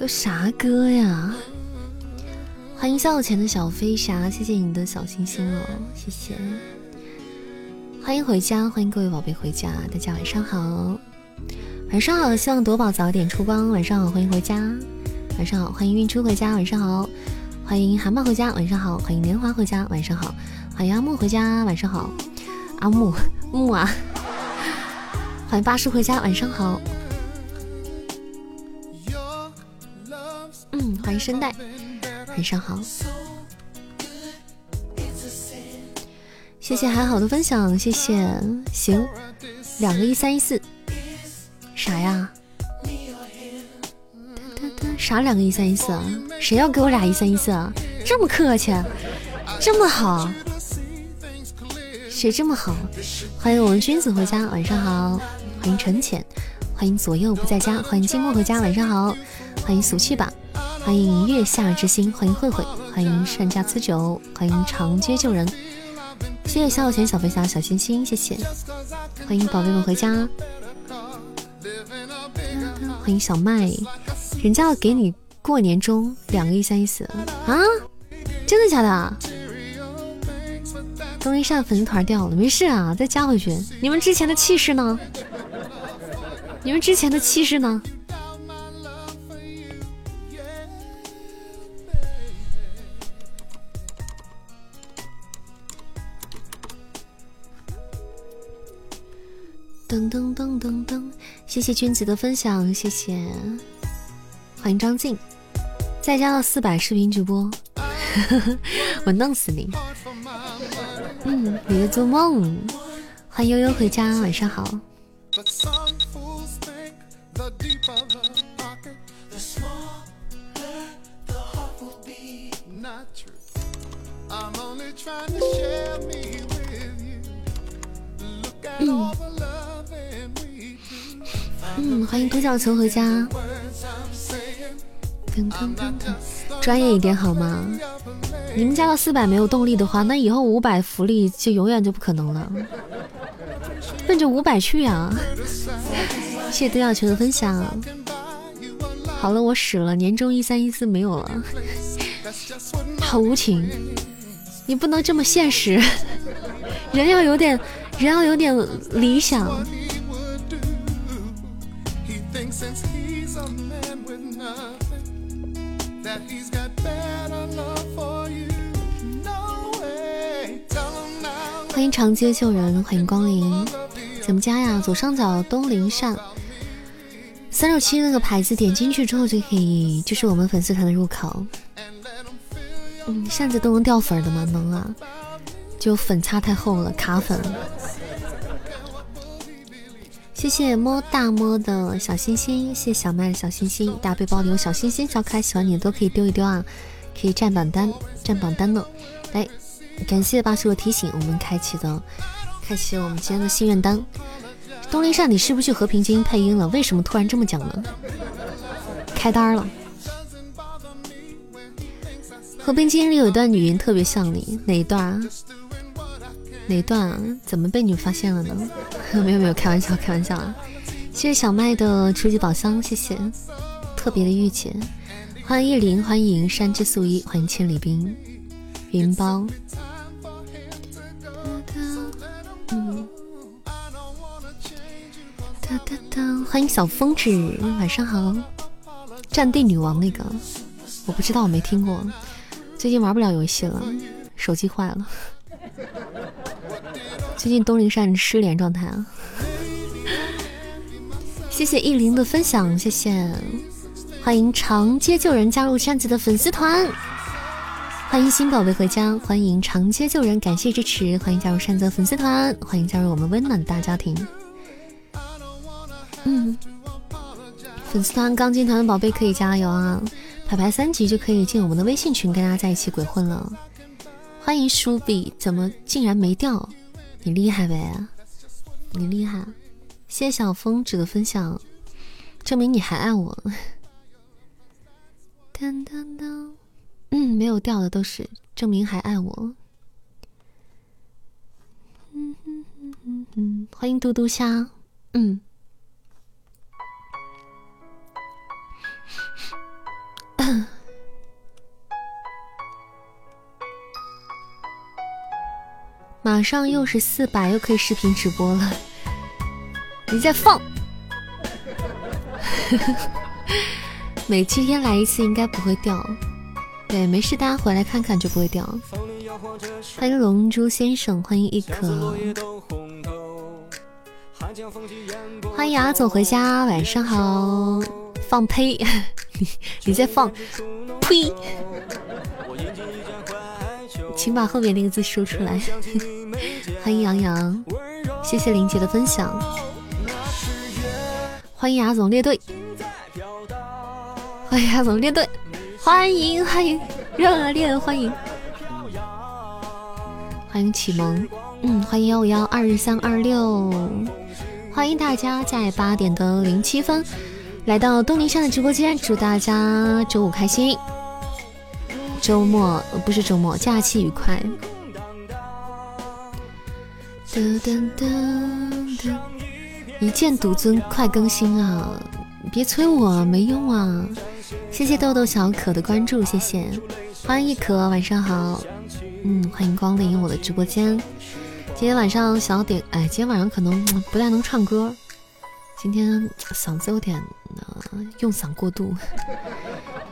都啥歌呀？欢迎笑前的小飞侠，谢谢你的小心心哦，谢谢。欢迎回家，欢迎各位宝贝回家，大家晚上好，晚上好，希望夺宝早点出光，晚上好，欢迎回家，晚上好，欢迎运出回家，晚上好，欢迎蛤蟆回家，晚上好，欢迎年华回家，晚上好，欢迎阿木回家，晚上好，阿木木啊，欢迎八叔回家，晚上好。声带，晚上好。谢谢还好的分享，谢谢。行，两个一三一四，啥呀？啥两个一三一四啊？谁要给我俩一三一四啊？这么客气，这么好，谁这么好？欢迎我们君子回家，晚上好。欢迎陈浅，欢迎左右不在家，欢迎金墨回家，晚上好。欢迎俗气吧。欢迎月下之心，欢迎慧慧，欢迎善家此酒，欢迎长街救人，谢谢小有钱小飞侠小心心，谢谢，欢迎宝贝们回家，欢迎小麦，人家要给你过年中两个一三一四啊，真的假的？东一善粉丝团掉了，没事啊，再加回去。你们之前的气势呢？你们之前的气势呢？噔噔噔噔噔！谢谢君子的分享，谢谢，欢迎张静，再加到四百视频直播，我弄死你！嗯，你的做梦，欢迎悠悠回家，晚上好。嗯。嗯，欢迎独角球回家。专业一点好吗？你们加到四百没有动力的话，那以后五百福利就永远就不可能了。奔着五百去呀！谢谢独角球的分享。好了，我使了，年终一三一四没有了，好无情！你不能这么现实，人要有点，人要有点理想。欢迎长街秀人，欢迎光临，怎么加呀？左上角东林善三六七那个牌子，点进去之后就可以，就是我们粉丝团的入口。嗯，扇子都能掉粉的吗？能啊，就粉擦太厚了，卡粉。谢谢摸大摸的小心心，谢谢小麦的小心心，大背包里有小心心，小可爱喜欢你的都可以丢一丢啊，可以占榜单，占榜单呢。来，感谢八叔的提醒，我们开启的，开启我们今天的心愿单。东林善，你是不是去和平精英配音了？为什么突然这么讲呢？开单了。和平精英里有一段语音特别像你，哪一段啊？哪段啊？怎么被你发现了呢？没有没有，开玩笑开玩笑啊！谢谢小麦的初级宝箱，谢谢特别的御姐，欢迎叶林，欢迎山之素衣，欢迎千里冰，云包，嗯，哒哒哒，欢迎小风纸，晚上好，战地女王那个我不知道，我没听过，最近玩不了游戏了，手机坏了。最近东林善失联状态啊！谢谢意林的分享，谢谢，欢迎长街救人加入扇子的粉丝团，欢迎新宝贝回家，欢迎长街救人，感谢支持，欢迎加入扇子粉丝团，欢迎加入我们温暖的大家庭。嗯，粉丝团刚进团的宝贝可以加油啊！排排三级就可以进我们的微信群，跟大家在一起鬼混了。欢迎舒比，怎么竟然没掉？你厉害呗，你厉害！谢谢小峰指的分享，证明你还爱我。当当当，嗯，没有掉的都是证明还爱我。嗯嗯嗯嗯嗯，欢迎嘟嘟虾，嗯。马上又是四百，又可以视频直播了。你在放？每七天来一次，应该不会掉。对，没事，大家回来看看就不会掉。欢迎龙珠先生，欢迎一可，欢迎阿总回家，晚上好。放呸！你 你在放呸！请把后面那个字说出来。欢迎杨洋，谢谢林杰的分享。欢迎阿总列队，欢迎阿总列队，欢迎欢迎热烈欢迎，欢迎启蒙，嗯，欢迎幺五幺二三二六，欢迎大家在八点的零七分来到东林山的直播间，祝大家周五开心，周末不是周末，假期愉快。噔噔噔噔，一剑独尊，快更新啊！别催我，没用啊！谢谢豆豆小可的关注，谢谢，欢迎一可，晚上好，嗯，欢迎光临我的直播间。今天晚上想要点，哎，今天晚上可能不太能唱歌，今天嗓子有点用嗓过度。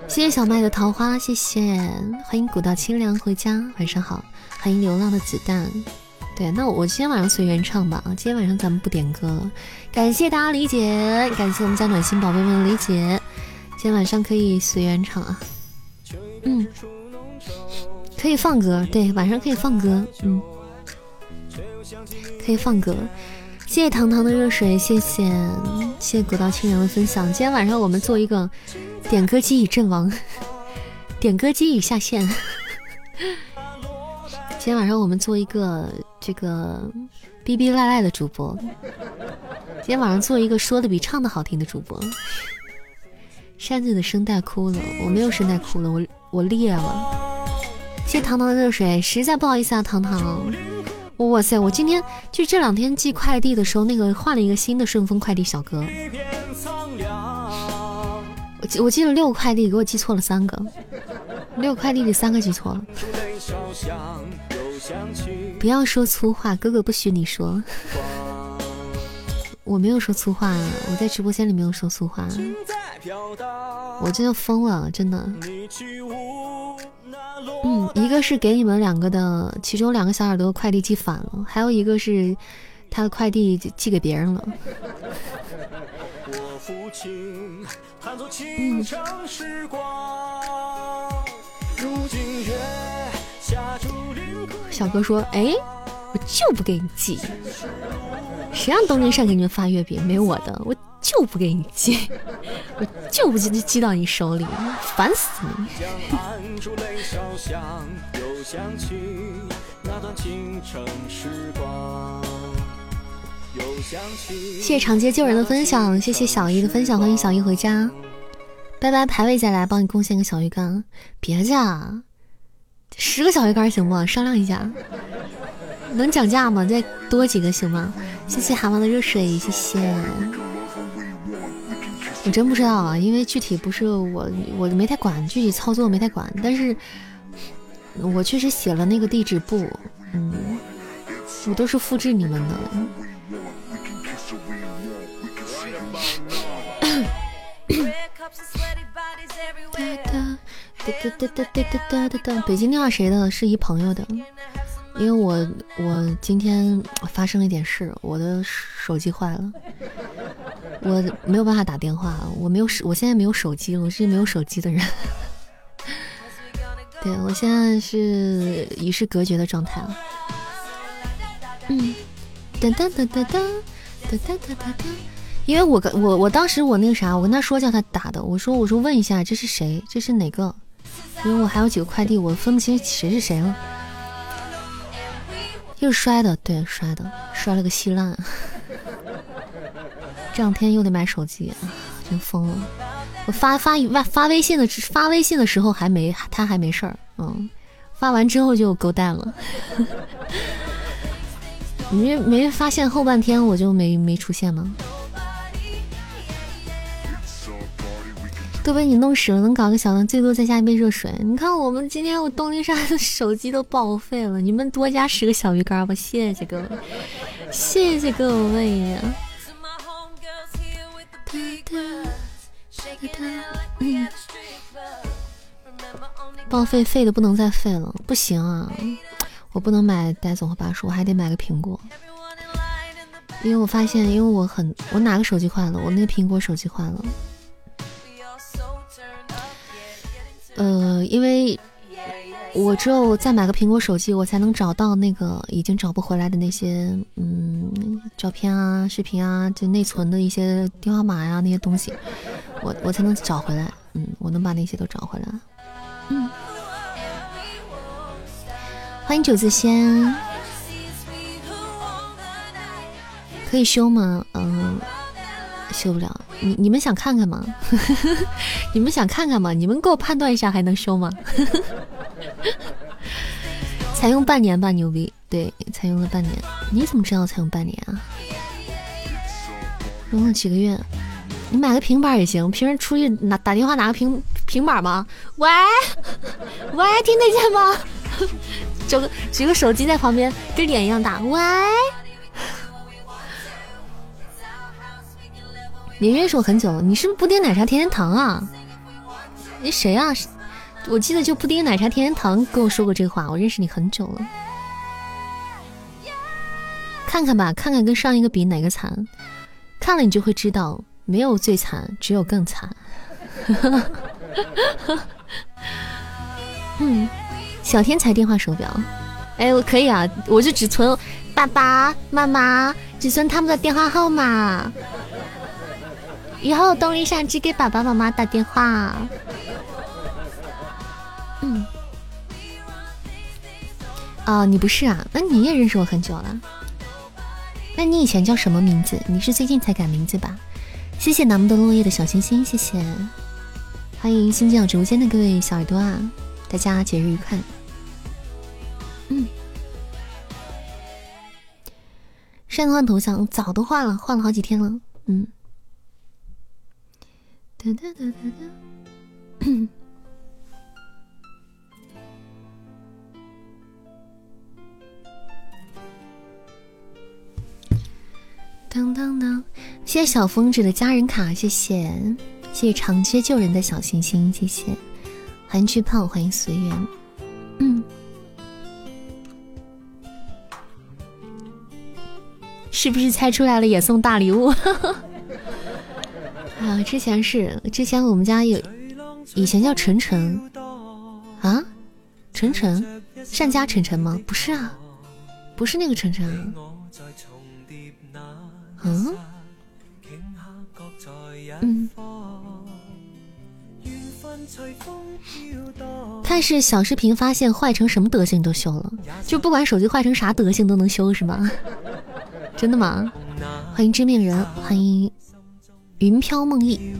谢谢小麦的桃花，谢谢，欢迎古道清凉回家，晚上好，欢迎流浪的子弹。对，那我今天晚上随缘唱吧啊！今天晚上咱们不点歌了，感谢大家理解，感谢我们家暖心宝贝们的理解。今天晚上可以随缘唱啊，嗯，可以放歌，对，晚上可以放歌，嗯，可以放歌。谢谢糖糖的热水，谢谢谢谢古道清凉的分享。今天晚上我们做一个点歌机已阵亡，点歌机已下线。今天晚上我们做一个。这个逼逼赖赖的主播，今天晚上做一个说的比唱的好听的主播。扇子的声带哭了，我没有声带哭了，我我裂了。谢谢糖糖的热水，实在不好意思啊，糖糖。哇塞，我今天就这两天寄快递的时候，那个换了一个新的顺丰快递小哥。我寄我寄了六个快递，给我寄错了三个，六个快递里三个寄错了。不要说粗话，哥哥不许你说。我没有说粗话，我在直播间里没有说粗话。我真的疯了，真的。嗯，一个是给你们两个的，其中两个小耳朵快递寄反了，还有一个是他的快递寄给别人了。嗯。小哥说：“哎，我就不给你寄，谁让东林善给你们发月饼？没我的，我就不给你寄，我就不寄寄到你手里，烦死你！” 谢谢长街救人的分享，谢谢小姨的分享，欢迎小姨回家，拜拜，排位再来帮你贡献个小鱼干，别介。十个小鱼干行不？商量一下，能讲价吗？再多几个行吗？谢谢蛤蟆的热水，谢谢。我真不知道啊，因为具体不是我，我没太管，具体操作没太管。但是我确实写了那个地址簿，嗯，我都是复制你们的。哒哒哒哒哒哒哒哒北京电话谁的？是一朋友的。因为我我今天发生了一点事，我的手机坏了，我没有办法打电话。我没有手，我现在没有手机了，我是没有手机的人。对我现在是与世隔绝的状态了。嗯，哒哒哒哒哒哒哒哒哒哒。因为我跟我我当时我那个啥，我跟他说叫他打的，我说我说问一下这是谁？这是哪个？因为我还有几个快递，我分不清谁是谁了。又摔的，对，摔的，摔了个稀烂。这两天又得买手机，真疯了！我发发发发微信的发微信的时候还没他还没事儿，嗯，发完之后就勾蛋了。你没没发现后半天我就没没出现吗？都被你弄湿了，能搞个小的，最多再加一杯热水。你看我们今天我动力上的手机都报废了，你们多加十个小鱼干吧，谢谢各位，谢谢各位呀。报废废的不能再废了，不行啊，我不能买带总和八叔，我还得买个苹果，因为我发现，因为我很，我哪个手机坏了？我那个苹果手机坏了。呃，因为我只有再买个苹果手机，我才能找到那个已经找不回来的那些嗯照片啊、视频啊，就内存的一些电话码呀那些东西，我我才能找回来。嗯，我能把那些都找回来。嗯，欢迎九字仙，可以修吗？嗯。修不了，你你们想看看吗？你们想看看吗？你们给我判断一下，还能修吗？才用半年吧，牛逼！对，才用了半年。你怎么知道才用半年啊？用了几个月？你买个平板也行，平时出去拿打电话拿个平平板吗？喂 喂，听得见吗？举个举个手机在旁边，跟脸一样大。喂。你认识我很久了，你是不是布丁奶茶甜甜糖啊？你谁啊？我记得就布丁奶茶甜甜糖跟我说过这话，我认识你很久了。看看吧，看看跟上一个比哪个惨，看了你就会知道，没有最惨，只有更惨。嗯，小天才电话手表，哎，我可以啊，我就只存爸爸妈妈，只存他们的电话号码。以后动力上只给爸爸妈妈打电话。嗯，哦，你不是啊？那你也认识我很久了。那你以前叫什么名字？你是最近才改名字吧？谢谢南木的落叶的小星星，谢谢。欢迎新进到直播间的各位小耳朵啊！大家节日愉快。嗯。现在换头像，早都换了，换了好几天了。嗯。哒哒哒哒哒，当当当！谢谢小疯子的家人卡，谢谢。谢谢长街救人的小星星，谢谢。欢迎巨胖，欢迎随缘，嗯，是不是猜出来了也送大礼物？啊，之前是之前我们家有，以前叫晨晨，啊，晨晨，善家晨晨吗？不是啊，不是那个晨晨。嗯，嗯，看是小视频发现坏成什么德行都修了，就不管手机坏成啥德行都能修是吗？真的吗？欢迎知命人，欢迎。云飘梦忆，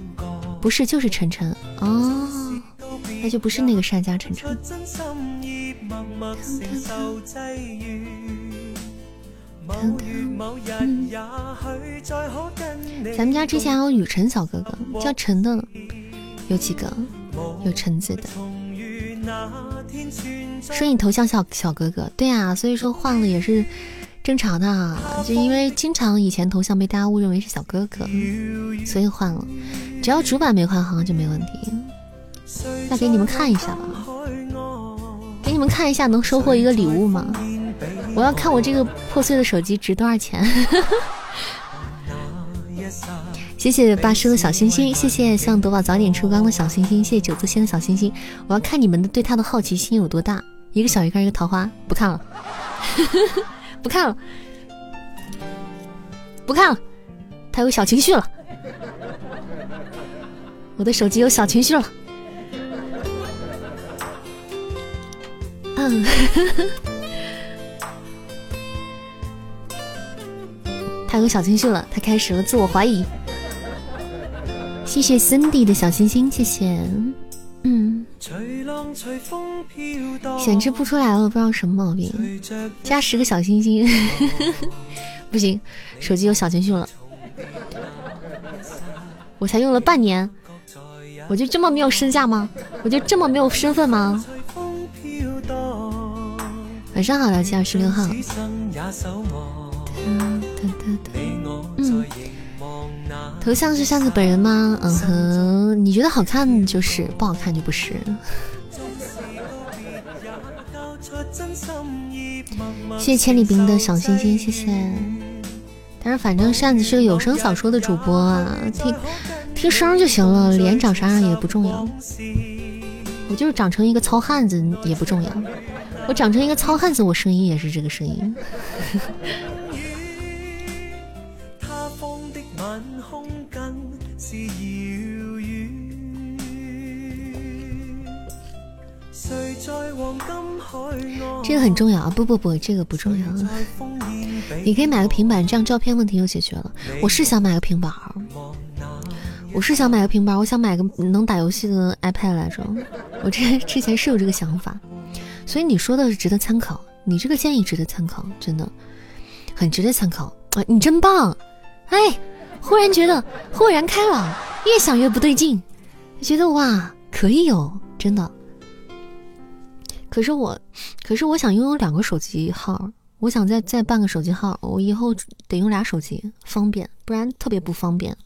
不是就是晨晨哦，那就不是那个善家晨晨。咱们家之前还有雨辰小哥哥，叫陈的有几个，有陈字的。说你头像小小哥哥，对啊，所以说换了也是。正常的啊，就因为经常以前头像被大家误认为是小哥哥，所以换了。只要主板没换好像就没问题。再给你们看一下吧，给你们看一下能收获一个礼物吗？我要看我这个破碎的手机值多少钱。谢谢八叔的小星星，谢谢向德宝早点出缸的小星星，谢谢九字仙的小星星。我要看你们的对他的好奇心有多大。一个小鱼干，一个桃花，不看了。不看了，不看了，他有小情绪了，我的手机有小情绪了，嗯，他有小情绪了，他开始了自我怀疑，谢谢 Cindy 的小心心，谢谢。嗯，显示不出来了，不知道什么毛病。加十个小心心，不行，手机有小情绪了。我才用了半年，我就这么没有身价吗？我就这么没有身份吗？晚上好，聊七二十六号。嗯，头像是扇子本人吗？嗯哼，你觉得好看就是，不好看就不是。谢谢千里冰的小心心，谢谢。但是反正扇子是个有声小说的主播啊，听听声就行了，脸长啥样也不重要。我就是长成一个糙汉子也不重要。我长成一个糙汉子，我声音也是这个声音。这个很重要啊！不不不，这个不重要。你可以买个平板，这样照片问题就解决了。我是想买个平板，我是想买个平板，我想买个能打游戏的 iPad 来着。我这之前是有这个想法。所以你说的是值得参考，你这个建议值得参考，真的很值得参考啊！你真棒，哎，忽然觉得豁然开朗，越想越不对劲，觉得哇，可以有，真的。可是我，可是我想拥有两个手机号，我想再再办个手机号，我以后得用俩手机，方便，不然特别不方便。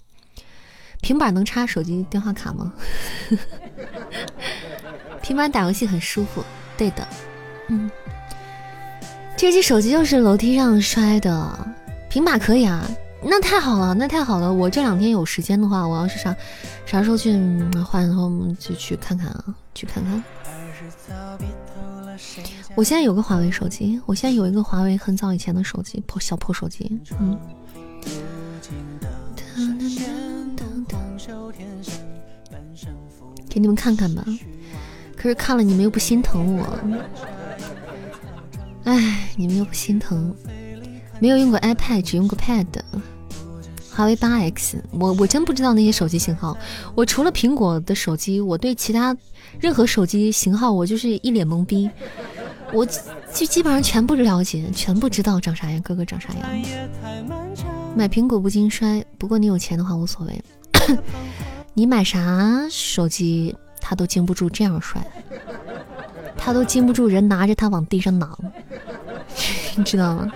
平板能插手机电话卡吗？平板打游戏很舒服。对的，嗯，这机手机就是楼梯上摔的，平板可以啊，那太好了，那太好了。我这两天有时间的话，我要是啥啥时候去换，然后我们就去看看啊，去看看。我现在有个华为手机，我现在有一个华为很早以前的手机，破小破手机，嗯。给你们看看吧。可是看了你们又不心疼我，哎，你们又不心疼。没有用过 iPad，只用过 Pad，华为八 X。我我真不知道那些手机型号。我除了苹果的手机，我对其他任何手机型号我就是一脸懵逼。我就基本上全部了解，全部知道长啥样，个个长啥样。买苹果不经摔，不过你有钱的话无所谓。你买啥手机？他都经不住这样摔，他都经不住人拿着他往地上攮，你知道吗？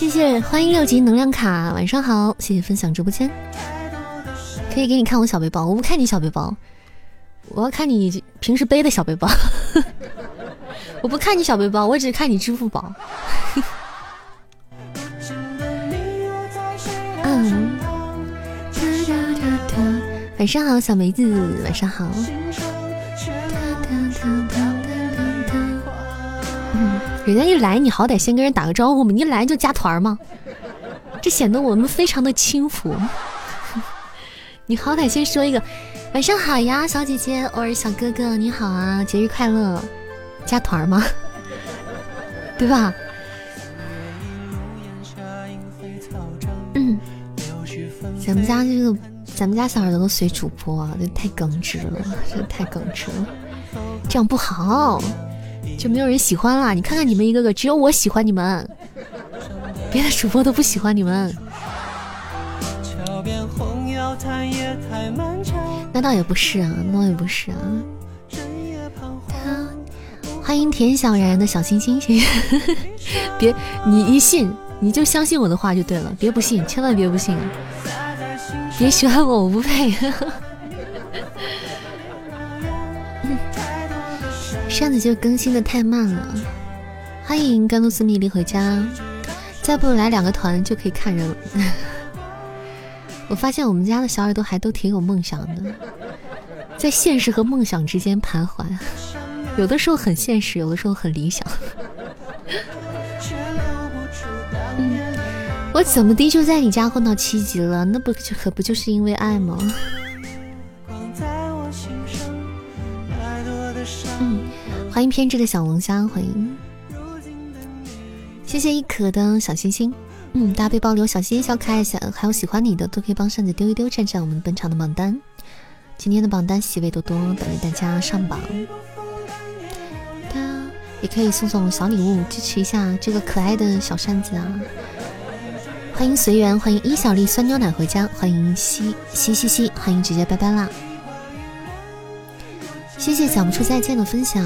谢谢，欢迎六级能量卡，晚上好，谢谢分享直播间，可以给你看我小背包，我不看你小背包，我要看你平时背的小背包，我不看你小背包，我只看你支付宝。嗯。晚上好，小梅子。晚上好。人家一来，你好歹先跟人打个招呼嘛。你一来就加团吗？这显得我们非常的轻浮。你好歹先说一个晚上好呀，小姐姐，偶尔小哥哥，你好啊，节日快乐。加团吗？对吧？嗯，咱们家这个。咱们家小耳朵都随主播，这太耿直了，这太耿直了，这样不好，就没有人喜欢了。你看看你们一个个，只有我喜欢你们，别的主播都不喜欢你们。那倒也不是啊，那倒也不是啊。欢迎田小然的小星星，别你一信你就相信我的话就对了，别不信，千万别不信。别喜欢我，我不配。扇子就更新的太慢了。欢迎甘露寺蜜莉回家，再不来两个团就可以看人了。我发现我们家的小耳朵还都挺有梦想的，在现实和梦想之间徘徊，有的时候很现实，有的时候很理想。我怎么的就在你家混到七级了？那不就可不就是因为爱吗？欢迎偏执的小龙虾，欢迎，谢谢一可的小星星。嗯，大家背包里有小心心小可爱，小还有喜欢你的都可以帮扇子丢一丢，站占我们本场的榜单。今天的榜单席位多多，等着大家上榜。也可以送送小礼物，支持一下这个可爱的小扇子啊！欢迎随缘，欢迎一小粒酸牛奶回家，欢迎西西西西，欢迎直接拜拜啦！谢谢讲不出再见的分享。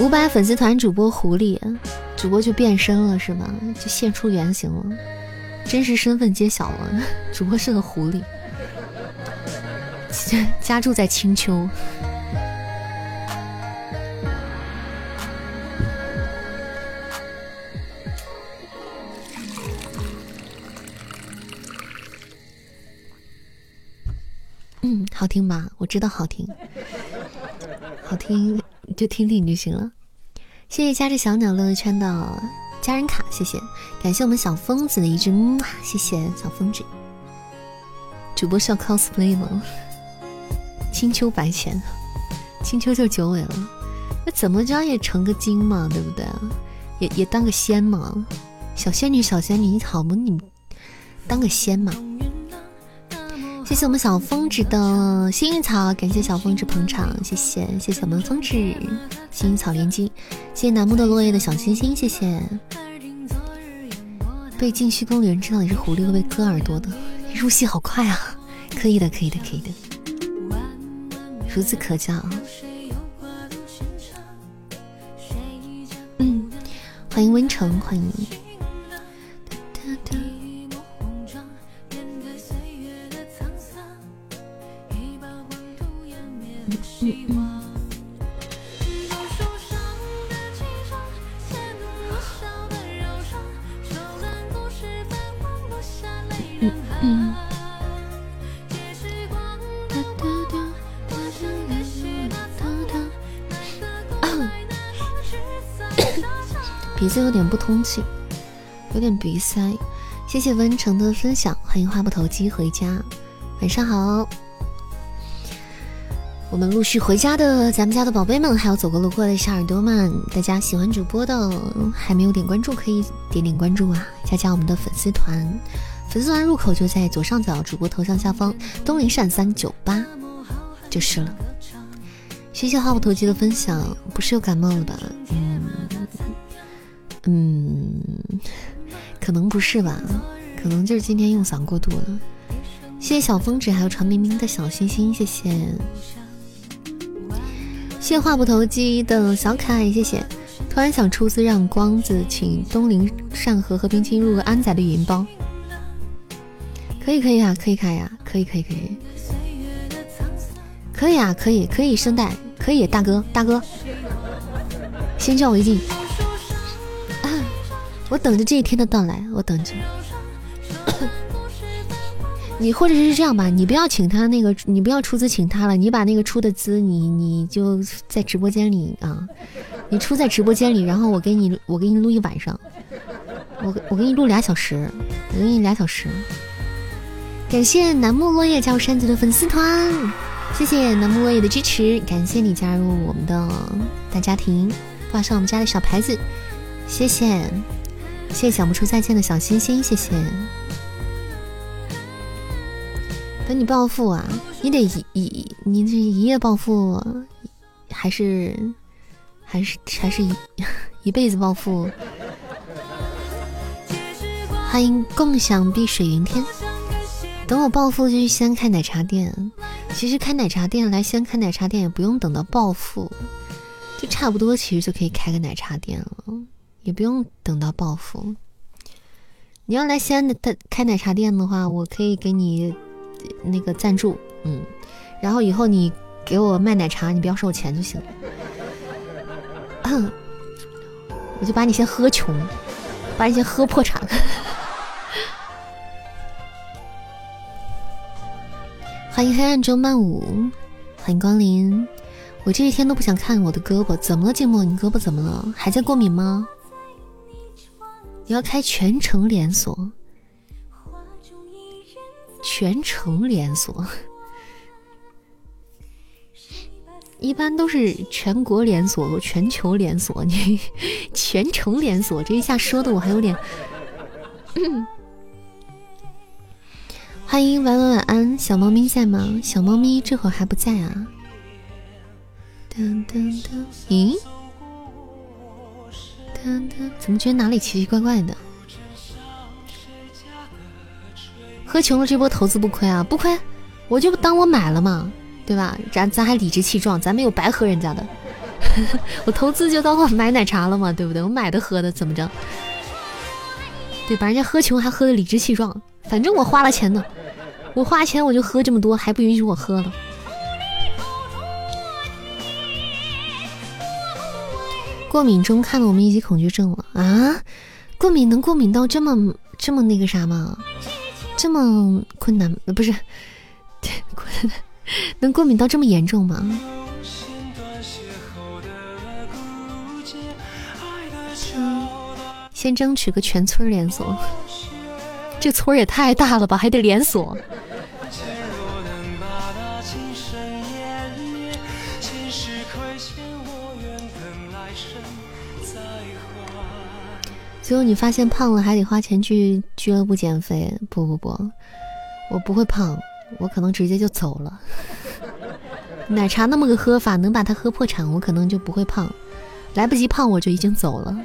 五百粉丝团主播狐狸，主播就变身了是吗？就现出原形了，真实身份揭晓了，主播是个狐狸，家住在青丘。好听吧？我知道好听，好听。就听听就行了，谢谢夹着小鸟乐乐圈的家人卡，谢谢，感谢我们小疯子的一只木，谢谢小疯子。主播是要 cosplay 吗？青丘白浅，青丘就九尾了，那怎么着也成个精嘛，对不对？也也当个仙嘛，小仙女小仙女，你好不？你当个仙嘛。谢谢我们小风子的幸运草，感谢小风子捧场，谢谢谢谢我们风子幸运草连击，谢谢楠木的落叶的小心心，谢谢。被禁虚宫里人知道你是狐狸会被割耳朵的，入戏好快啊！可以的，可以的，可以的，孺子可教。嗯，欢迎温城，欢迎。鼻子有点不通气，有点鼻塞。谢谢温城的分享，欢迎话不投机回家，晚上好。我们陆续回家的咱们家的宝贝们，还有走过路过的小耳朵们，大家喜欢主播的还没有点关注，可以点点关注啊，加加我们的粉丝团。粉丝团入口就在左上角主播头像下方，东林善三九八就是了。谢谢话不投机的分享，不是又感冒了吧？嗯嗯，可能不是吧？可能就是今天用嗓过度了。谢谢小风纸还有传明明的小心心，谢谢。谢话不投机的小可爱，谢谢。突然想出资让光子请东林善和和冰清入个安仔的语音包，可以可以啊，可以开呀，可以可以可以，可以啊，可以可以声带，可以大哥大哥，先叫为敬，我等着这一天的到来，我等着。你或者是这样吧，你不要请他那个，你不要出资请他了，你把那个出的资，你你就在直播间里啊，你出在直播间里，然后我给你我给你录一晚上，我我给你录俩小时，我给你俩小时。感谢楠木落叶加入山子的粉丝团，谢谢楠木落叶的支持，感谢你加入我们的大家庭，挂上我们家的小牌子，谢谢，谢谢讲不出再见的小星星，谢谢。等你暴富啊！你得一一你这一夜暴富，还是还是还是一 一辈子暴富？欢迎共享碧水云天。等我暴富就去先开奶茶店。其实开奶茶店来先开奶茶店也不用等到暴富，就差不多其实就可以开个奶茶店了，也不用等到暴富。你要来西安的开奶茶店的话，我可以给你。那个赞助，嗯，然后以后你给我卖奶茶，你不要收我钱就行了，我就把你先喝穷，把你先喝破产。欢迎黑暗中漫舞，欢迎光临。我这一天都不想看我的胳膊，怎么了？静默，你胳膊怎么了？还在过敏吗？你要开全程连锁？全程连锁，一般都是全国连锁、全球连锁，你 全程连锁，这一下说的我还有点。欢迎晚晚晚安，小猫咪在吗？小猫咪这会儿还不在啊？噔噔噔，咦？噔噔，怎么觉得哪里奇奇怪怪的？喝穷了这波投资不亏啊？不亏，我就当我买了嘛，对吧？咱咱还理直气壮，咱没有白喝人家的。我投资就当我买奶茶了嘛，对不对？我买的喝的怎么着？对，把人家喝穷还喝的理直气壮，反正我花了钱呢。我花钱我就喝这么多，还不允许我喝了。过敏中看了我们一级恐惧症了啊！过敏能过敏到这么这么那个啥吗？这么困难？不是，能过敏到这么严重吗？先争取个全村连锁。这村也太大了吧，还得连锁。最后你发现胖了还得花钱去俱乐部减肥？不不不，我不会胖，我可能直接就走了。奶茶那么个喝法，能把它喝破产，我可能就不会胖，来不及胖我就已经走了。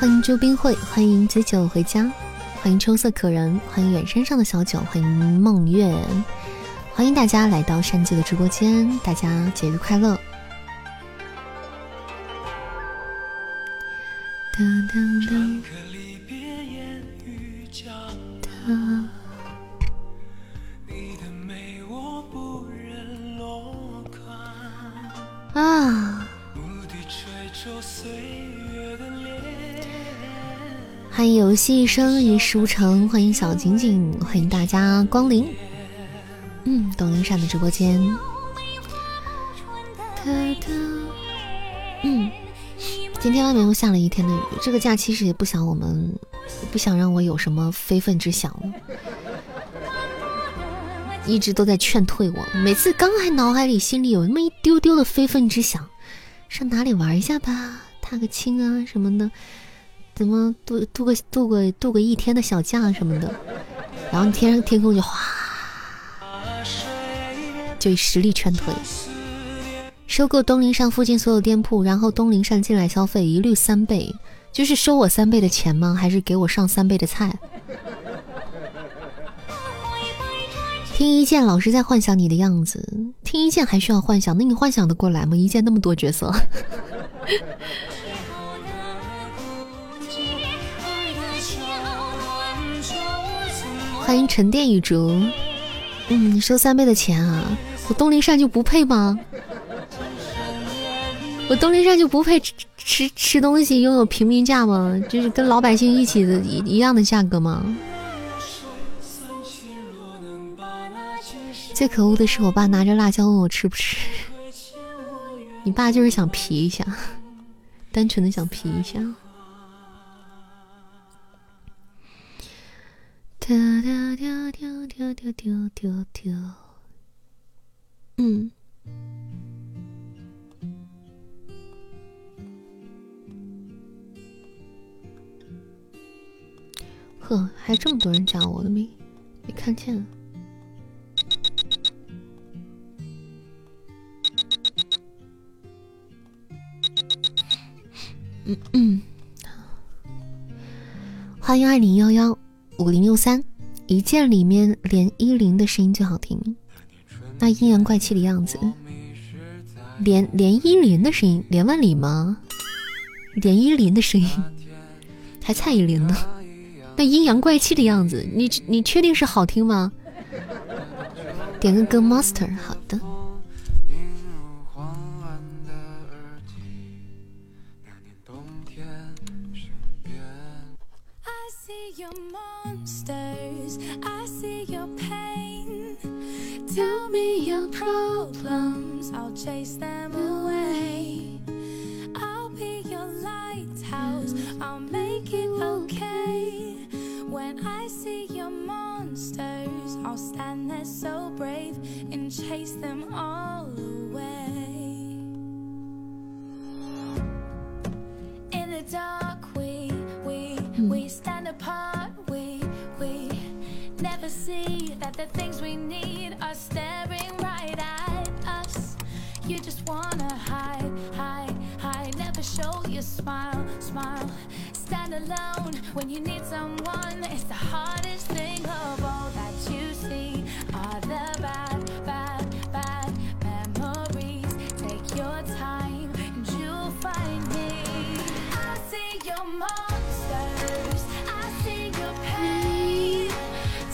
欢迎周冰慧，欢迎子酒回家，欢迎秋色可人，欢迎远山上的小九，欢迎梦月，欢迎大家来到山鸡的直播间，大家节日快乐。啊。欢迎游戏一生一事无成，欢迎小景景，欢迎大家光临。嗯，抖音上的直播间。嗯，今天外面又下了一天的雨，这个假期是也不想我们，不想让我有什么非分之想了。一直都在劝退我，每次刚还脑海里心里有那么一丢丢的非分之想，上哪里玩一下吧，踏个青啊什么的。怎么度度个度个度个一天的小假什么的，然后天上天空就哗，就以实力劝退。收购东陵上附近所有店铺，然后东陵上进来消费一律三倍，就是收我三倍的钱吗？还是给我上三倍的菜？听一剑老是在幻想你的样子，听一剑还需要幻想？那你幻想的过来吗？一剑那么多角色。欢迎沉淀雨竹，嗯，收三倍的钱啊！我东林善就不配吗？我东林善就不配吃吃吃东西，拥有平民价吗？就是跟老百姓一起的一一样的价格吗？最可恶的是，我爸拿着辣椒问我吃不吃。你爸就是想皮一下，单纯的想皮一下。丢丢丢丢丢丢丢丢丢，嗯，呵，还这么多人加我的名没看见？嗯嗯，欢迎二零幺幺。五零六三，一键里面连依林的声音最好听，那阴阳怪气的样子，连连依林的声音，连万里吗？连依林的声音，还蔡依林呢？那阴阳怪气的样子，你你确定是好听吗？点个歌，Master，好的。Me your problems, I'll chase them away. I'll be your lighthouse, I'll make it okay. When I see your monsters, I'll stand there so brave and chase them all away. In the dark, we we we stand apart. We we never see that the things we need are staring right at us. You just wanna hide, hide, hide. Never show your smile, smile. Stand alone when you need someone. It's the hardest thing of all that you see are the bad, bad, bad memories. Take your time and you'll find me. I see your monsters.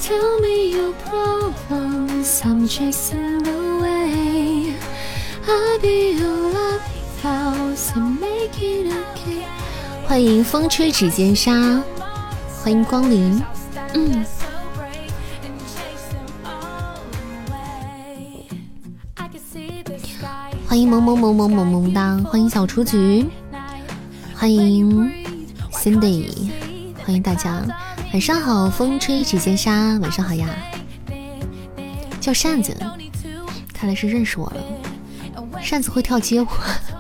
Tell me your problems, I'm chasing away. I'll be your lighthouse and make it okay. 欢迎风吹指尖沙，欢迎光临。嗯，欢迎萌萌萌萌萌萌哒，欢迎小雏菊，欢迎 Cindy，欢迎大家，晚上好，风吹指尖沙，晚上好呀，叫扇子，看来是认识我了，扇子会跳街舞，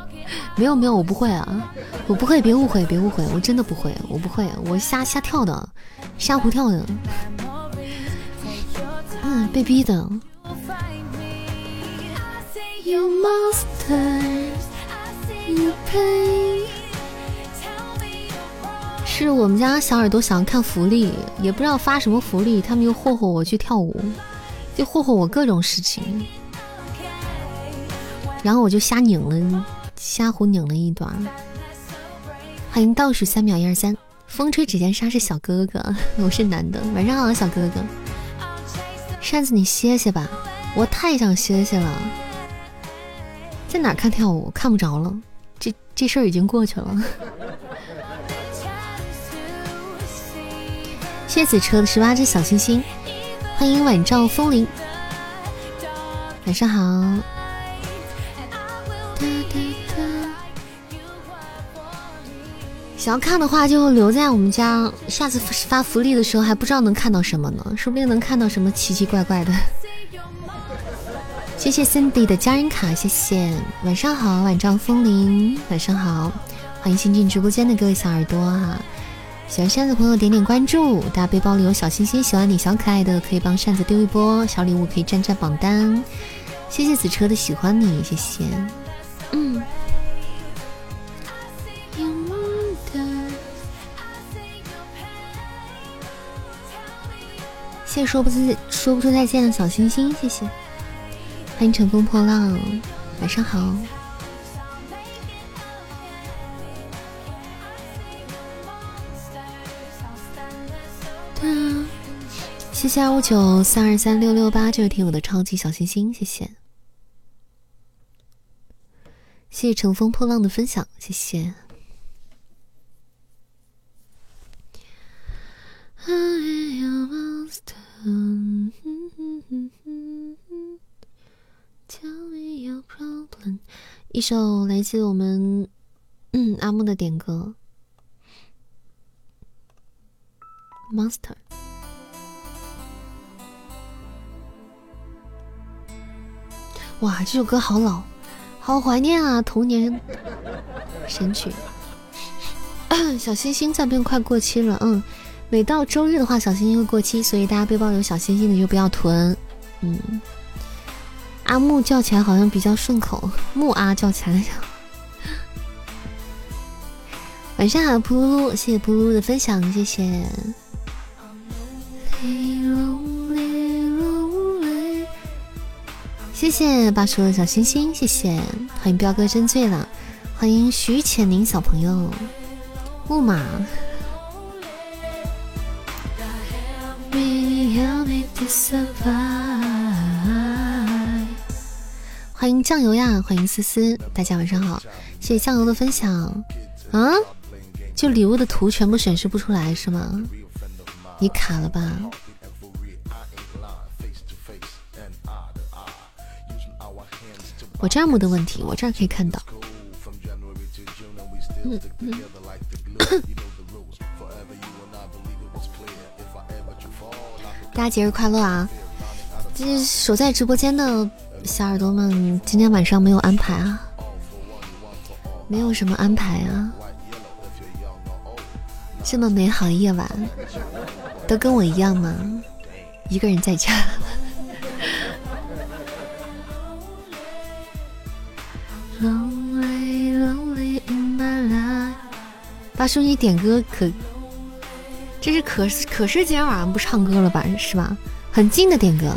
没有没有，我不会啊，我不会，别误会别误会，我真的不会，我不会，我瞎瞎跳的，瞎胡跳的，嗯，被逼的。You monsters, you pain. 是我们家小耳朵想要看福利，也不知道发什么福利，他们又霍霍我去跳舞，就霍霍我各种事情，然后我就瞎拧了，瞎胡拧了一段。欢迎倒数三秒一二三，风吹指尖沙是小哥哥，我是男的。晚上好，小哥哥。扇子你歇歇吧，我太想歇歇了。在哪看跳舞？看不着了，这这事儿已经过去了。谢谢子车的十八只小星星，欢迎晚照风铃，晚上好。想要看的话，就留在我们家。下次发福利的时候，还不知道能看到什么呢，说不定能看到什么奇奇怪怪的。谢谢 Cindy 的家人卡，谢谢。晚上好，晚照风铃，晚上好，欢迎新进直播间的各位小耳朵哈。喜欢扇子朋友点点关注，大家背包里有小心心，喜欢你小可爱的可以帮扇子丢一波小礼物，可以占占榜单。谢谢子车的喜欢你，谢谢。嗯。谢谢说不出说不出再见的小星星，谢谢。欢迎乘风破浪，晚上好。谢谢二五九三二三六六八这位听友的超级小心心，谢谢。谢谢乘风破浪的分享，谢谢。一首来自我们嗯阿木的点歌，Monster。哇，这首歌好老，好怀念啊！童年神曲。小星星赞变快过期了，嗯，每到周日的话，小星星会过期，所以大家背包有小星星的就不要囤，嗯。阿木叫起来好像比较顺口，木阿叫起来。晚上好，噗噜噜，谢谢噗噜噜的分享，谢谢。谢谢八叔的小星星，谢谢，欢迎彪哥真醉了，欢迎徐浅宁小朋友，木马。欢迎酱油呀，欢迎思思，大家晚上好，谢谢酱油的分享。啊，就礼物的图全部显示不出来是吗？你卡了吧？我这儿没的问题，我这儿可以看到。嗯嗯。大家节日快乐啊！这守在直播间的小耳朵们，今天晚上没有安排啊？没有什么安排啊？这么美好的夜晚，都跟我一样吗？一个人在家。大叔，你点歌可？这是可可是今天晚上不唱歌了吧？是吧？很近的点歌。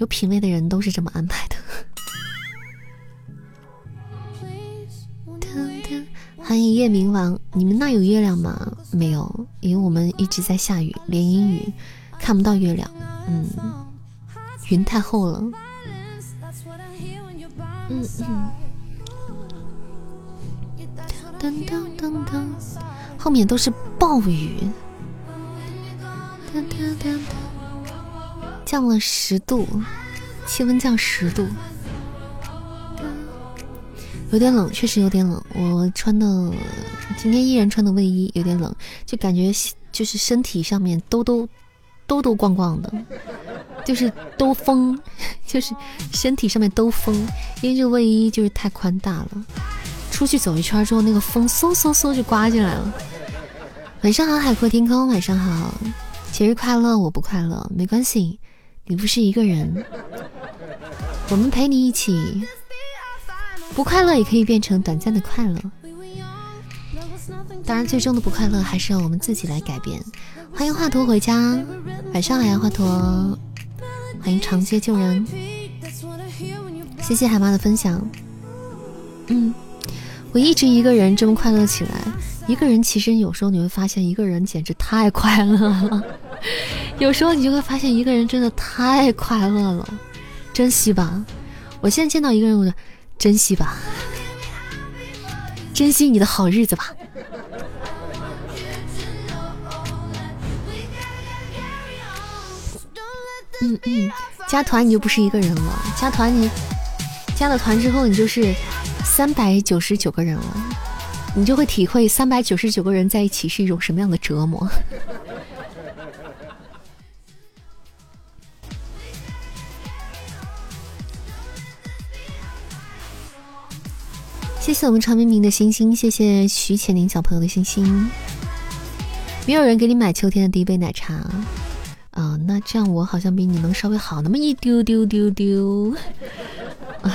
有品位的人都是这么安排的。欢迎夜明王，你们那有月亮吗？没有，因为我们一直在下雨，连阴雨。看不到月亮，嗯，云太厚了，嗯嗯，噔噔噔噔，后面都是暴雨，噔噔噔噔，降了十度，气温降十度，有点冷，确实有点冷。我穿的今天依然穿的卫衣，有点冷，就感觉就是身体上面兜兜。兜兜逛逛的，就是兜风，就是身体上面兜风，因为这个卫衣就是太宽大了。出去走一圈之后，那个风嗖嗖嗖就刮进来了。晚上好，海阔天空。晚上好，节日快乐！我不快乐，没关系，你不是一个人，我们陪你一起。不快乐也可以变成短暂的快乐。当然，最终的不快乐还是要我们自己来改变。欢迎华佗回家，晚上好呀，华佗。欢迎长街救人，谢谢海妈的分享。嗯，我一直一个人这么快乐起来。一个人其实有时候你会发现，一个人简直太快乐了。有时候你就会发现，一个人真的太快乐了。珍惜吧，我现在见到一个人，我就珍惜吧，珍惜你的好日子吧。嗯嗯，加团你就不是一个人了。加团你加了团之后，你就是三百九十九个人了，你就会体会三百九十九个人在一起是一种什么样的折磨。谢谢我们长明明的星星，谢谢徐浅宁小朋友的星星。没有人给你买秋天的第一杯奶茶。啊，那这样我好像比你能稍微好那么一丢丢丢丢。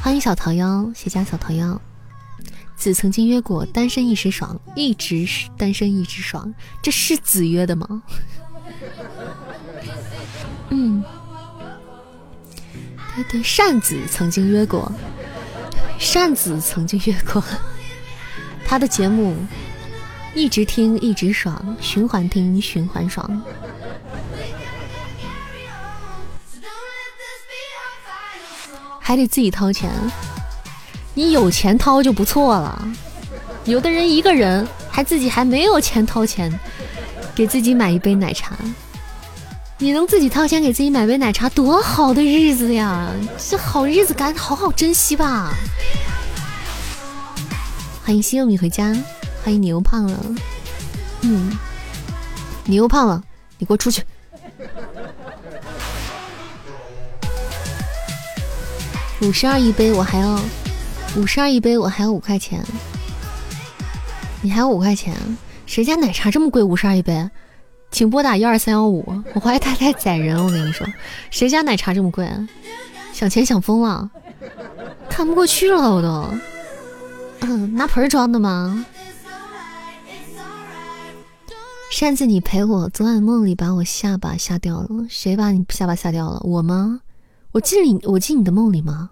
欢迎小桃妖，谢家小桃妖。子曾经约过，单身一时爽，一直是单身一直爽，这是子约的吗？嗯，对，扇子曾经约过，扇子曾经约过，他的节目。一直听一直爽，循环听循环爽，还得自己掏钱。你有钱掏就不错了。有的人一个人还自己还没有钱掏钱，给自己买一杯奶茶。你能自己掏钱给自己买杯奶茶，多好的日子呀！这好日子赶紧好好珍惜吧。欢迎西柚米回家。欢迎你又胖了，嗯，你又胖了，你给我出去！五十二一杯，我还要五十二一杯，我还要五块钱，你还有五块钱？谁家奶茶这么贵？五十二一杯，请拨打幺二三幺五。我怀疑他在宰人，我跟你说，谁家奶茶这么贵？想钱想疯了，看不过去了，我都，嗯，拿盆装的吗？扇子，你陪我，昨晚梦里把我下巴吓掉了。谁把你下巴吓掉了？我吗？我进你，我进你的梦里吗？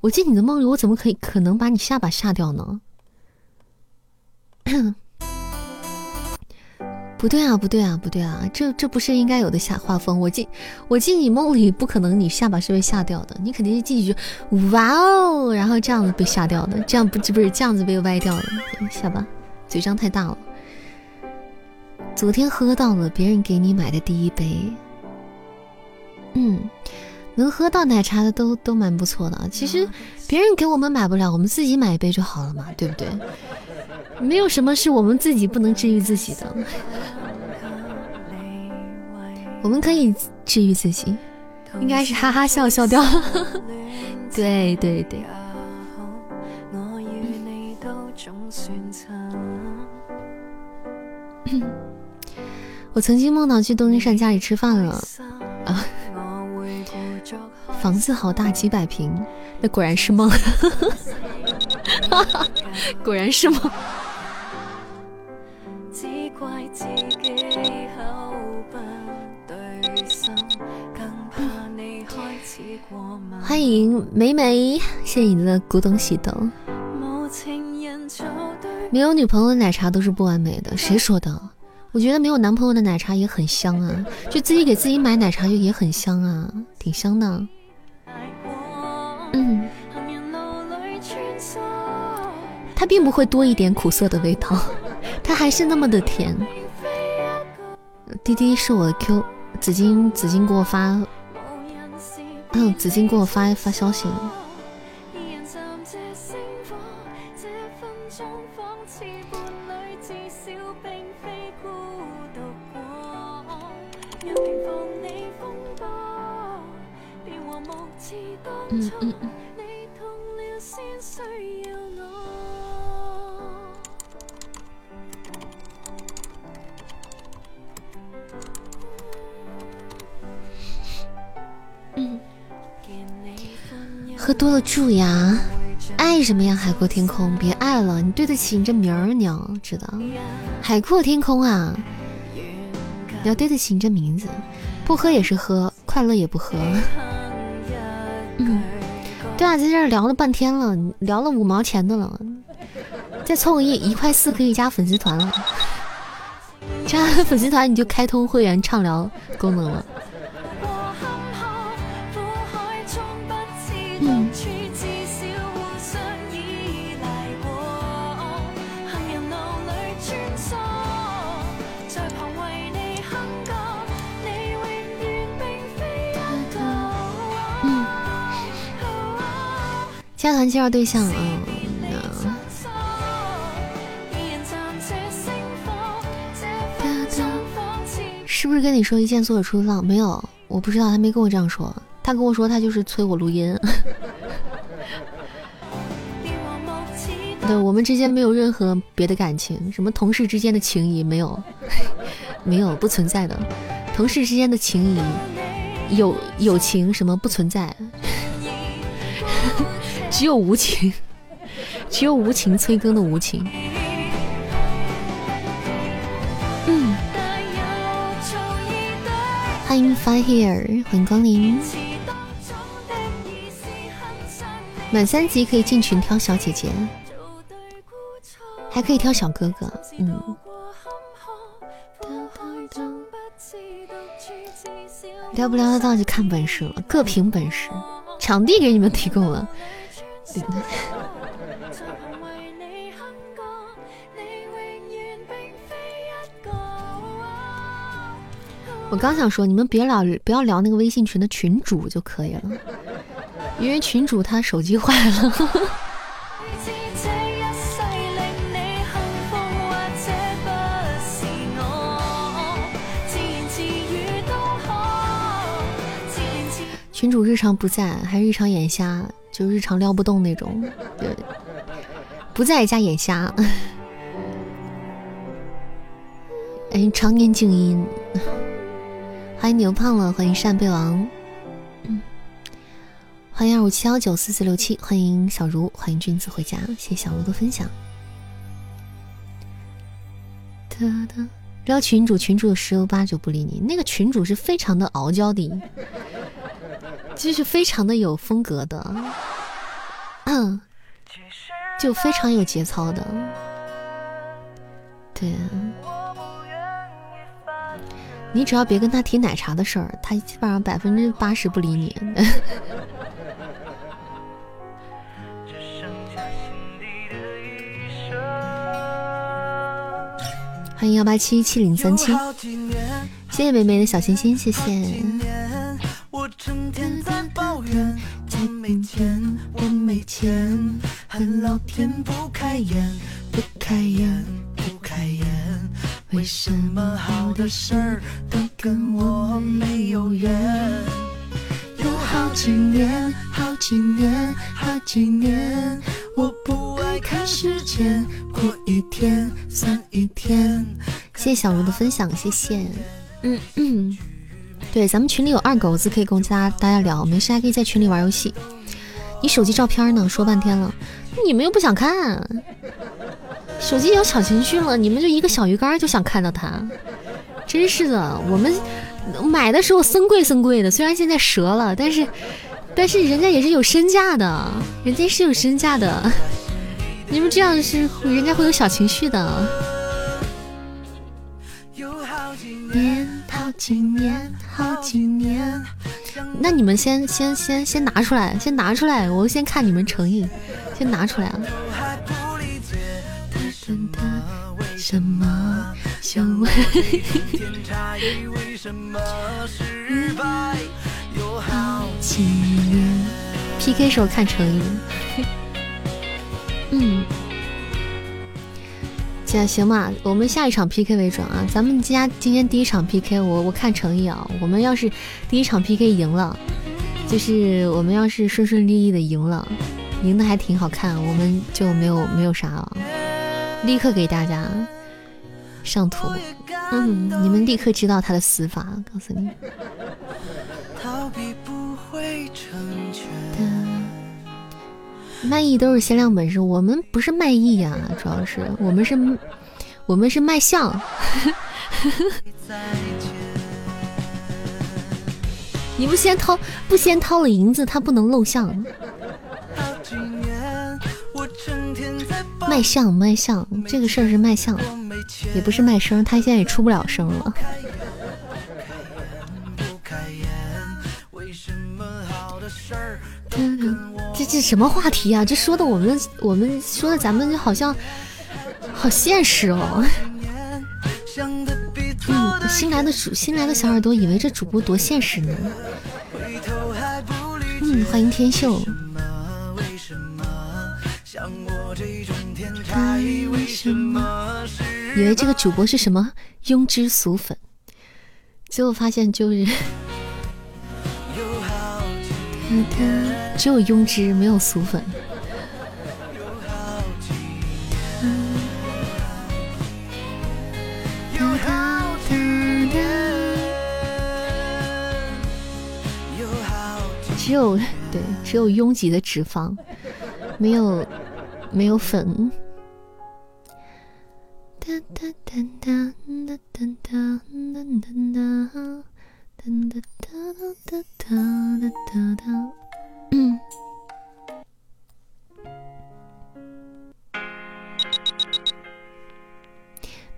我进你的梦里，我怎么可以可能把你下巴吓掉呢？不对啊，不对啊，不对啊！这这不是应该有的下画风。我进我进你梦里，不可能你下巴是被吓掉的，你肯定是进去哇哦，然后这样子被吓掉的，这样不这不是这样子被歪掉的下巴，嘴张太大了。昨天喝到了别人给你买的第一杯，嗯。能喝到奶茶的都都蛮不错的。其实别人给我们买不了，我们自己买一杯就好了嘛，对不对？没有什么是我们自己不能治愈自己的，我们可以治愈自己，应该是哈哈笑笑掉了。对对对。我曾经梦到去东京善家里吃饭了啊。房子好大，几百平，那果然是梦，果然是梦。欢迎美美，谢谢你的古董喜豆。没有女朋友的奶茶都是不完美的，谁说的？我觉得没有男朋友的奶茶也很香啊，就自己给自己买奶茶就也很香啊，挺香的。嗯，它并不会多一点苦涩的味道，它还是那么的甜。滴滴是我的 Q，紫金紫金给我发，嗯，紫金给我发发消息了。嗯嗯嗯。喝多了蛀牙，爱什么呀？海阔天空，别爱了，你对得起你这名儿，你要知道。海阔天空啊，你要对得起你这名字，不喝也是喝，快乐也不喝。在这儿聊了半天了，聊了五毛钱的了，再凑个一一块四可以加粉丝团了，加粉丝团你就开通会员畅聊功能了。介绍对象啊！是不是跟你说一见所有出浪？没有，我不知道，他没跟我这样说。他跟我说他就是催我录音。对我们之间没有任何别的感情，什么同事之间的情谊没有，没有不存在的。同事之间的情谊、友友情什么不存在。只有无情，只有无情催更的无情。嗯，欢迎 Fine Here，欢迎光临。满三级可以进群挑小姐姐，还可以挑小哥哥。嗯，聊不聊得到就看本事了，各凭本事。场地给你们提供了。我刚想说，你们别聊，不要聊那个微信群的群主就可以了，因为群主他手机坏了。群主日常不在，还日常眼瞎。就日常撩不动那种，对，不在家眼瞎。哎，常年静音。欢迎牛胖了，欢迎扇贝王，欢迎二五七幺九四四六七，欢迎小茹，欢迎君子回家，谢谢小茹的分享。哒哒聊群主，群主十有八九不理你。那个群主是非常的傲娇的，就是非常的有风格的，嗯，就非常有节操的。对，你只要别跟他提奶茶的事儿，他基本上百分之八十不理你。欢迎幺八七七零三七，谢谢美美的小心心，谢谢。我成天在抱怨，我没钱，我没钱，恨老天不开眼，不开眼，不开眼。为什么好的事儿都跟我没有缘？有好几年，好几年，好几年，我不爱看时间。过一天算一天。谢谢小茹的分享，谢谢。嗯嗯，对，咱们群里有二狗子可以跟大家大家聊，没事还可以在群里玩游戏。你手机照片呢？说半天了，你们又不想看。手机有小情绪了，你们就一个小鱼干就想看到它，真是的。我们买的时候森贵森贵的，虽然现在折了，但是但是人家也是有身价的，人家是有身价的。你们这样是人家会有小情绪的。年好几年，好几年。那你们先先先先拿出来，先拿出来，我先看你们诚意，先拿出来啊。什么？好几年。PK 时候看诚意。嗯，行行吧，我们下一场 PK 为准啊！咱们家今天第一场 PK，我我看诚意啊！我们要是第一场 PK 赢了，就是我们要是顺顺利利的赢了，赢的还挺好看，我们就没有没有啥了，立刻给大家上图，嗯，你们立刻知道他的死法，告诉你。逃避不会成卖艺都是限量本事，我们不是卖艺呀，主要是我们是，我们是卖相。你不先掏，不先掏了银子，他不能露相。卖相卖相，这个事儿是卖相，也不是卖声，他现在也出不了声了。这这什么话题啊？这说的我们我们说的咱们就好像好现实哦。嗯，新来的主新来的小耳朵以为这主播多现实呢。嗯，欢迎天秀。以为这个主播是什么庸脂俗粉，结果发现就是。只有庸脂，没有俗粉。只有对，只有拥挤的脂肪，没有没有粉。哒哒哒哒哒哒哒哒哒。哒哒哒哒哒哒哒，嗯，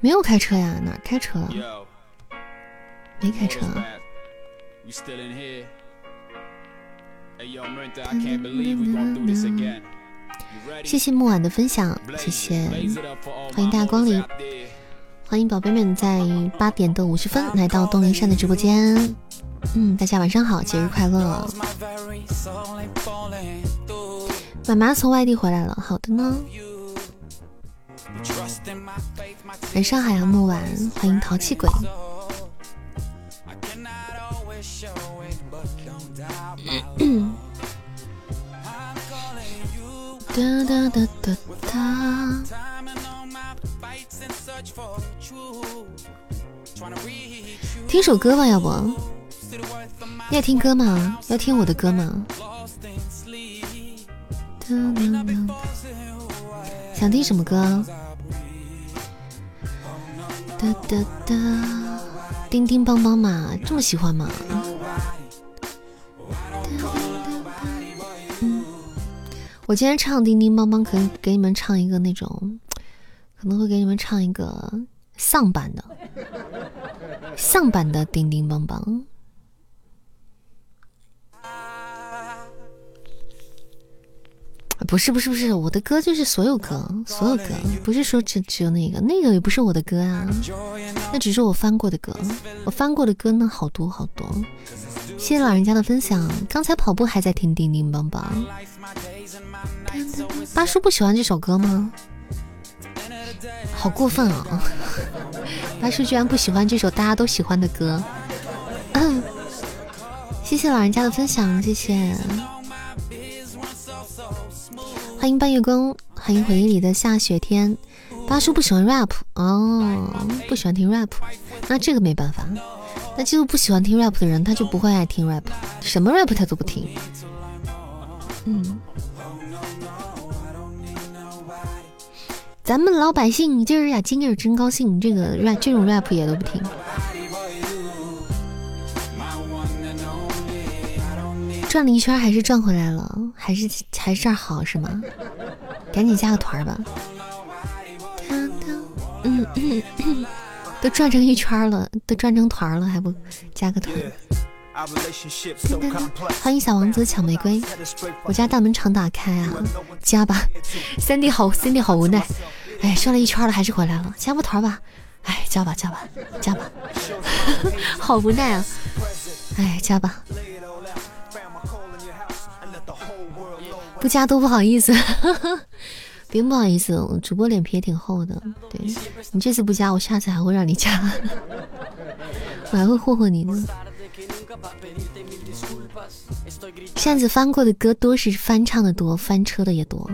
没有开车呀？哪开车了？没开车啊。谢谢木婉的分享，谢谢，欢迎大家光临。欢迎宝贝们在八点的五十分来到东林山的直播间。嗯，大家晚上好，节日快乐！妈妈从外地回来了，好的呢。晚上好呀，木晚，欢迎淘气鬼。哒哒哒哒哒。听首歌吧，要不？要听歌吗？要听我的歌吗？想听什么歌？哒哒哒，叮叮邦邦嘛，这么喜欢吗？我今天唱叮叮邦邦，可以给你们唱一个那种，可能会给你们唱一个丧版的，丧版的叮叮邦邦。不是不是不是，我的歌就是所有歌，所有歌，不是说只只有那个，那个也不是我的歌啊，那只是我翻过的歌，我翻过的歌呢好多好多。谢谢老人家的分享，刚才跑步还在听叮叮邦邦。八叔不喜欢这首歌吗？好过分啊！八叔居然不喜欢这首大家都喜欢的歌。谢谢老人家的分享，谢谢。欢迎半月光，欢迎回忆里的下雪天。八叔不喜欢 rap 哦，不喜欢听 rap，那这个没办法。那就是不喜欢听 rap 的人，他就不会爱听 rap，什么 rap 他都不听。嗯，咱们老百姓今儿呀，今儿真高兴，这个 rap 这种 rap 也都不听。转了一圈还是转回来了，还是还是这儿好是吗？赶紧加个团吧。嗯嗯，都转成一圈了，都转成团了，还不加个团？欢迎小王子抢玫瑰，我家大门常打开啊，加吧。三弟好，三弟好无奈，哎，转了一圈了还是回来了，加个团吧。哎，加吧加吧加吧，好无奈啊，哎，加吧。不加都不好意思，别不好意思，主播脸皮也挺厚的。对你这次不加，我下次还会让你加，我还会霍霍你呢。扇子翻过的歌多是翻唱的多，翻车的也多。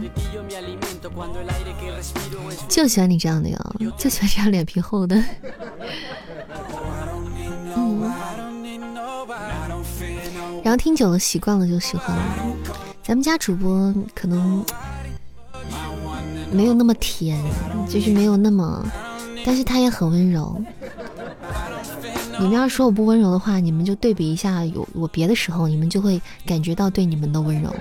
就喜欢你这样的呀，就喜欢这样脸皮厚的。嗯，然后听久了习惯了就喜欢了。咱们家主播可能没有那么甜，就是没有那么，但是他也很温柔。你们要说我不温柔的话，你们就对比一下有我别的时候，你们就会感觉到对你们的温柔。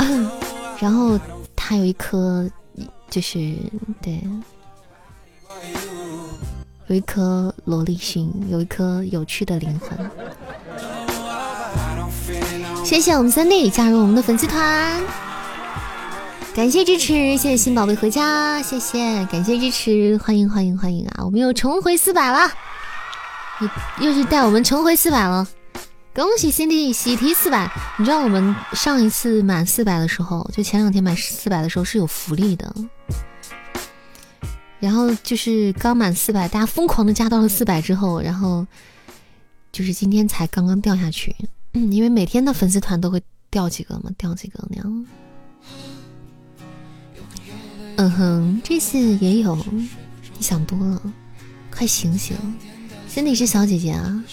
然后他有一颗，就是对，有一颗萝莉心，有一颗有趣的灵魂。谢谢我们三弟加入我们的粉丝团，感谢支持，谢谢新宝贝回家，谢谢，感谢支持，欢迎欢迎欢迎啊！我们又重回四百了，又又是带我们重回四百了，恭喜新弟喜提四百！你知道我们上一次满四百的时候，就前两天满四百的时候是有福利的，然后就是刚满四百，大家疯狂的加到了四百之后，然后就是今天才刚刚掉下去。嗯，因为每天的粉丝团都会掉几个嘛，掉几个那样。嗯哼，这次也有，你想多了，快醒醒！心里是小姐姐啊，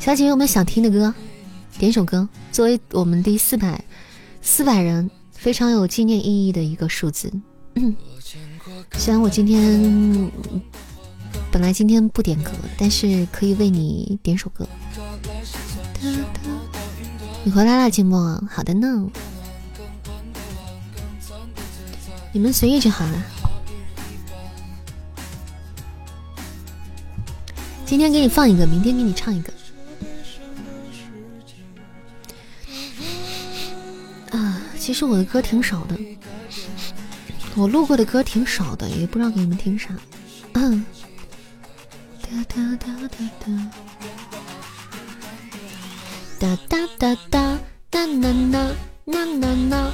小姐姐有没有想听的歌？点首歌，作为我们第四百四百人非常有纪念意义的一个数字。虽然我今天本来今天不点歌，但是可以为你点首歌。你回来了，寂寞。好的呢，你们随意就好了。今天给你放一个，明天给你唱一个。啊，其实我的歌挺少的，我录过的歌挺少的，也不知道给你们听啥。嗯。哒哒哒哒哒。哒哒哒哒哒呐呐呐呐呐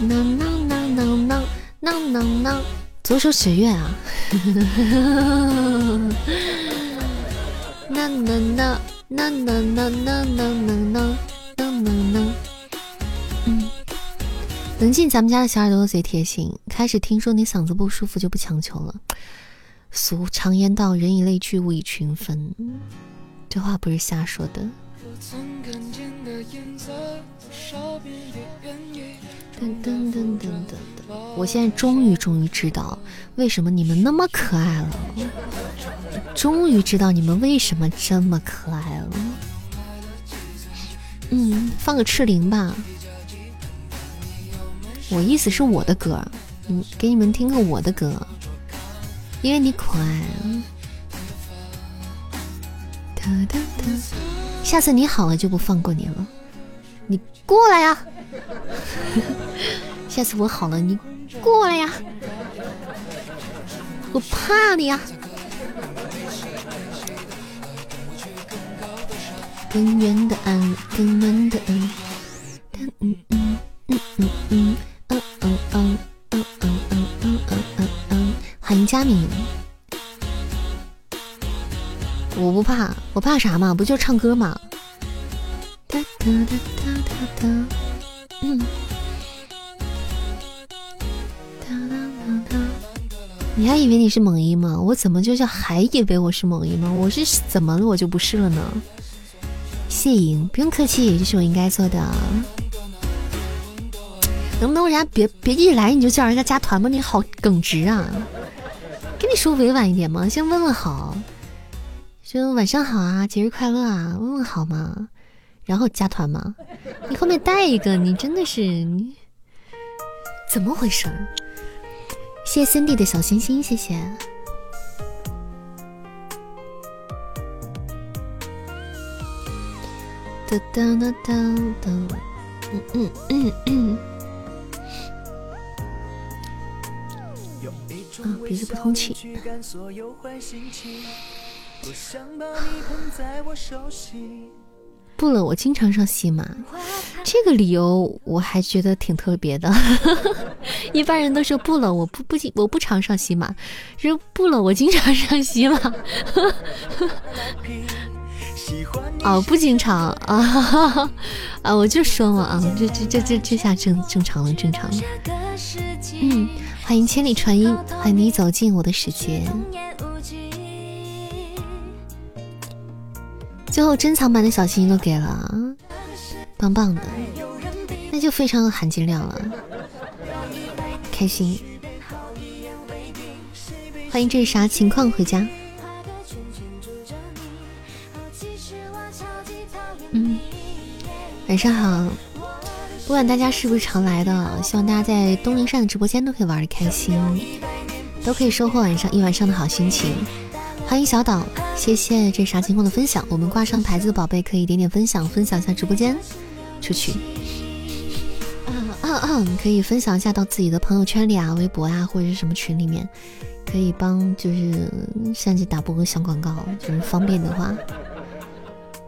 呐呐呐呐呐呐呐，左手雪月啊！呐呐呐呐呐呐呐呐呐呐呐呐。嗯，能进咱们家的小耳朵贼贴心。开始听说你嗓子不舒服就不强求了。俗常言道，人以类聚，物以群分。这话不是瞎说的。噔噔噔噔噔！我现在终于终于知道为什么你们那么可爱了，终于知道你们为什么这么可爱了。嗯，放个赤灵吧。我意思是我的歌，嗯，给你们听个我的歌，因为你可爱。哒哒哒，下次你好了就不放过你了，你过来呀！下次我好了，你过来呀！我怕你呀！更远的岸，更暖的岸。嗯嗯嗯嗯嗯嗯嗯嗯嗯嗯嗯嗯嗯嗯。欢迎佳明。我不怕，我怕啥嘛？不就唱歌嘛？哒哒哒哒哒哒。嗯。哒哒哒哒。你还以为你是猛一吗？我怎么就叫还以为我是猛一吗？我是怎么了？我就不是了呢？谢莹，不用客气，这是我应该做的。能不能人家别别一来你就叫人家加团吗？你好耿直啊！跟你说委婉一点嘛，先问问好，就晚上好啊，节日快乐啊，问问好嘛，然后加团嘛。你后面带一个，你真的是你怎么回事？谢谢 Cindy 的小心心，谢谢。哒哒哒哒哒，嗯嗯嗯嗯。啊，鼻子不通气。不了，我经常上喜马，这个理由我还觉得挺特别的。一般人都说不了，我不不我不常上喜马，说不了，我经常上喜马。哦，不经常啊 啊！我就说嘛啊，这这这这这下正正常了，正常了。嗯，欢迎千里传音，欢迎你走进我的世界。最后珍藏版的小心心都给了，棒棒的，那就非常有含金量了，开心。欢迎这是啥情况？回家。嗯，晚上好。不管大家是不是常来的，希望大家在东林善的直播间都可以玩的开心，都可以收获晚上一晚上的好心情。欢迎小岛，谢谢这啥情况的分享。我们挂上牌子的宝贝可以点点分享，分享一下直播间出去。嗯嗯嗯可以分享一下到自己的朋友圈里啊、微博啊或者是什么群里面，可以帮就是善姐打播个小广告，就是方便的话。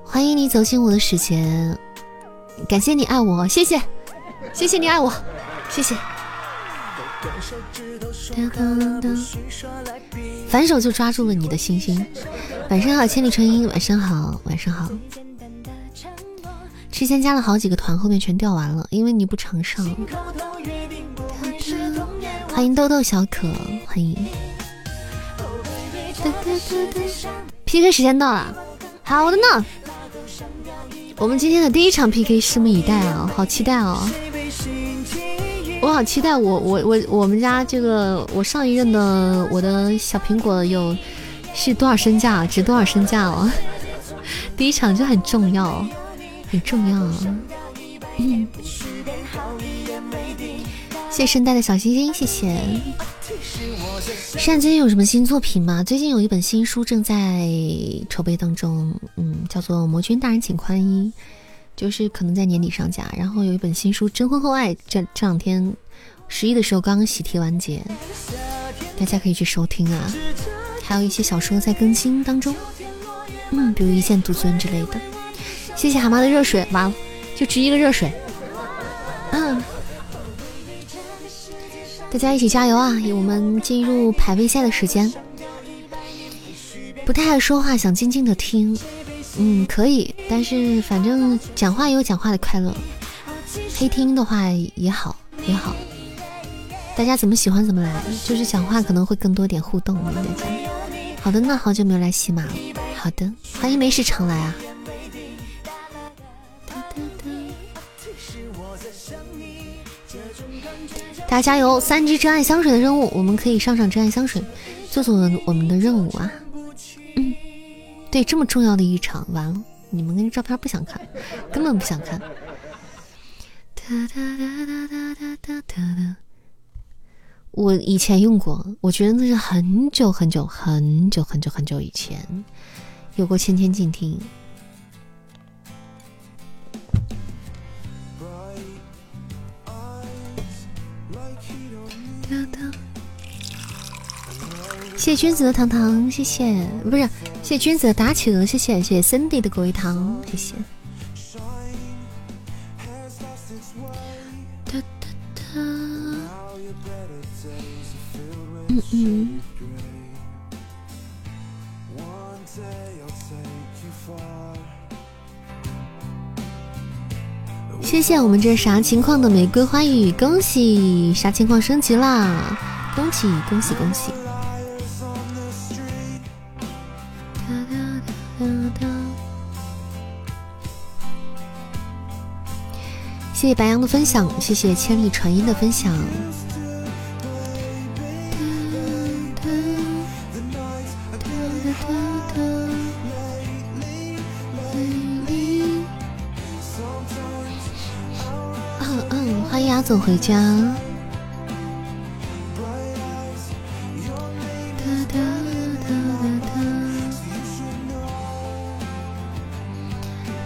欢迎你走进我的世界，感谢你爱我，谢谢，谢谢你爱我，谢谢。反手就抓住了你的心心。晚上好，千里传音，晚上好，晚上好。之前加了好几个团，后面全掉完了，因为你不常上。欢迎豆豆小可，欢迎。PK 时间到了，好的呢。我们今天的第一场 PK，拭目以待啊！好期待哦！我好期待，我我我我们家这个我上一任的我的小苹果有是多少身价，值多少身价哦！第一场就很重要，很重要啊！嗯，谢谢圣诞的小星星，谢谢。善最近有什么新作品吗？最近有一本新书正在筹备当中，嗯，叫做《魔君大人请宽衣》，就是可能在年底上架。然后有一本新书《征婚后爱》，这这两天十一的时候刚刚喜提完结，大家可以去收听啊。还有一些小说在更新当中，嗯，比如《一剑独尊》之类的。谢谢蛤蟆的热水，完了就值一个热水，嗯。大家一起加油啊！我们进入排位赛的时间。不太爱说话，想静静的听。嗯，可以，但是反正讲话也有讲话的快乐，黑听的话也好也好。大家怎么喜欢怎么来，就是讲话可能会更多点互动。大家好的，那好久没有来喜马了。好的，欢迎没事常来啊。大家加油！三支真爱香水的任务，我们可以上上真爱香水，做做我们的任务啊！对，这么重要的一场，完了，你们那个照片不想看，根本不想看。我以前用过，我觉得那是很久很久很久很久很久以前，有过千千静听。谢君子的糖糖，谢谢，不是谢君子的打起鹅，谢谢谢谢 Cindy 的果味糖，谢谢。嗯嗯。谢谢我们这啥情况的玫瑰花语，恭喜啥情况升级啦！恭喜恭喜恭喜！谢谢白羊的分享，谢谢千里传音的分享。嗯嗯，欢迎雅总回家。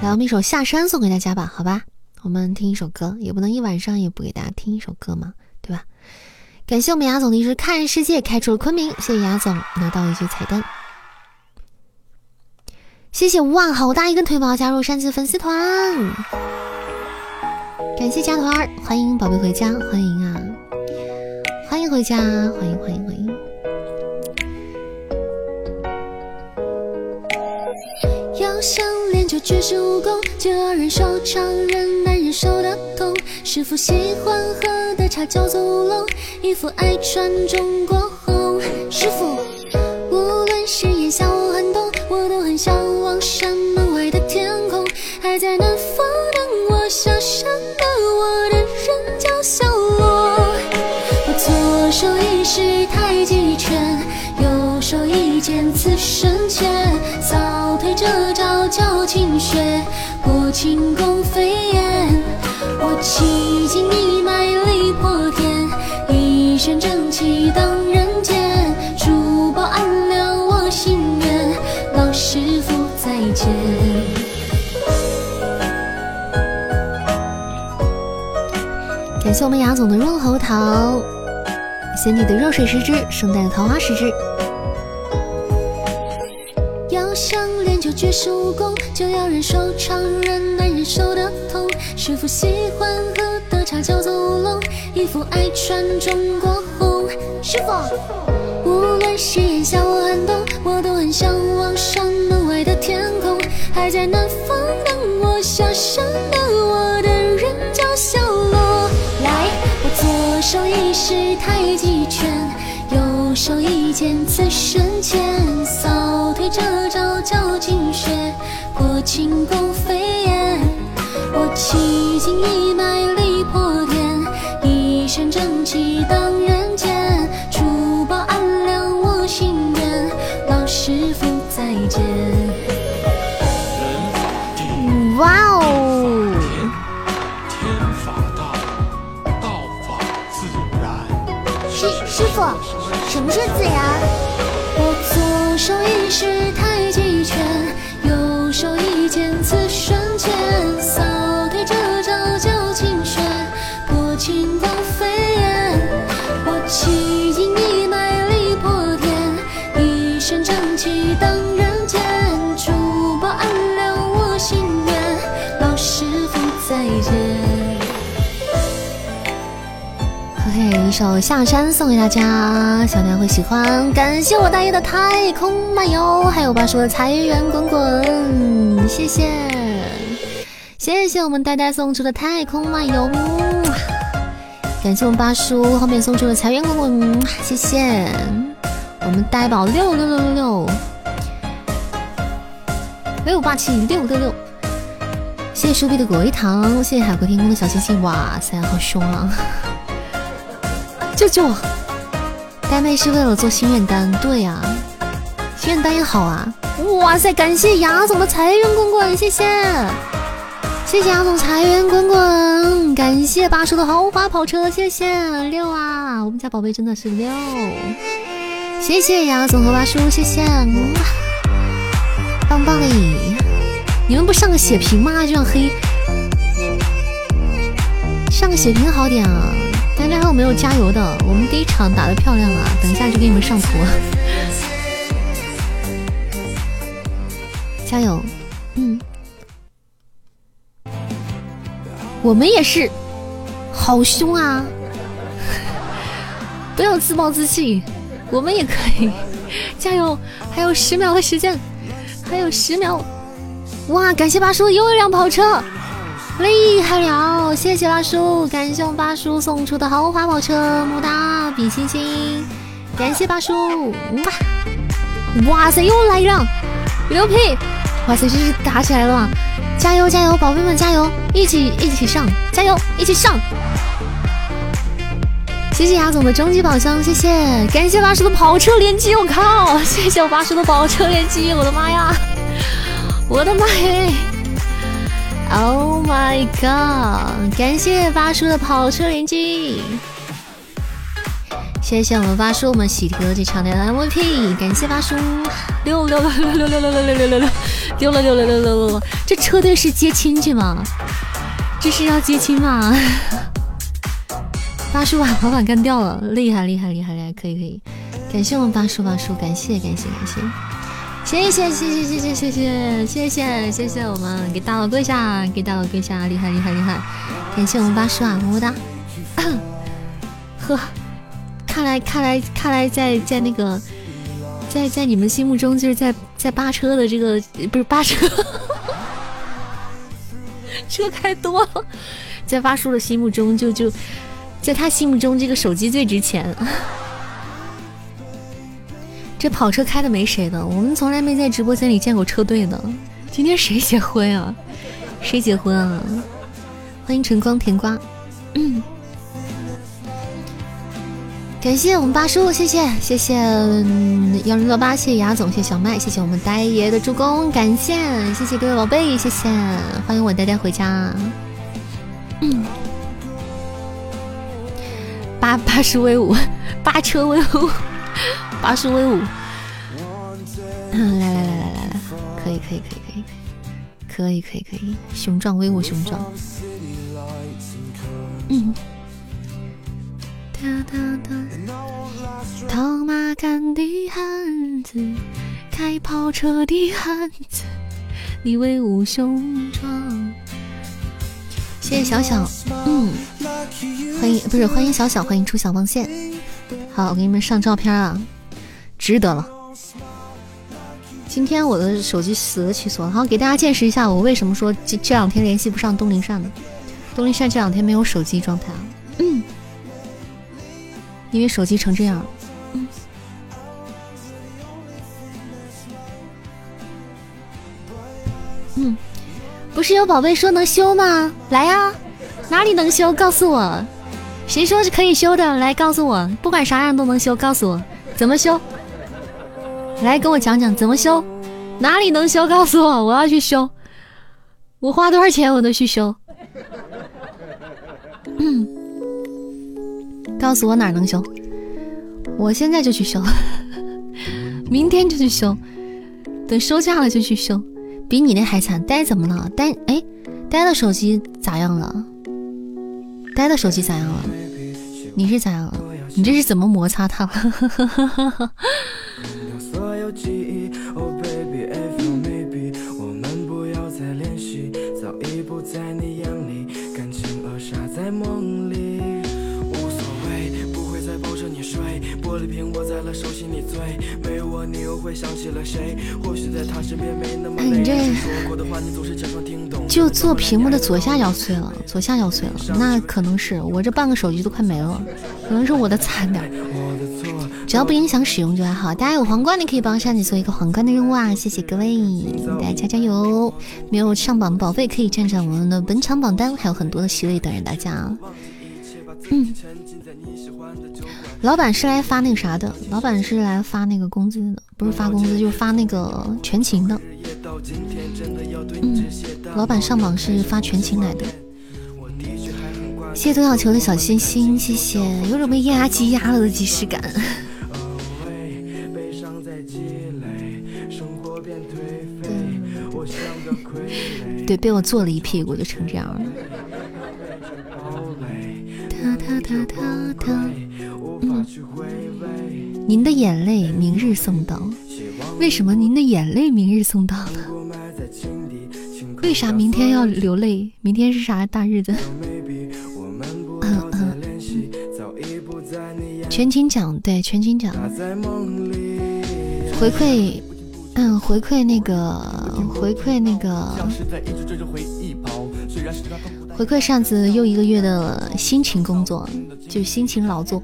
来，我们一首《下山》送给大家吧，好吧？我们听一首歌，也不能一晚上也不给大家听一首歌嘛，对吧？感谢我们雅总的一支看世界开出了昆明，谢谢雅总拿到一局彩蛋。谢谢哇，好大一根腿毛加入山鸡粉丝团，感谢加团，欢迎宝贝回家，欢迎啊，欢迎回家，欢迎欢迎欢迎。要想绝世武功，就要忍受常人难忍受的痛。师傅喜欢喝的茶叫做乌龙，衣服爱穿中国红。师傅，无论是炎夏或寒冬，我都很向往山门外的天空。还在南方等我下山的我的人叫小罗。我左手一式太极拳，手一剑刺身前，扫腿这招叫清雪，破轻功飞燕。我气劲一脉力破天，一身正气荡人间。珠宝暗亮我心愿，老师傅再见。感谢我们雅总的润喉糖，仙女的热水十支，圣诞的桃花十支。就绝世武功，就要忍受常人难忍受的痛。师傅喜欢喝的茶叫做乌龙，衣服爱穿中国红。师傅，无论是炎夏或寒冬，我都很向往山门外的天空。还在南方等我下山的我的人叫小罗。来，我左手一式太极拳，右手一剑刺身前，扫退这招叫惊雪，破轻功飞燕。我气劲一脉力破天，一身正气荡人间。除暴安良我心愿，老师傅再见。哇哦！天法大，道法自然。师师傅，什么是自然？我左手一式太极拳，右手一剑刺首《下山》送给大家，希望大家会喜欢。感谢我大爷的太空漫游，还有我八叔的财源滚滚，谢谢，谢谢我们呆呆送出的太空漫游，感谢我们八叔后面送出的财源滚滚，谢谢我们呆宝六六六六六六霸气六六六，谢谢叔弟的果味糖，谢谢海阔天空的小星星，哇塞，好凶啊！救救我！呆妹是为了做心愿单，对呀、心愿单也好啊。哇塞，感谢牙总的财源滚滚，谢谢，谢谢牙总财源滚滚，感谢八叔的豪华跑车，谢谢六啊，我们家宝贝真的是六，谢谢牙总和八叔，谢谢，嗯棒棒的！你们不上个血瓶吗？这样黑，上个血瓶好点啊！没有加油的？我们第一场打得漂亮啊，等一下就给你们上图。加油！嗯，我们也是，好凶啊！不要自暴自弃，我们也可以，加油！还有十秒的时间，还有十秒。哇！感谢八叔又一辆跑车，厉害了！谢谢八叔，感谢我八叔送出的豪华跑车，么么哒，比心心，感谢八叔！哇！哇塞，又来一辆，牛屁！哇塞，这是打起来了吗？加油加油，宝贝们加油，一起一起上，加油，一起上！谢谢牙总的终极宝箱，谢谢，感谢八叔的跑车连击，我靠！谢谢我八叔的跑车连击，我的妈呀！我的妈耶！Oh my god！感谢八叔的跑车连击，谢谢我们八叔，我们喜哥这场的 MVP，感谢八叔六六六六六六六六六六六六六六了六了六六六，这车队是接亲去吗？这是要接亲吗？八叔把老板干掉了，厉害厉害厉害厉害，可以可以，感谢我们八叔八叔，感谢感谢感谢。谢谢谢谢谢谢谢谢谢谢谢谢我们给大佬跪下，给大佬跪下，厉害厉害厉害！感谢我们八叔啊，么么哒。呵，看来看来看来在在那个在在你们心目中就是在在扒车的这个不是扒车，车开多了，在八叔的心目中就就在他心目中这个手机最值钱。这跑车开的没谁的，我们从来没在直播间里见过车队的。今天谁结婚啊？谁结婚啊？欢迎晨光甜瓜，嗯，感谢我们八叔，谢谢谢谢幺零六八，谢谢牙总，谢谢小麦，谢谢我们呆爷的助攻，感谢谢谢各位宝贝，谢谢，欢迎我呆呆回家。嗯，八八叔威武，八车威武。八叔威武，来来来来来来，可以可以可以可以，可以可以可以，雄壮威武雄壮，嗯，哒哒哒，套马杆的汉子，开跑车的汉子，你威武雄壮。谢谢小小，嗯，欢迎不是欢迎小小，欢迎出小望线。好，我给你们上照片啊，值得了。今天我的手机死了其所了，好，给大家见识一下我为什么说这这两天联系不上东林善呢。东林善这两天没有手机状态啊，嗯，因为手机成这样。嗯，嗯，不是有宝贝说能修吗？来呀，哪里能修？告诉我。谁说是可以修的？来告诉我，不管啥样都能修，告诉我怎么修。来跟我讲讲怎么修，哪里能修？告诉我，我要去修。我花多少钱我都去修。告诉我哪能修，我现在就去修，明天就去修，等收假了就去修。比你那还惨，呆怎么了？呆哎，呆的手机咋样了？呆的手机咋样了？你是咋样了？你这是怎么摩擦它了？记忆，Oh baby, if you maybe，我们不要再联系，早已不在你眼里，感情扼杀在梦里。无所谓，不会再抱着你睡，玻璃瓶握在了手心里醉，没有我你又会想起了谁？或许在他身边没那么你这说过的话你总是假装听懂。就做屏幕的左下角碎了，左下角碎了，那可能是我这半个手机都快没了，可能是我的惨点只要不影响使用就还好。大家有皇冠的可以帮扇子做一个皇冠的任务啊！谢谢各位，大家加加油！没有上榜的宝贝可以占占我们的本场榜单，还有很多的席位等着大家。嗯，老板是来发那个啥的，老板是来发那个工资的，不是发工资就是发那个全勤的。嗯，老板上榜是发全勤来的。谢谢多小球的小心心，谢谢，有种被压机压了的即视感。对，被我坐了一屁股就成这样了。您的眼泪明日送到，为什么您的眼泪明日送到呢？为啥明天要流泪？明天是啥大日子？嗯嗯，全勤奖，对，全勤奖，回馈，嗯，回馈那个，回馈那个。回馈上次又一个月的辛勤工作，就辛勤劳作，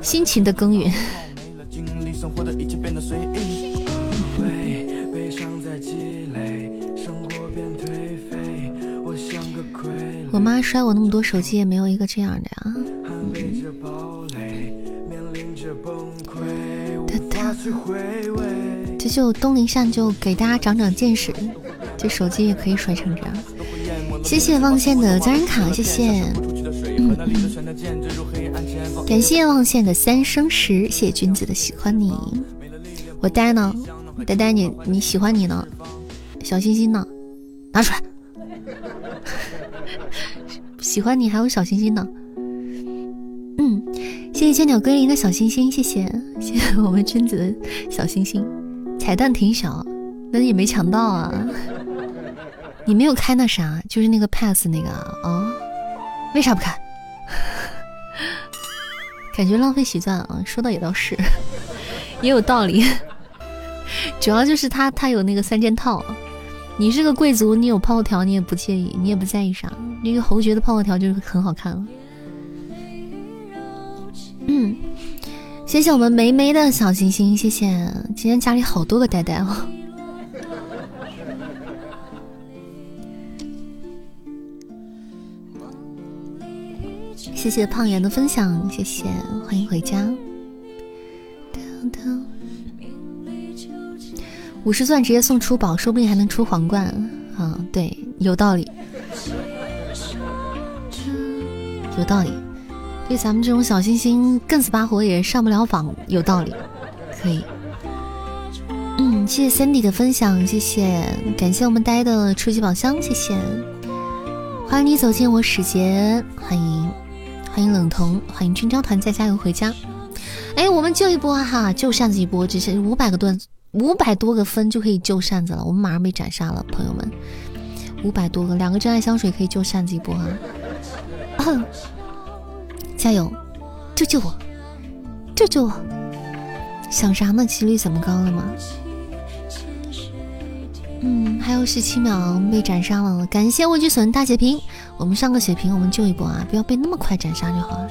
辛勤的耕耘。我妈摔我那么多手机，也没有一个这样的呀。这就东林善就给大家长长见识，这手机也可以摔成这样。谢谢望线的家人卡，谢谢，感谢望线的三生石，谢谢君子的喜欢你，我呆呢，呆呆你你喜欢你呢，小心心呢，拿出来，喜欢你还有小心心呢，嗯，谢谢千鸟归零的小心心，谢谢谢谢我们君子的小心心，彩蛋挺小，但是也没抢到啊。你没有开那啥，就是那个 pass 那个啊？为啥不开？感觉浪费喜钻啊！说的也倒是，也有道理。主要就是他他有那个三件套，你是个贵族，你有泡泡条，你也不介意，你也不在意啥。那个侯爵的泡泡条就是很好看了。嗯，谢谢我们梅梅的小星星，谢谢。今天家里好多个呆呆哦。谢谢胖圆的分享，谢谢，欢迎回家。五十钻直接送出宝，说不定还能出皇冠。啊，对，有道理，有道理。对咱们这种小星星，更死巴活也上不了榜，有道理，可以。嗯，谢谢 Cindy 的分享，谢谢，感谢我们呆的初级宝箱，谢谢，欢迎你走进我史节，欢迎。欢迎冷彤，欢迎军招团再加油回家。哎，我们救一波哈，救扇子一波，只是五百个盾，五百多个分就可以救扇子了。我们马上被斩杀了，朋友们，五百多个，两个真爱香水可以救扇子一波啊！加油，救救我，救救我！想啥呢？几率怎么高了吗？嗯，还有十七秒被斩杀了，感谢畏惧损大血瓶。我们上个血瓶，我们救一波啊！不要被那么快斩杀就好了。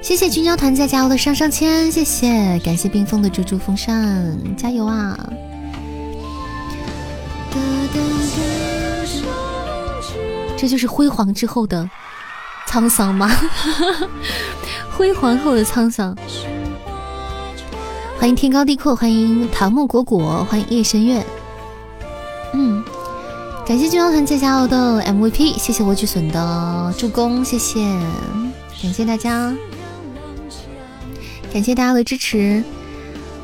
谢谢军交团在加油的上上签，谢谢，感谢冰封的猪猪风扇，加油啊！这就是辉煌之后的沧桑吗？辉煌后的沧桑。欢迎天高地阔，欢迎桃木果果，欢迎夜深月。嗯。感谢军刀团再加油的 MVP，谢谢我举笋的助攻，谢谢，感谢大家，感谢大家的支持，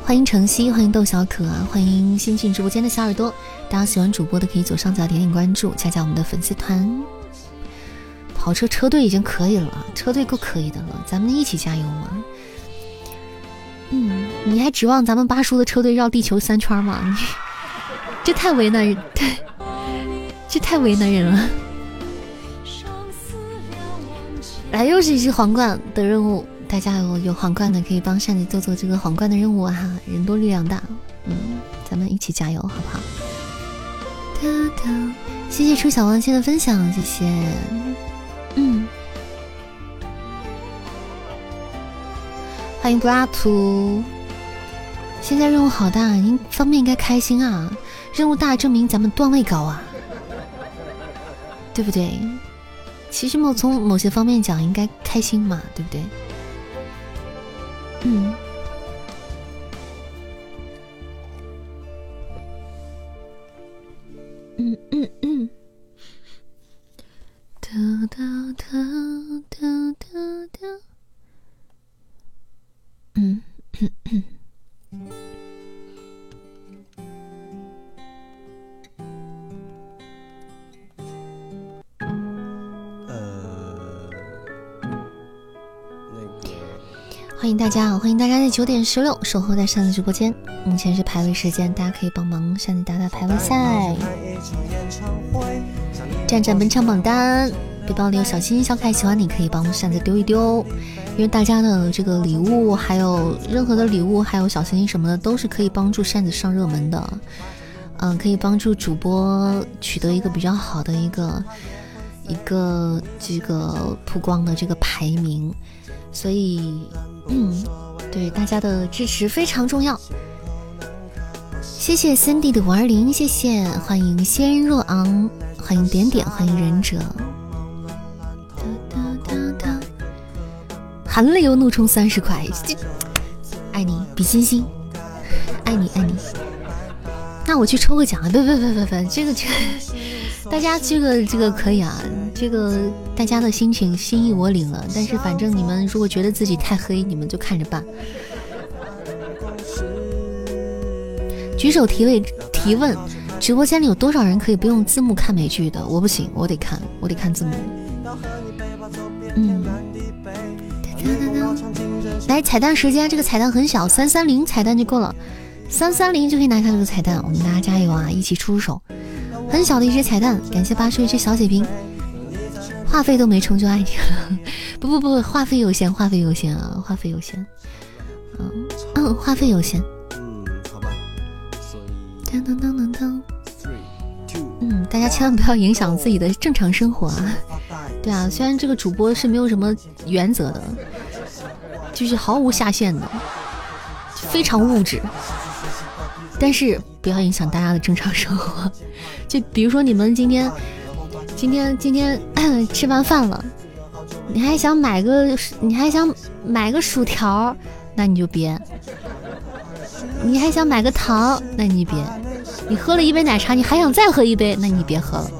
欢迎晨曦，欢迎豆小可，欢迎新进直播间的小耳朵，大家喜欢主播的可以左上角点点关注，加加我们的粉丝团。跑车车队已经可以了，车队够可以的了，咱们一起加油嘛。嗯，你还指望咱们八叔的车队绕地球三圈吗？你 这太为难人，对。这太为难人了！来，又是一只皇冠的任务，大家有有皇冠的可以帮扇子做做这个皇冠的任务啊。人多力量大，嗯，咱们一起加油，好不好？谢谢出小王星的分享，谢谢。嗯，欢迎柏拉图。现在任务好大，您方面应该开心啊！任务大，证明咱们段位高啊。对不对？其实某从某些方面讲，应该开心嘛，对不对？嗯。嗯嗯嗯。哒哒哒哒哒哒。嗯嗯嗯。欢迎大家啊！欢迎大家在九点十六守候在扇子直播间。目前是排位时间，大家可以帮忙扇子打打排位赛，站站本场榜单。背包里有小心心小可爱，喜欢你可以帮扇子丢一丢，因为大家的这个礼物，还有任何的礼物，还有小心心什么的，都是可以帮助扇子上热门的。嗯，可以帮助主播取得一个比较好的一个一个这个曝光的这个排名，所以。嗯，对大家的支持非常重要。谢谢 Cindy 的五二零，谢谢，欢迎仙若昂，欢迎点点，欢迎忍者。含泪又怒充三十块，爱你比心心，爱你爱你。那我去抽个奖啊！不不不不不，这个这个，大家这个这个可以啊。这个大家的心情心意我领了，但是反正你们如果觉得自己太黑，你们就看着办。举手提问提问，直播间里有多少人可以不用字幕看美剧的？我不行，我得看，我得看字幕。嗯，来彩蛋时间，这个彩蛋很小，三三零彩蛋就够了，三三零就可以拿下这个彩蛋。我们大家加油啊，一起出手，很小的一只彩蛋，感谢八叔一只小血瓶。话费都没充就爱你了，不不不，话费有限，话费有限啊，话费有限，嗯嗯，话费有限，当当当当当，嗯，大家千万不要影响自己的正常生活啊。对啊，虽然这个主播是没有什么原则的，就是毫无下限的，非常物质，但是不要影响大家的正常生活。就比如说你们今天。今天今天 吃完饭了，你还想买个你还想买个薯条，那你就别；你还想买个糖，那你别；你喝了一杯奶茶，你还想再喝一杯，那你别喝了。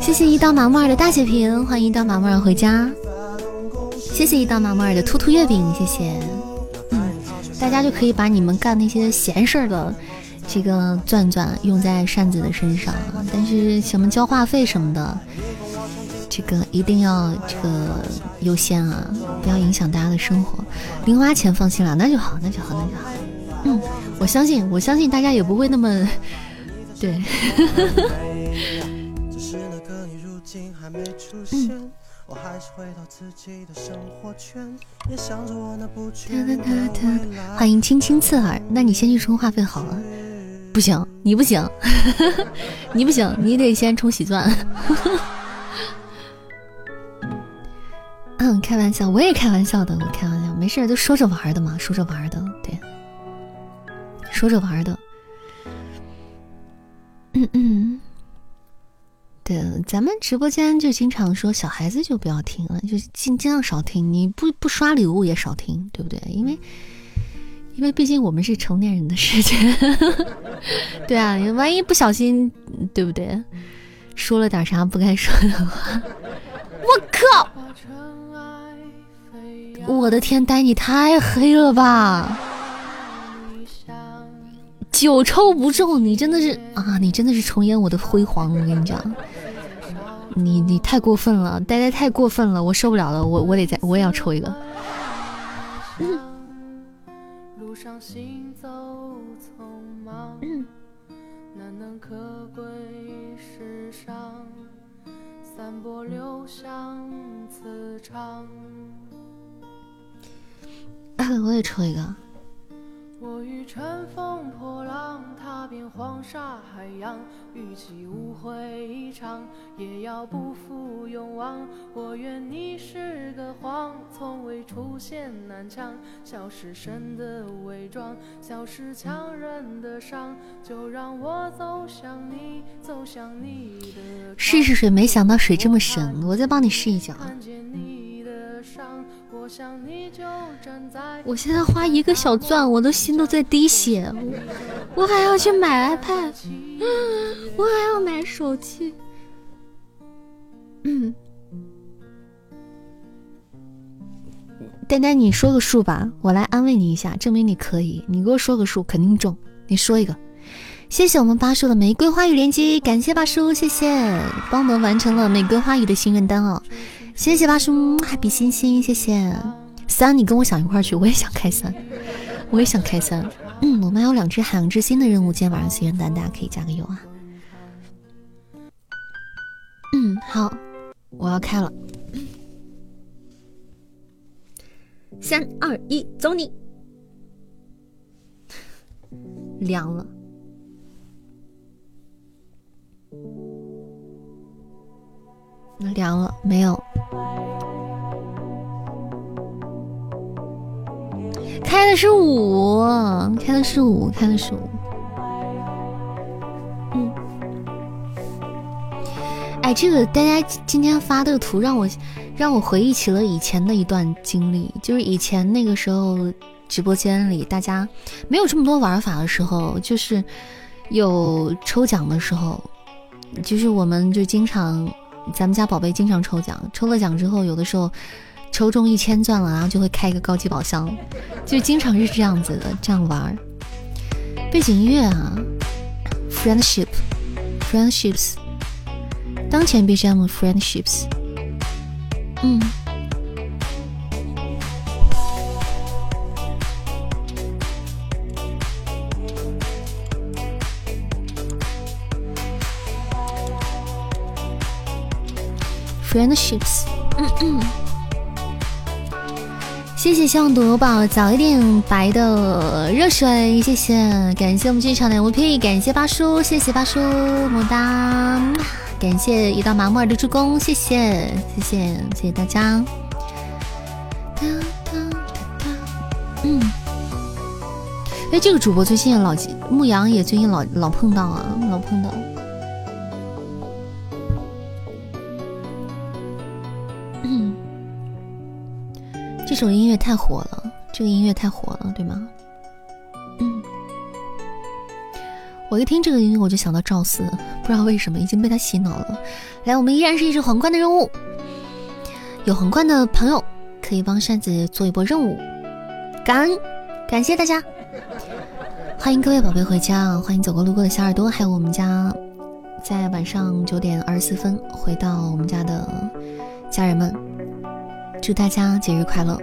谢谢一刀麻木耳的大血瓶，欢迎一刀麻木耳回家。谢谢一刀麻木耳的兔兔月饼，谢谢。嗯，大家就可以把你们干那些闲事儿的。这个钻钻用在扇子的身上，但是什么交话费什么的，这个一定要这个优先啊，不要影响大家的生活。零花钱放心了，那就好，那就好，那就好。嗯，我相信，我相信大家也不会那么对。欢迎青青刺耳，那你先去充话费好了。不行，你不行，你不行，你得先充喜钻。嗯，开玩笑，我也开玩笑的，我开玩笑，没事，就说着玩的嘛，说着玩的，对，说着玩的。嗯嗯，对，咱们直播间就经常说小孩子就不要听了，就尽尽量少听，你不不刷礼物也少听，对不对？因为。因为毕竟我们是成年人的世界，对啊，万一不小心，对不对？说了点啥不该说的话，我靠！我的天，呆你太黑了吧！久抽不中，你真的是啊，你真的是重演我的辉煌！我跟你讲，你你太过分了，呆呆太过分了，我受不了了，我我得再我也要抽一个。上行走匆忙，难能可贵世上散播留香磁场。我也抽一个。我欲乘风破浪踏遍黄沙海洋，与其误会一场，也要不负勇往。我愿你是个谎，从未出现南墙，笑是神的伪装，笑是强忍的伤，就让我走向你，走向你的。试试水，没想到水这么深，我再帮你试一脚。看见你我想你就站在。我现在花一个小钻，我的心都在滴血，我我还要去买 iPad，我还要买手机。嗯，丹丹，你说个数吧，我来安慰你一下，证明你可以。你给我说个数，肯定中。你说一个。谢谢我们八叔的玫瑰花语连击，感谢八叔，谢谢，帮我们完成了玫瑰花语的心愿单哦。谢谢八叔，还比心心，谢谢三，你跟我想一块儿去，我也想开三，我也想开三。嗯，我们还有两只海洋之心的任务，今天晚上心愿单大家可以加个油啊。嗯，好，我要开了。三二一，走你！凉了。凉了没有？开的是五，开的是五，开的是五。嗯，哎，这个大家今天发的图让我让我回忆起了以前的一段经历，就是以前那个时候直播间里大家没有这么多玩法的时候，就是有抽奖的时候，就是我们就经常。咱们家宝贝经常抽奖，抽了奖之后，有的时候抽中一千钻了，然后就会开一个高级宝箱，就经常是这样子的，这样玩。背景音乐啊，friendship，friendships，当前 BGM friendships，嗯。Friendships，嗯嗯，谢谢希望朵宝早一点白的热水，谢谢，感谢我们剧场的 MVP，感谢八叔，谢谢八叔，么么哒，感谢一道麻木耳的助攻，谢谢，谢谢，谢谢大家。嗯，哎，这个主播最近老牧羊也最近老老碰到啊，老碰到。这首音乐太火了，这个音乐太火了，对吗？嗯，我一听这个音乐我就想到赵四，不知道为什么已经被他洗脑了。来，我们依然是一只皇冠的任务，有皇冠的朋友可以帮扇子做一波任务，感恩，感谢大家，欢迎各位宝贝回家，欢迎走过路过的小耳朵，还有我们家在晚上九点二十四分回到我们家的家人们。祝大家节日快乐！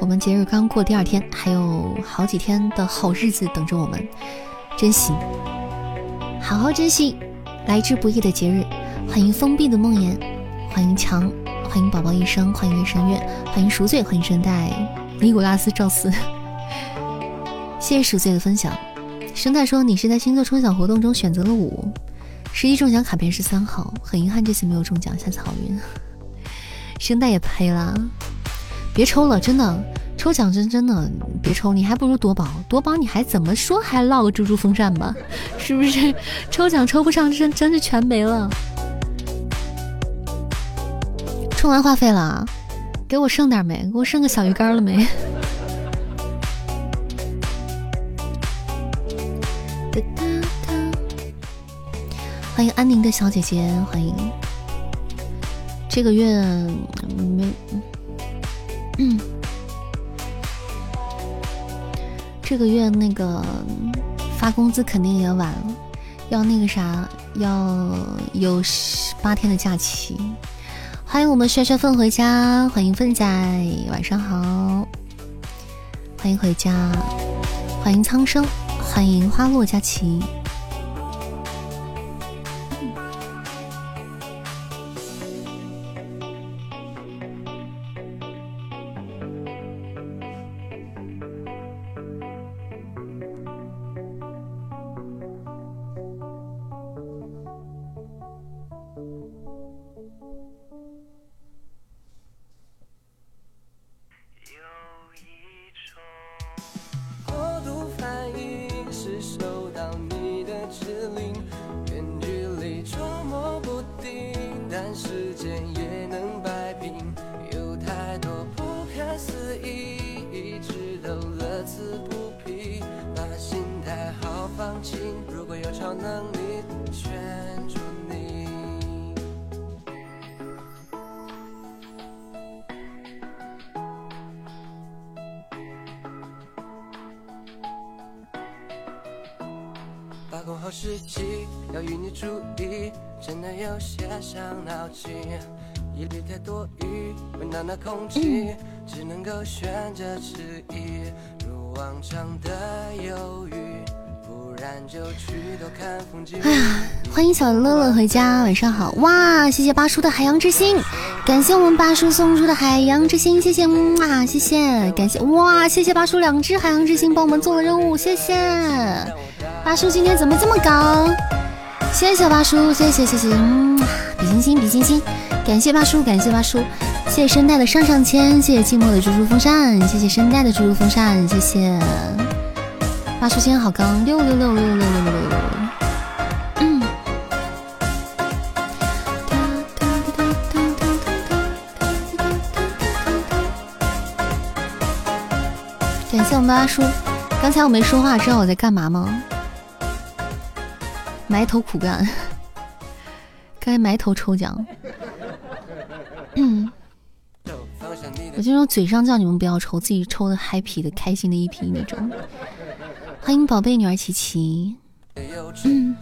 我们节日刚过，第二天还有好几天的好日子等着我们，珍惜，好好珍惜来之不易的节日。欢迎封闭的梦魇，欢迎强，欢迎宝宝一生，欢迎月神月，欢迎赎罪，欢迎圣代尼古拉斯赵四。谢谢赎罪的分享。生代说你是在星座抽奖活动中选择了五，实际中奖卡片是三号，很遗憾这次没有中奖，下次好运。声带也赔了，别抽了，真的，抽奖真真的别抽，你还不如夺宝，夺宝你还怎么说还落个猪猪风扇吧，是不是？抽奖抽不上，真真是全没了。充完话费了，给我剩点没？给我剩个小鱼干了没？欢迎安宁的小姐姐，欢迎。这个月没，嗯，这个月那个发工资肯定也晚了，要那个啥，要有十八天的假期。欢迎我们帅帅凤回家，欢迎凤仔，晚上好，欢迎回家，欢迎苍生，欢迎花落佳期。把控好时机，要与你注意，真的有些伤脑筋。太多余，温暖的空气，只能够选择迟疑。如往常的犹豫，不然就去多看风景。哎呀，欢迎小乐乐回家，晚上好！哇，谢谢八叔的海洋之心，感谢我们八叔送出的海洋之心，谢谢木啊，谢谢，感谢哇，谢谢八叔两只海洋之心帮我们做了任务，谢谢八叔今天怎么这么高？谢谢八叔，谢谢谢谢，嗯，比心心比心心，感谢八叔，感谢八叔，谢谢声带的上上签，谢谢寂寞的猪猪风扇，谢谢声带的猪猪风扇，谢谢八叔今天好高，六六六六六六六六六。嗯。感谢我们八叔，刚才我没说话，知道我在干嘛吗？埋头苦干，该埋头抽奖。我经常嘴上叫你们不要抽，自己抽的 happy 的开心的一批那种。欢迎宝贝女儿琪琪。嗯，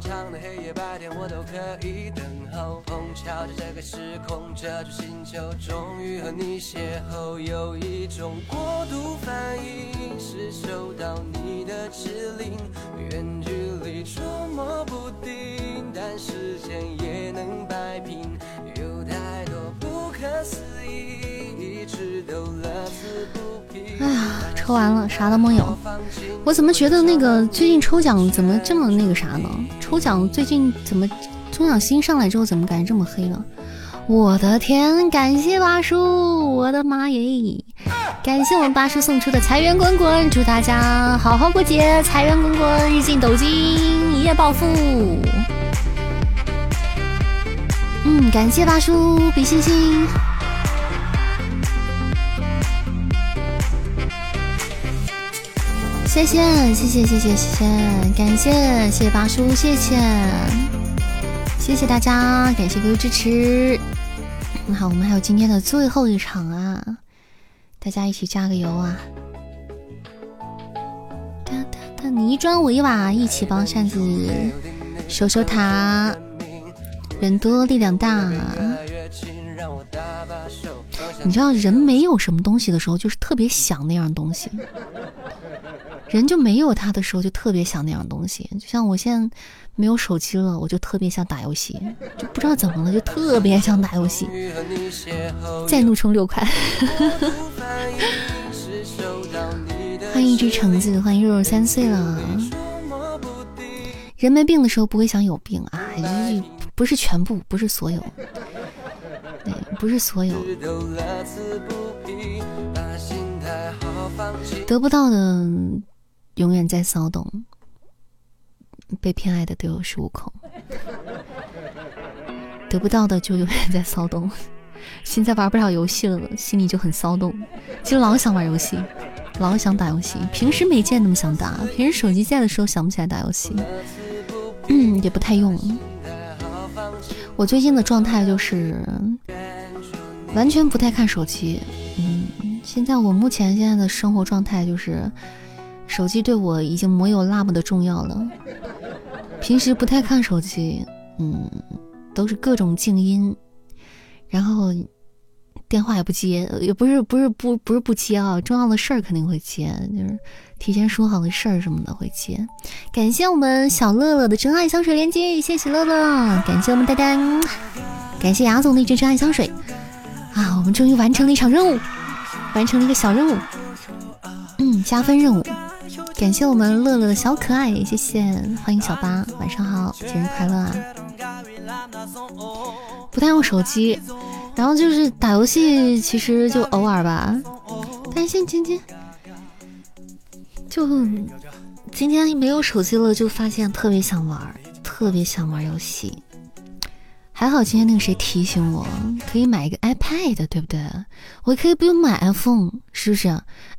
长的黑夜白天，我都可以等。碰巧在这个时空，这座星球，终于和你邂逅。有一种过度反应，是收到你的指令。远距离捉摸不定，但时间也能摆平。有太多不可思议，一直都乐此不疲。哎呀，抽完了，啥都没有。我怎么觉得那个最近抽奖怎么这么那个啥呢？抽奖最近怎么抽奖新上来之后怎么感觉这么黑呢？我的天！感谢八叔，我的妈耶！感谢我们八叔送出的财源滚滚，祝大家好好过节，财源滚滚，日进斗金，一夜暴富。嗯，感谢八叔，比心心。谢谢谢谢谢谢谢谢，感谢谢谢八叔，谢谢谢谢大家，感谢各位支持。那好，我们还有今天的最后一场啊，大家一起加个油啊！哒哒哒，你一砖我一瓦，一起帮扇子守守塔，人多力量大。你知道人没有什么东西的时候，就是特别想那样东西。人就没有他的时候，就特别想那样东西。就像我现在没有手机了，我就特别想打游戏，就不知道怎么了，就特别想打游戏。再怒充六块，欢迎一只橙子，欢迎肉肉三岁了。人没病的时候不会想有病啊，不是全部，不是所有，对，不是所有。得不到的永远在骚动，被偏爱的都有恃无恐。得不到的就永远在骚动。现在玩不了游戏了，心里就很骚动，就老想玩游戏，老想打游戏。平时没见那么想打，平时手机在的时候想不起来打游戏，也不太用。我最近的状态就是完全不太看手机，嗯。现在我目前现在的生活状态就是，手机对我已经没有那么的重要了。平时不太看手机，嗯，都是各种静音，然后电话也不接，也不是不是不不是不接啊，重要的事儿肯定会接，就是提前说好的事儿什么的会接。感谢我们小乐乐的真爱香水连接，谢谢乐乐，感谢我们丹丹，感谢雅总的一支真爱香水啊，我们终于完成了一场任务。完成了一个小任务，嗯，加分任务。感谢我们乐乐的小可爱，谢谢，欢迎小八，晚上好，节日快乐啊！不太用手机，然后就是打游戏，其实就偶尔吧。但是今天就今天没有手机了，就发现特别想玩，特别想玩游戏。还好今天那个谁提醒我，可以买一个 iPad，对不对？我可以不用买 iPhone，是不是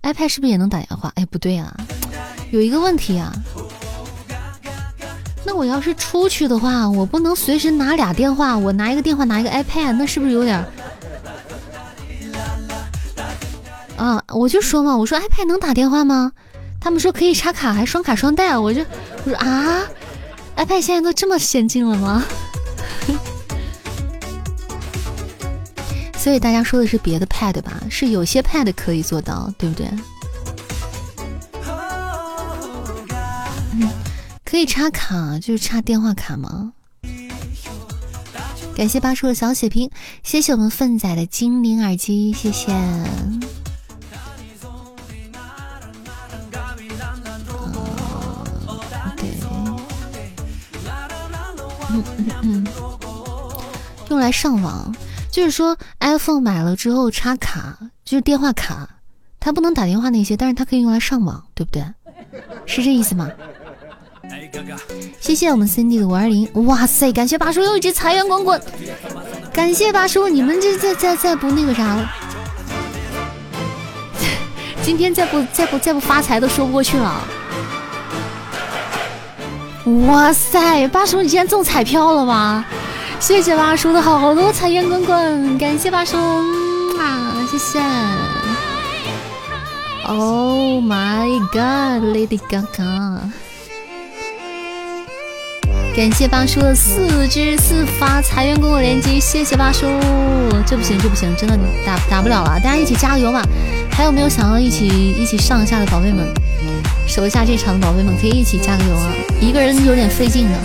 ？iPad 是不是也能打电话？哎，不对啊，有一个问题啊。那我要是出去的话，我不能随时拿俩电话，我拿一个电话，拿一个 iPad，那是不是有点？啊，我就说嘛，我说 iPad 能打电话吗？他们说可以插卡，还双卡双待，我就我说啊，iPad 现在都这么先进了吗？所以大家说的是别的 Pad 吧？是有些 Pad 可以做到，对不对？可以插卡，就是插电话卡吗？感谢八叔的小血瓶，谢谢我们粪仔的精灵耳机，谢谢。嗯嗯嗯，用来上网。就是说，iPhone 买了之后插卡，就是电话卡，它不能打电话那些，但是它可以用来上网，对不对？是这意思吗？谢谢我们 Cindy 的五二零，哇塞，感谢八叔又一只财源滚滚，感谢八叔，你们这再再再不那个啥了，今天再不再不再不发财都说不过去了。哇塞，八叔你今天中彩票了吗？谢谢八叔的好多财源滚滚，感谢八叔啊，谢谢。Oh my god，Lady Gaga，感谢八叔的四支四发财源滚滚连击，谢谢八叔。这不行，这不行，真的打打不了了，大家一起加个油吧！还有没有想要一起一起上下的宝贝们，守一下这场的宝贝们可以一起加个油啊！一个人有点费劲的。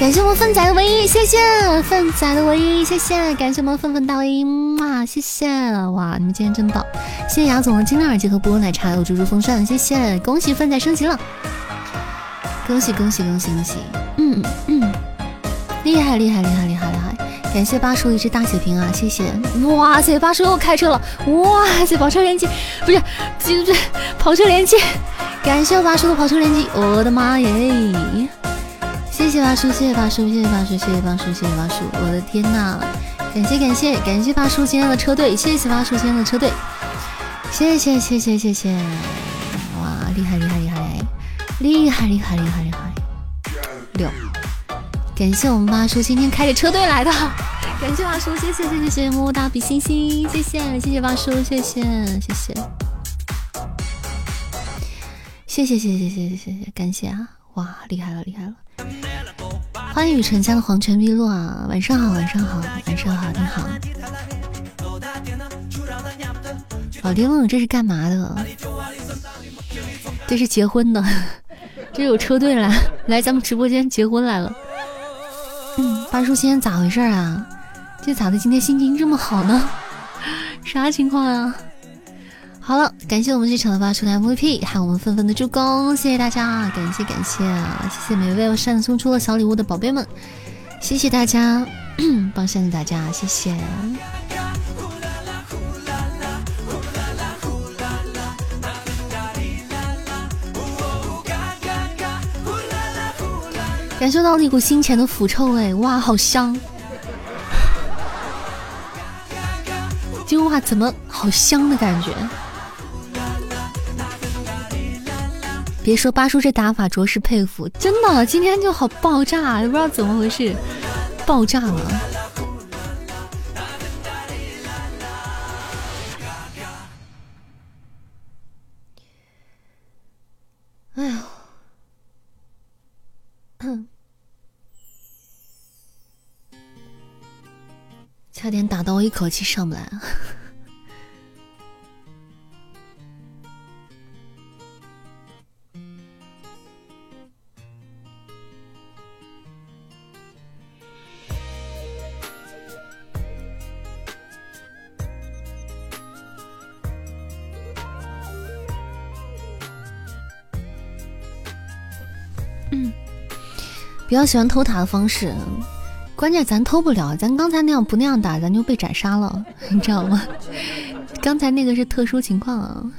感谢我们粪仔的唯一，谢谢粪仔的唯一，谢谢，感谢我们粪粪大唯一，哇，谢谢，哇，你们今天真棒，谢谢雅总的精灵耳机和波波奶茶，还有猪猪风扇，谢谢，恭喜粪仔升级了，恭喜恭喜恭喜恭喜，嗯嗯，厉害厉害厉害厉害厉害，感谢八叔一只大血瓶啊，谢谢，哇塞，八叔又开车了，哇塞，跑车连击，不是，这这跑车连击，感谢八叔的跑车连击，我的妈耶！谢谢八叔，谢谢八叔，谢谢八叔，谢谢八叔，谢谢八叔！我的天呐，感谢感谢感谢八叔今天的车队，谢谢八叔今天的车队，谢谢谢谢谢谢！哇，厉害厉害厉害。厉害厉害厉害厉害！六，感谢我们八叔今天开着车队来的，感谢八叔，谢谢谢谢谢谢么么哒比心心，谢谢谢谢八叔，谢谢谢谢，谢谢谢谢谢谢谢谢，感谢啊！哇，厉害了厉害了！欢迎雨辰家的黄泉碧落啊！晚上好，晚上好，晚上好，你好。老爹问我这是干嘛的？这是结婚的，这有车队来来咱们直播间结婚来了。嗯，八叔今天咋回事啊？这咋的？今天心情这么好呢？啥情况啊？好了，感谢我们这场的八叔的 MVP，还有我们纷纷的助攻，谢谢大家，感谢感谢啊！谢谢每位善送出了小礼物的宝贝们，谢谢大家，帮扇子大家，谢谢。感受到了一股新钱的腐臭味，哇，好香！这句话怎么好香的感觉？别说八叔这打法，着实佩服，真的，今天就好爆炸，也不知道怎么回事，爆炸了。差点打到我一口气上不来。嗯比较喜欢偷塔的方式，关键咱偷不了，咱刚才那样不那样打，咱就被斩杀了，你知道吗？刚才那个是特殊情况啊，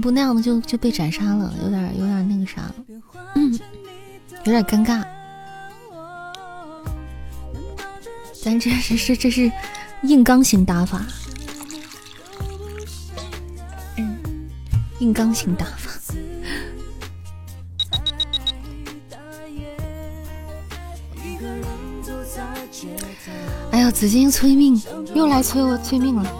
不那样的就就被斩杀了，有点有点那个啥，有点尴尬。咱这是是这是硬刚型打法，嗯，硬刚型打法。紫金催命，又来催我催命了。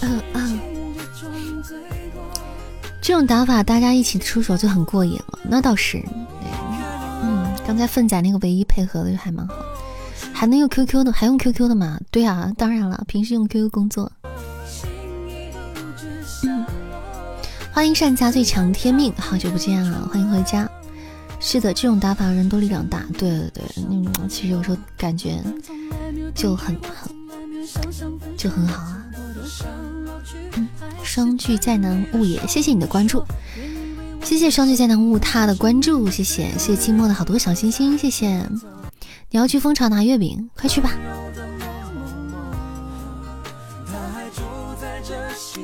嗯嗯，这种打法大家一起出手就很过瘾了，那倒是。嗯，刚才粪仔那个唯一配合的就还蛮好，还能用 QQ 的，还用 QQ 的吗？对啊，当然了，平时用 QQ 工作。嗯，欢迎善家最强天命，好久不见啊，欢迎回家。是的，这种打法人多力量大。对对对，嗯，其实有时候感觉就很很就很好啊。嗯，双巨再难误也，谢谢你的关注，谢谢双巨再难误他的关注，谢谢谢谢寂寞的好多小心心，谢谢。你要去蜂巢拿月饼，快去吧。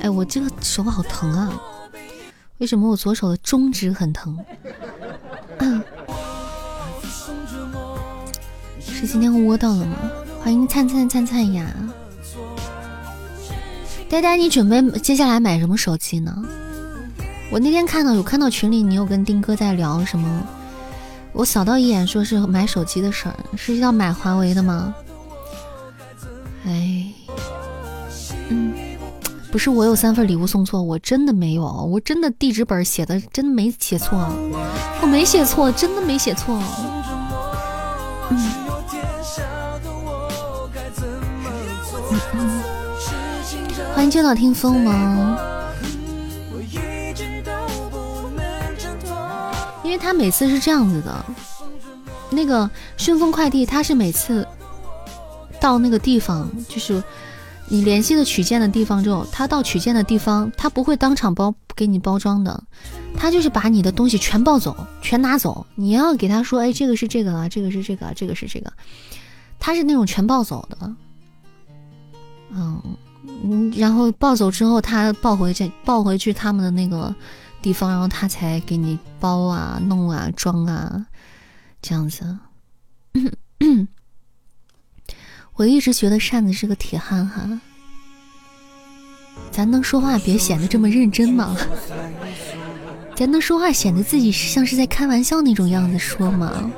哎，我这个手好疼啊！为什么我左手的中指很疼？是今天窝到了吗？欢迎灿灿灿灿呀！呆呆，你准备接下来买什么手机呢？我那天看到有看到群里你有跟丁哥在聊什么，我扫到一眼说是买手机的事儿，是要买华为的吗？哎，嗯，不是我有三份礼物送错，我真的没有，我真的地址本写的真的没写错，我没写错，真的没写错。嗯。欢迎见到听风吗？他每次是这样子的，那个顺丰快递，他是每次到那个地方，就是你联系的取件的地方之后，他到取件的地方，他不会当场包给你包装的，他就是把你的东西全抱走，全拿走。你要给他说，哎，这个是这个啊，这个是这个，这个是这个，他是那种全抱走的，嗯。嗯，然后抱走之后，他抱回去，抱回去他们的那个地方，然后他才给你包啊、弄啊、装啊，这样子。我一直觉得扇子是个铁憨哈，咱能说话别显得这么认真吗？咱能说话显得自己像是在开玩笑那种样子说吗？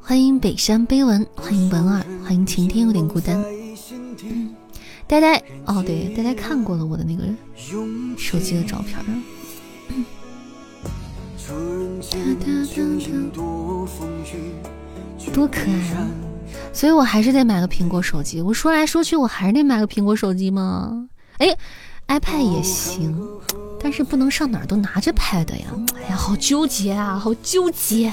欢迎北山碑文，欢迎文儿，欢迎晴天有点孤单。呆呆哦，对，呆呆看过了我的那个手机的照片多可爱啊！所以我还是得买个苹果手机。我说来说去，我还是得买个苹果手机吗？哎，iPad 也行，但是不能上哪儿都拿着 Pad 呀！哎呀，好纠结啊，好纠结，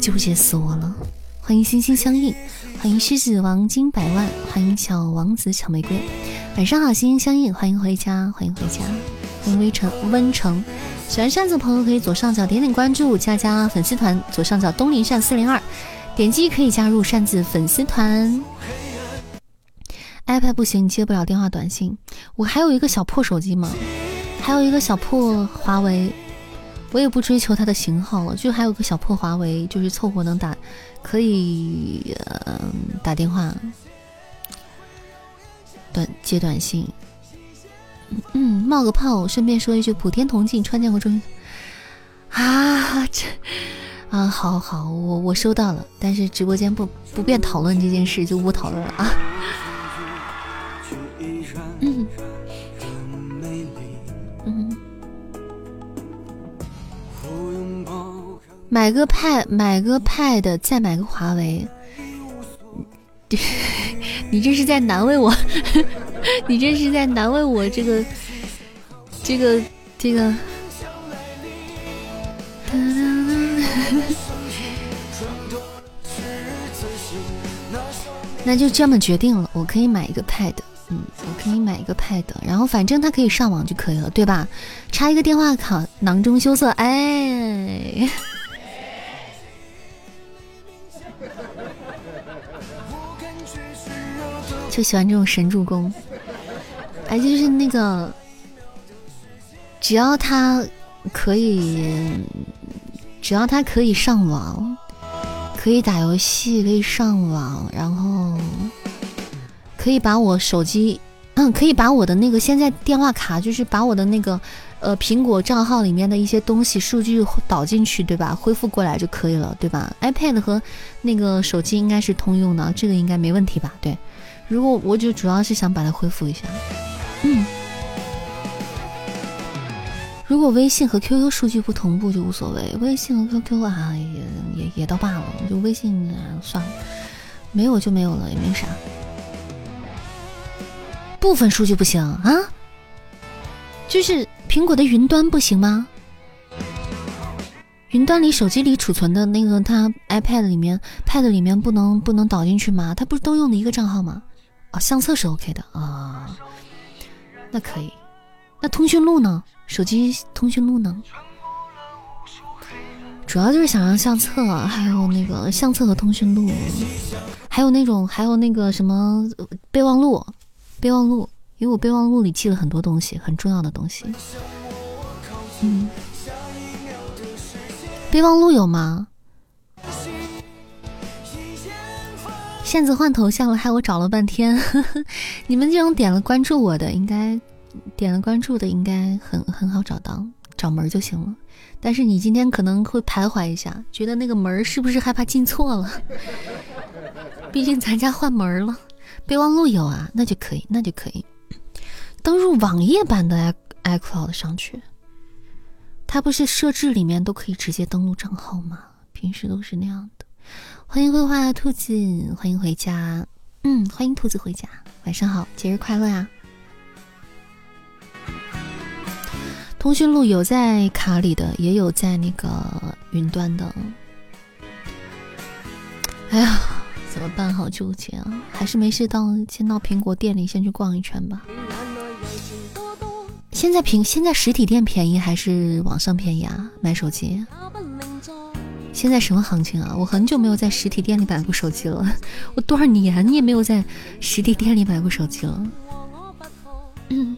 纠结死我了！欢迎心心相印。欢迎狮子王金百万，欢迎小王子小玫瑰，晚上好，心心相印，欢迎回家，欢迎回家，欢迎微城温城，喜欢扇子的朋友可以左上角点点关注，加加粉丝团，左上角东林扇四零二，点击可以加入扇子粉丝团。iPad 不行，接不了电话短信，我还有一个小破手机嘛，还有一个小破华为。我也不追求它的型号了，就还有个小破华为，就是凑合能打，可以呃打电话、短接短信。嗯，冒个泡，顺便说一句，普天同庆，川建国终于啊这啊，好好，我我收到了，但是直播间不不便讨论这件事，就不讨论了啊。买个 Pad，买个 Pad，再买个华为。你这是在难为我？你这是在难为我？这个这个这个。那就这么决定了，我可以买一个 Pad。嗯，我可以买一个 Pad，然后反正它可以上网就可以了，对吧？插一个电话卡，囊中羞涩。哎。就喜欢这种神助攻，哎，就是那个，只要它可以，只要它可以上网，可以打游戏，可以上网，然后可以把我手机，嗯，可以把我的那个现在电话卡，就是把我的那个呃苹果账号里面的一些东西数据导进去，对吧？恢复过来就可以了，对吧？iPad 和那个手机应该是通用的，这个应该没问题吧？对。如果我就主要是想把它恢复一下，嗯，如果微信和 QQ 数据不同步就无所谓，微信和 QQ 啊也也也倒罢了，就微信啊算了，没有就没有了，也没啥。部分数据不行啊，就是苹果的云端不行吗？云端里手机里储存的那个，它 iPad 里面、Pad 里面不能不能导进去吗？它不是都用的一个账号吗？啊，相册是 OK 的啊，那可以。那通讯录呢？手机通讯录呢？主要就是想让相册，还有那个相册和通讯录，还有那种，还有那个什么备忘录，备忘录，因为我备忘录里记了很多东西，很重要的东西。嗯，备忘录有吗？骗子换头像了，害我找了半天。你们这种点了关注我的，应该点了关注的，应该很很好找到，找门就行了。但是你今天可能会徘徊一下，觉得那个门是不是害怕进错了？毕竟咱家换门了。备忘录有啊，那就可以，那就可以登入网页版的 i iCloud 上去。它不是设置里面都可以直接登录账号吗？平时都是那样的。欢迎绘画兔子，欢迎回家。嗯，欢迎兔子回家。晚上好，节日快乐呀！通讯录有在卡里的，也有在那个云端的。哎呀，怎么办？好纠结啊！还是没事，到先到苹果店里先去逛一圈吧。现在平现在实体店便宜还是网上便宜啊？买手机？现在什么行情啊？我很久没有在实体店里买过手机了，我多少年也没有在实体店里买过手机了。嗯，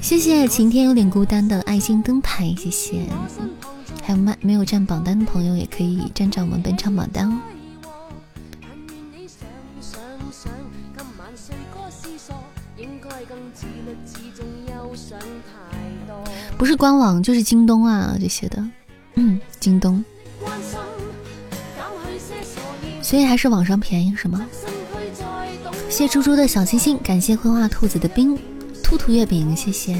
谢谢晴天有点孤单的爱心灯牌，谢谢。还有没没有占榜单的朋友也可以占占我们本场榜单哦。不是官网就是京东啊这些的，嗯，京东。所以还是网上便宜是吗？谢猪猪的小星星，感谢绘画兔子的冰兔兔月饼，谢谢。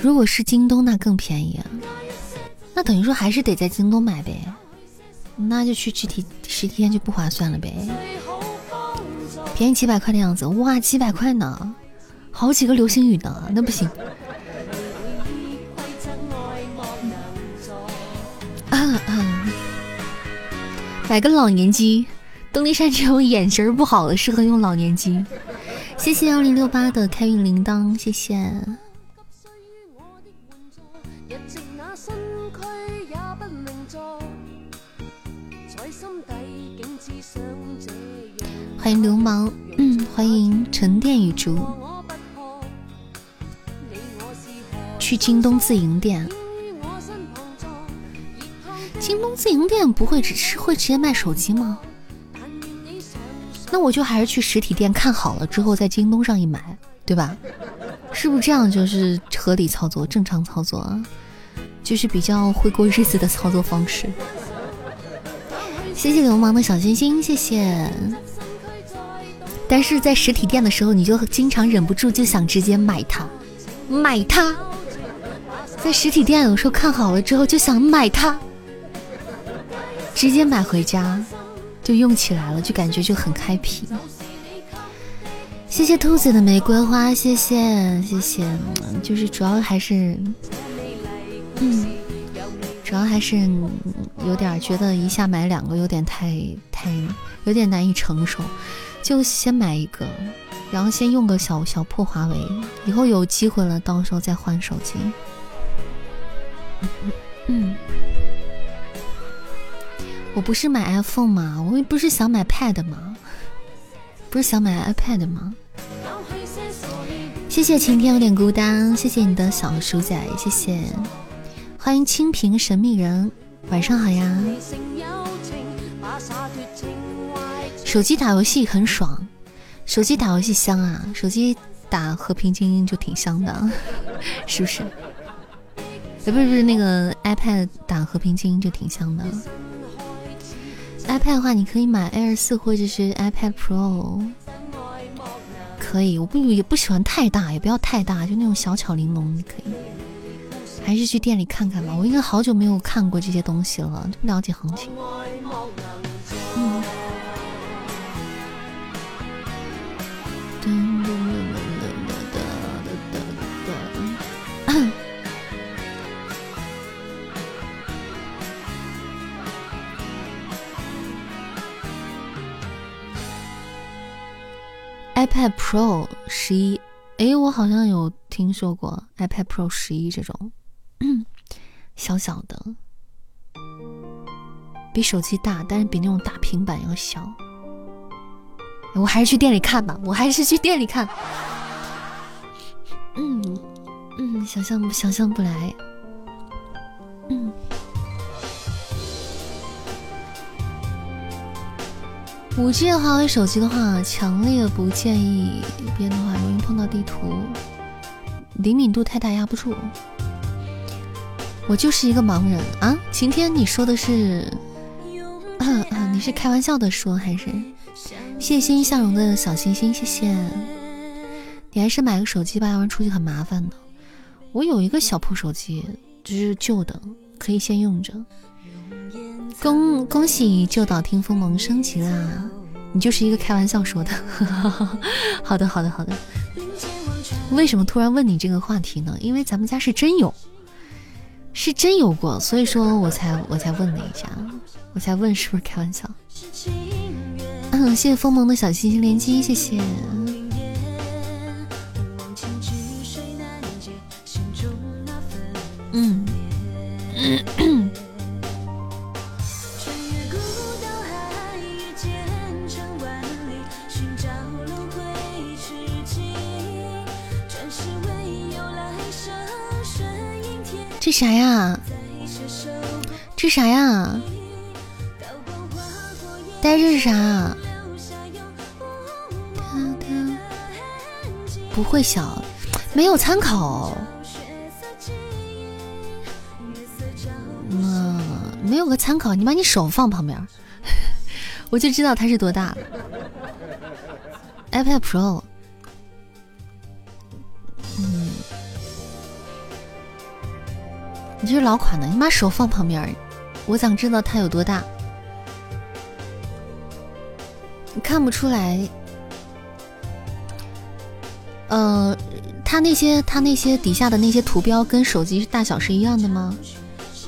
如果是京东，那更便宜啊！那等于说还是得在京东买呗，那就去实体实体店就不划算了呗。便宜几百块的样子，哇，几百块呢，好几个流星雨呢，那不行。买个老年机，东丽山这种眼神不好的适合用老年机。谢谢幺零六八的开运铃铛，谢谢。欢迎流氓，嗯，欢迎沉淀雨竹。去京东自营店。自营店不会只是会直接卖手机吗？那我就还是去实体店看好了之后，在京东上一买，对吧？是不是这样就是合理操作、正常操作啊？就是比较会过日子的操作方式。谢谢流氓的小心心，谢谢。但是在实体店的时候，你就经常忍不住就想直接买它，买它。在实体店有时候看好了之后就想买它。直接买回家就用起来了，就感觉就很开皮。谢谢兔子的玫瑰花，谢谢谢谢，就是主要还是，嗯，主要还是有点觉得一下买两个有点太太有点难以承受，就先买一个，然后先用个小小破华为，以后有机会了，到时候再换手机。嗯，我不是买 iPhone 吗？我不是想买 Pad 吗？不是想买 iPad 吗？谢谢晴天有点孤单，谢谢你的小鼠仔，谢谢，欢迎清平神秘人，晚上好呀。手机打游戏很爽，手机打游戏香啊，手机打和平精英就挺香的，是不是？哎，不是不是，那个 iPad 打和平精英就挺香的。iPad 的话，你可以买 Air 四或者是 iPad Pro，可以。我不也不喜欢太大，也不要太大，就那种小巧玲珑可以。还是去店里看看吧，我应该好久没有看过这些东西了，不了解行情。iPad Pro 十一，哎，我好像有听说过 iPad Pro 十一这种，小小的，比手机大，但是比那种大平板要小。我还是去店里看吧，我还是去店里看。嗯嗯，想象想象不来。嗯。五 G 的华为手机的话，强烈不建议边的话，容易碰到地图，灵敏度太大压不住。我就是一个盲人啊！晴天，你说的是？你是开玩笑的说还是？谢谢欣欣向荣的小星星，谢谢。你还是买个手机吧，要不然出去很麻烦的。我有一个小破手机，就是旧的，可以先用着。恭恭喜旧岛听风萌升级啦！你就是一个开玩笑说的。好的好的好的。为什么突然问你这个话题呢？因为咱们家是真有，是真有过，所以说我才我才问了一下，我才问是不是开玩笑。嗯，谢谢风萌的小心心连击，谢谢。嗯。这啥呀？这啥呀？呆这是啥？不会小，没有参考。嗯，没有个参考，你把你手放旁边，我就知道它是多大了。iPad Pro。你这是老款的，你把手放旁边，我想知道它有多大。看不出来，呃，它那些它那些底下的那些图标跟手机大小是一样的吗？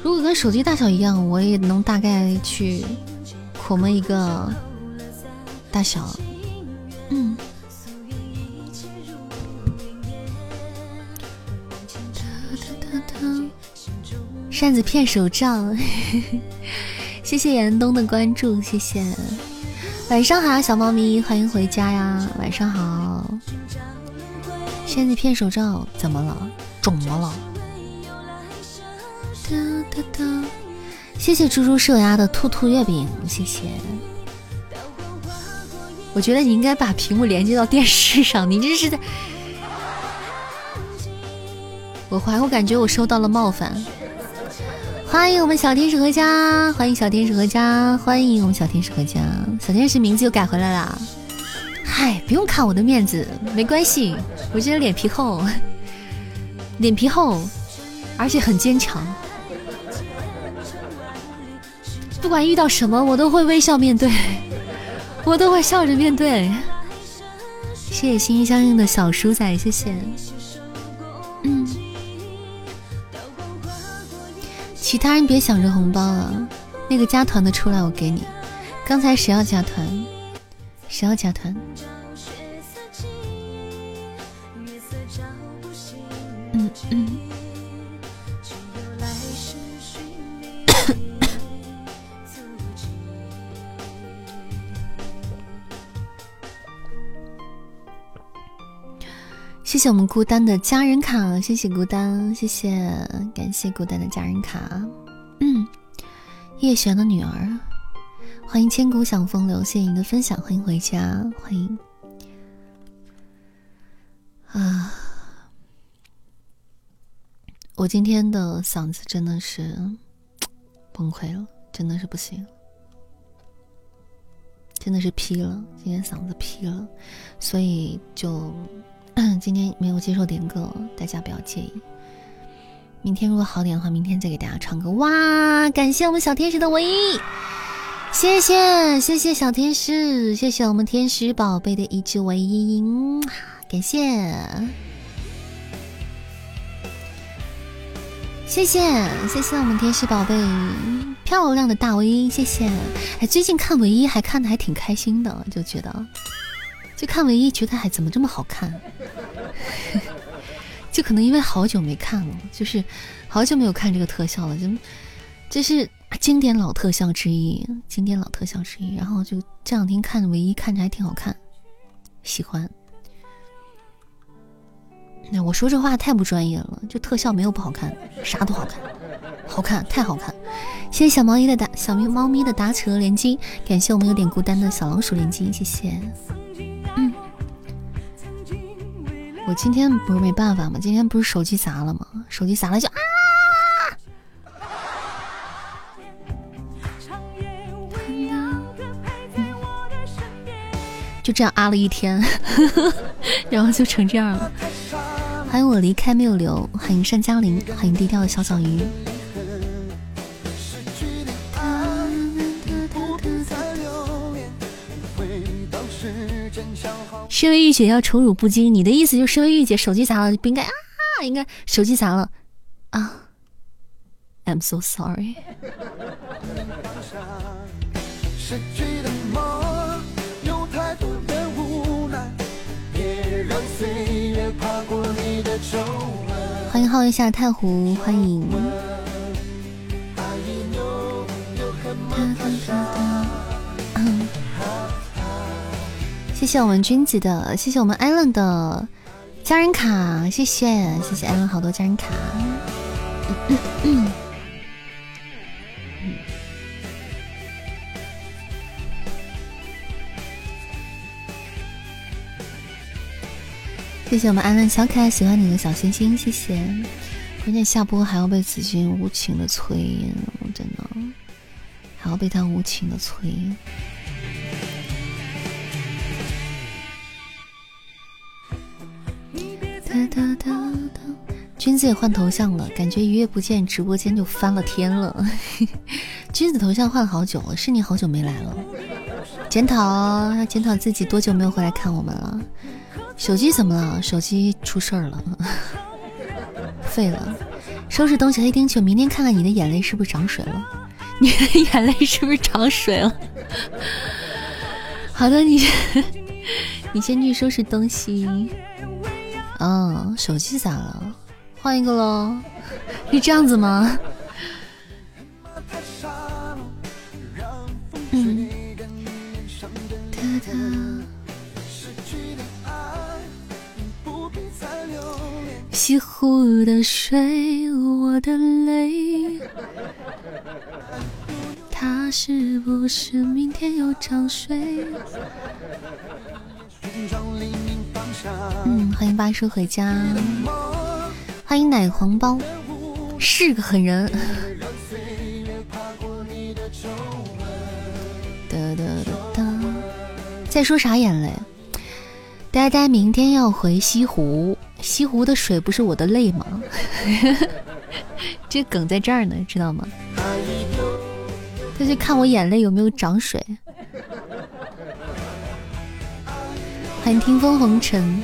如果跟手机大小一样，我也能大概去琢磨一个大小。扇子片手照，谢谢严冬的关注，谢谢。晚上好，小猫咪，欢迎回家呀！晚上好。扇子片手照怎么了？肿么了？哒哒哒！谢谢猪猪射鸭的兔兔月饼，谢谢。我觉得你应该把屏幕连接到电视上，你这是在……我怀，我感觉我受到了冒犯。欢迎我们小天使回家，欢迎小天使回家，欢迎我们小天使回家。小天使名字又改回来了，嗨，不用看我的面子，没关系，我这人脸皮厚，脸皮厚，而且很坚强。不管遇到什么，我都会微笑面对，我都会笑着面对。谢谢心心相印的小叔仔，谢谢。嗯。其他人别想着红包了，那个加团的出来我给你。刚才谁要加团？谁要加团？嗯嗯。谢谢我们孤单的家人卡，谢谢孤单，谢谢感谢孤单的家人卡。嗯，叶璇的女儿，欢迎千古享风流，谢谢您的分享，欢迎回家，欢迎。啊，我今天的嗓子真的是崩溃了，真的是不行，真的是劈了，今天嗓子劈了，所以就。今天没有接受点歌，大家不要介意。明天如果好点的话，明天再给大家唱歌。哇，感谢我们小天使的唯一，谢谢谢谢小天使，谢谢我们天使宝贝的一只唯一，嗯感谢谢谢谢谢我们天使宝贝漂亮的大唯一，谢谢。哎，最近看唯一还看的还挺开心的，就觉得。就看唯一，觉得还怎么这么好看？就可能因为好久没看了，就是好久没有看这个特效了，就这是经典老特效之一，经典老特效之一。然后就这两天看唯一，看着还挺好看，喜欢。那我说这话太不专业了，就特效没有不好看，啥都好看，好看，太好看。谢谢小毛衣的打小咪猫咪的打扯连击，感谢我们有点孤单的小老鼠连击，谢谢。我今天不是没办法吗？今天不是手机砸了吗？手机砸了就啊，就这样啊了一天，然后就成这样了。欢迎我离开没有留，欢迎单嘉玲，欢迎低调的小小鱼。身为御姐要宠辱不惊，你的意思就是身为御姐手机砸了不应该啊？应该手机砸了啊？I'm so sorry。欢迎浩月下太湖，欢迎。谢谢我们君子的，谢谢我们艾伦的家人卡，谢谢谢谢艾伦好多家人卡。谢谢我们安伦小可爱，喜欢你的小心心，谢谢。关键下播还要被紫君无情的催，我真的还要被他无情的催。君子也换头像了，感觉一夜不见，直播间就翻了天了。君子头像换了好久了，是你好久没来了。检讨，要检讨自己多久没有回来看我们了。手机怎么了？手机出事儿了，废了。收拾东西，黑丁去，明天看看你的眼泪是不是涨水了。你的眼泪是不是涨水了？好的，你你先去收拾东西。嗯，手机咋了？换一个喽？是这样子吗？嗯。西湖的水，我的泪，它是不是明天又涨水？嗯，欢迎八叔回家，欢迎奶黄包，是个狠人。哒哒哒哒，在说啥眼泪？呆呆明天要回西湖，西湖的水不是我的泪吗？这梗在这儿呢，知道吗？他去看我眼泪有没有涨水。欢迎听风红尘，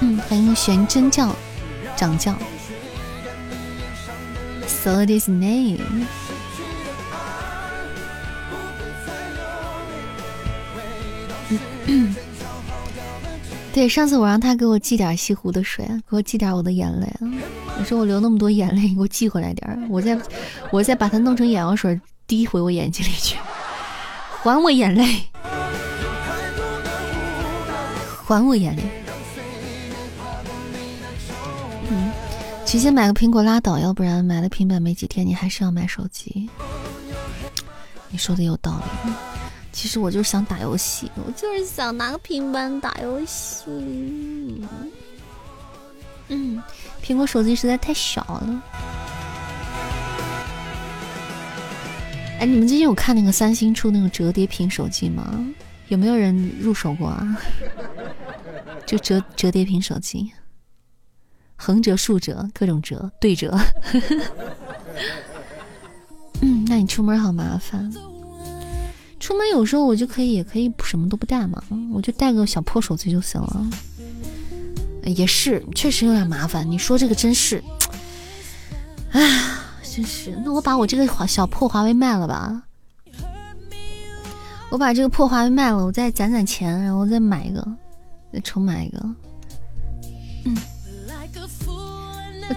嗯，欢迎玄真教掌教，saw this name。对，上次我让他给我寄点西湖的水，给我寄点我的眼泪。我说我流那么多眼泪，你给我寄回来点儿，我再我再把它弄成眼药水滴回我眼睛里去，还我眼泪，还我眼泪。嗯，直接买个苹果拉倒，要不然买了平板没几天，你还是要买手机。你说的有道理。其实我就是想打游戏，我就是想拿个平板打游戏。嗯，苹果手机实在太小了。哎，你们最近有看那个三星出那个折叠屏手机吗？有没有人入手过啊？就折折叠屏手机，横折、竖折、各种折、对折。嗯，那你出门好麻烦。出门有时候我就可以，也可以什么都不带嘛，我就带个小破手机就行了。也是，确实有点麻烦。你说这个真是，哎，真是。那我把我这个华小破华为卖了吧，我把这个破华为卖了，我再攒攒钱，然后再买一个，再重买一个。嗯，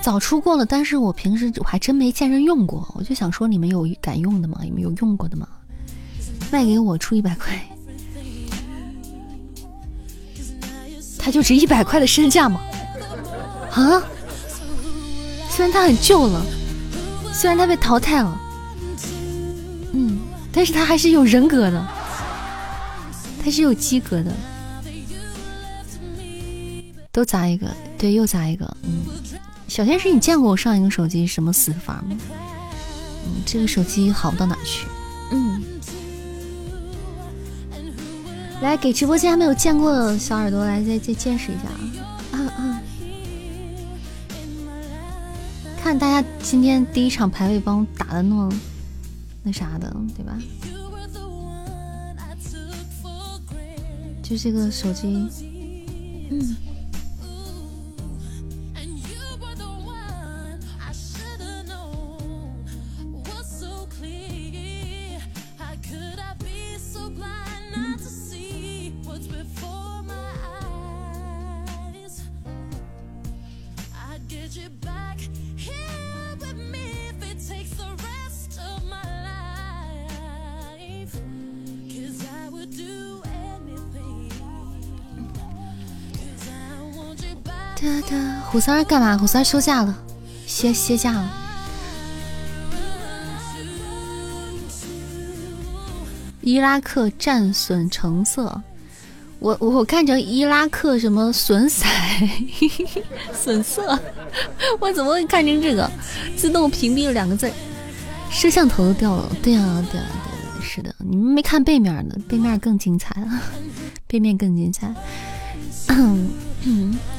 早出过了，但是我平时我还真没见人用过，我就想说你们有敢用的吗？你们有用过的吗？卖给我出一百块，它就值一百块的身价吗？啊！虽然它很旧了，虽然它被淘汰了，嗯，但是它还是有人格的，它是有机格的。都砸一个，对，又砸一个。嗯，小天使，你见过我上一个手机什么死法吗？嗯，这个手机好不到哪去。嗯。来，给直播间还没有见过的小耳朵来再再见识一下啊！啊啊！看大家今天第一场排位帮我打的那么那啥的，对吧？就这个手机，嗯。虎三儿干嘛？虎三儿休假了，歇歇假了。伊拉克战损橙色，我我我看成伊拉克什么损色损色，我怎么会看成这个？自动屏蔽了两个字，摄像头都掉了。对啊，对啊，对对，是的，你们没看背面呢，背面更精彩，背面更精彩。嗯，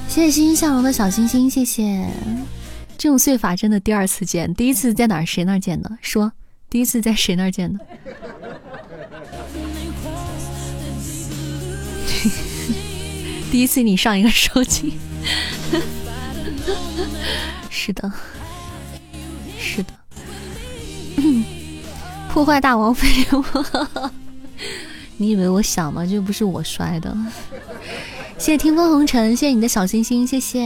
谢谢欣欣向荣的小星星，谢谢。这种碎法真的第二次见，第一次在哪儿？谁那儿见的？说，第一次在谁那儿见的？第一次你上一个手机，是的，是的。破坏大王飞，你以为我想吗？这不是我摔的。谢谢听风红尘，谢谢你的小心心，谢谢。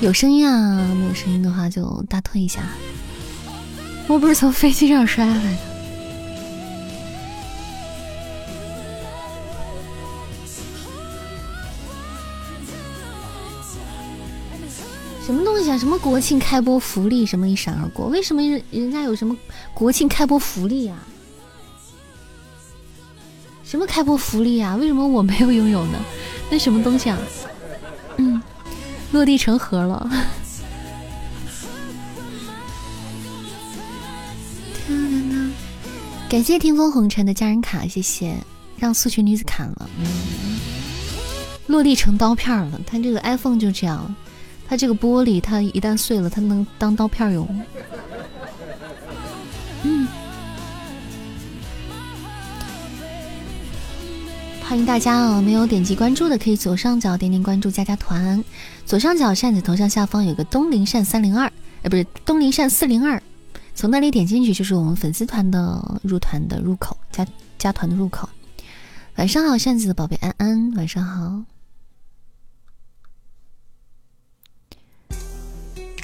有声音啊，没有声音的话就大退一下。我不是从飞机上摔下来的。什么东西啊？什么国庆开播福利？什么一闪而过？为什么人人家有什么国庆开播福利啊？什么开播福利啊？为什么我没有拥有呢？那什么东西啊？嗯，落地成盒了。感谢听风红尘的家人卡，谢谢。让素裙女子砍了。嗯，落地成刀片了。它这个 iPhone 就这样，它这个玻璃，它一旦碎了，它能当刀片用。欢迎大家哦！没有点击关注的可以左上角点点关注，加加团。左上角扇子头像下方有个东林扇三零二，哎，不是东林扇四零二，从那里点进去就是我们粉丝团的入团的入口，加加团的入口。晚上好，扇子的宝贝安安，晚上好。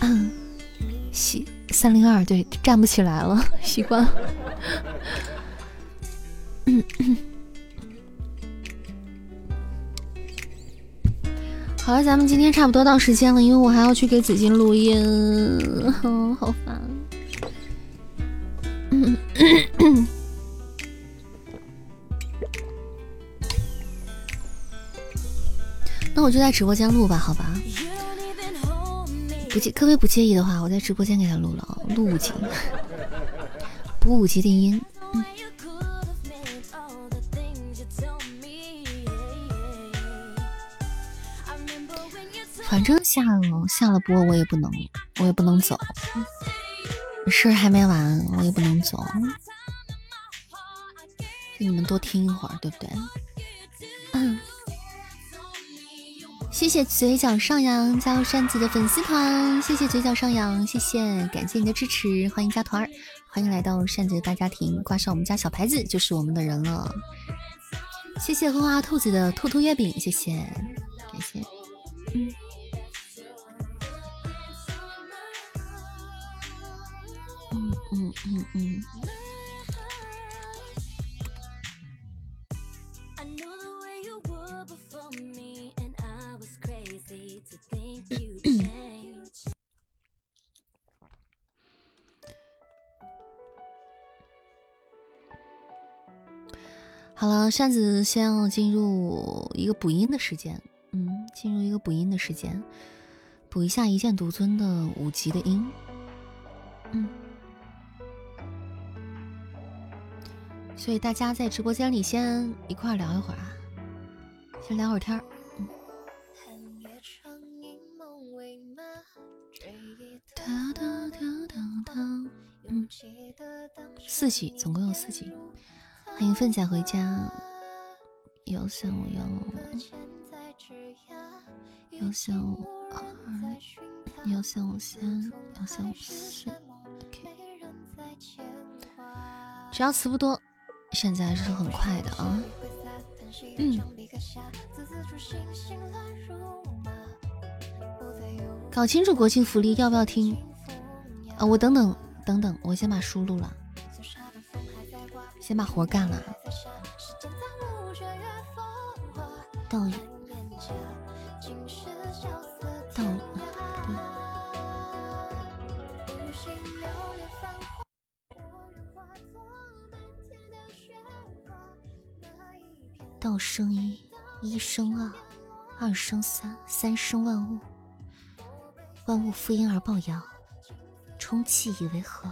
嗯，习三零二对站不起来了，习惯了。嗯嗯。好了，咱们今天差不多到时间了，因为我还要去给紫金录音，好烦。那我就在直播间录吧，好吧？不介，各位不介意的话，我在直播间给他录了，录五级，补五级的音。反正下了下了播，我也不能，我也不能走，事儿还没完，我也不能走。给你们多听一会儿，对不对？嗯。谢谢嘴角上扬加入扇子的粉丝团，谢谢嘴角上扬，谢谢，感谢你的支持，欢迎加团儿，欢迎来到扇子的大家庭，挂上我们家小牌子就是我们的人了。谢谢花花兔子的兔兔月饼，谢谢，感谢，嗯。嗯嗯嗯嗯。好了，扇子先要进入一个补音的时间，嗯，进入一个补音的时间，补一下一剑独尊的五级的音，嗯。所以大家在直播间里先一块聊一会儿啊，先聊会儿天儿。四级，总共有四级。欢迎分享回家。幺三五幺，幺三五二，幺三五三，幺三五四。只要词不多。现在是很快的啊，嗯，搞清楚国庆福利要不要听啊？我等等等等，我先把书录了，先把活干了。倒一，生二，二生三，三生万物。万物负阴而抱阳，充气以为和。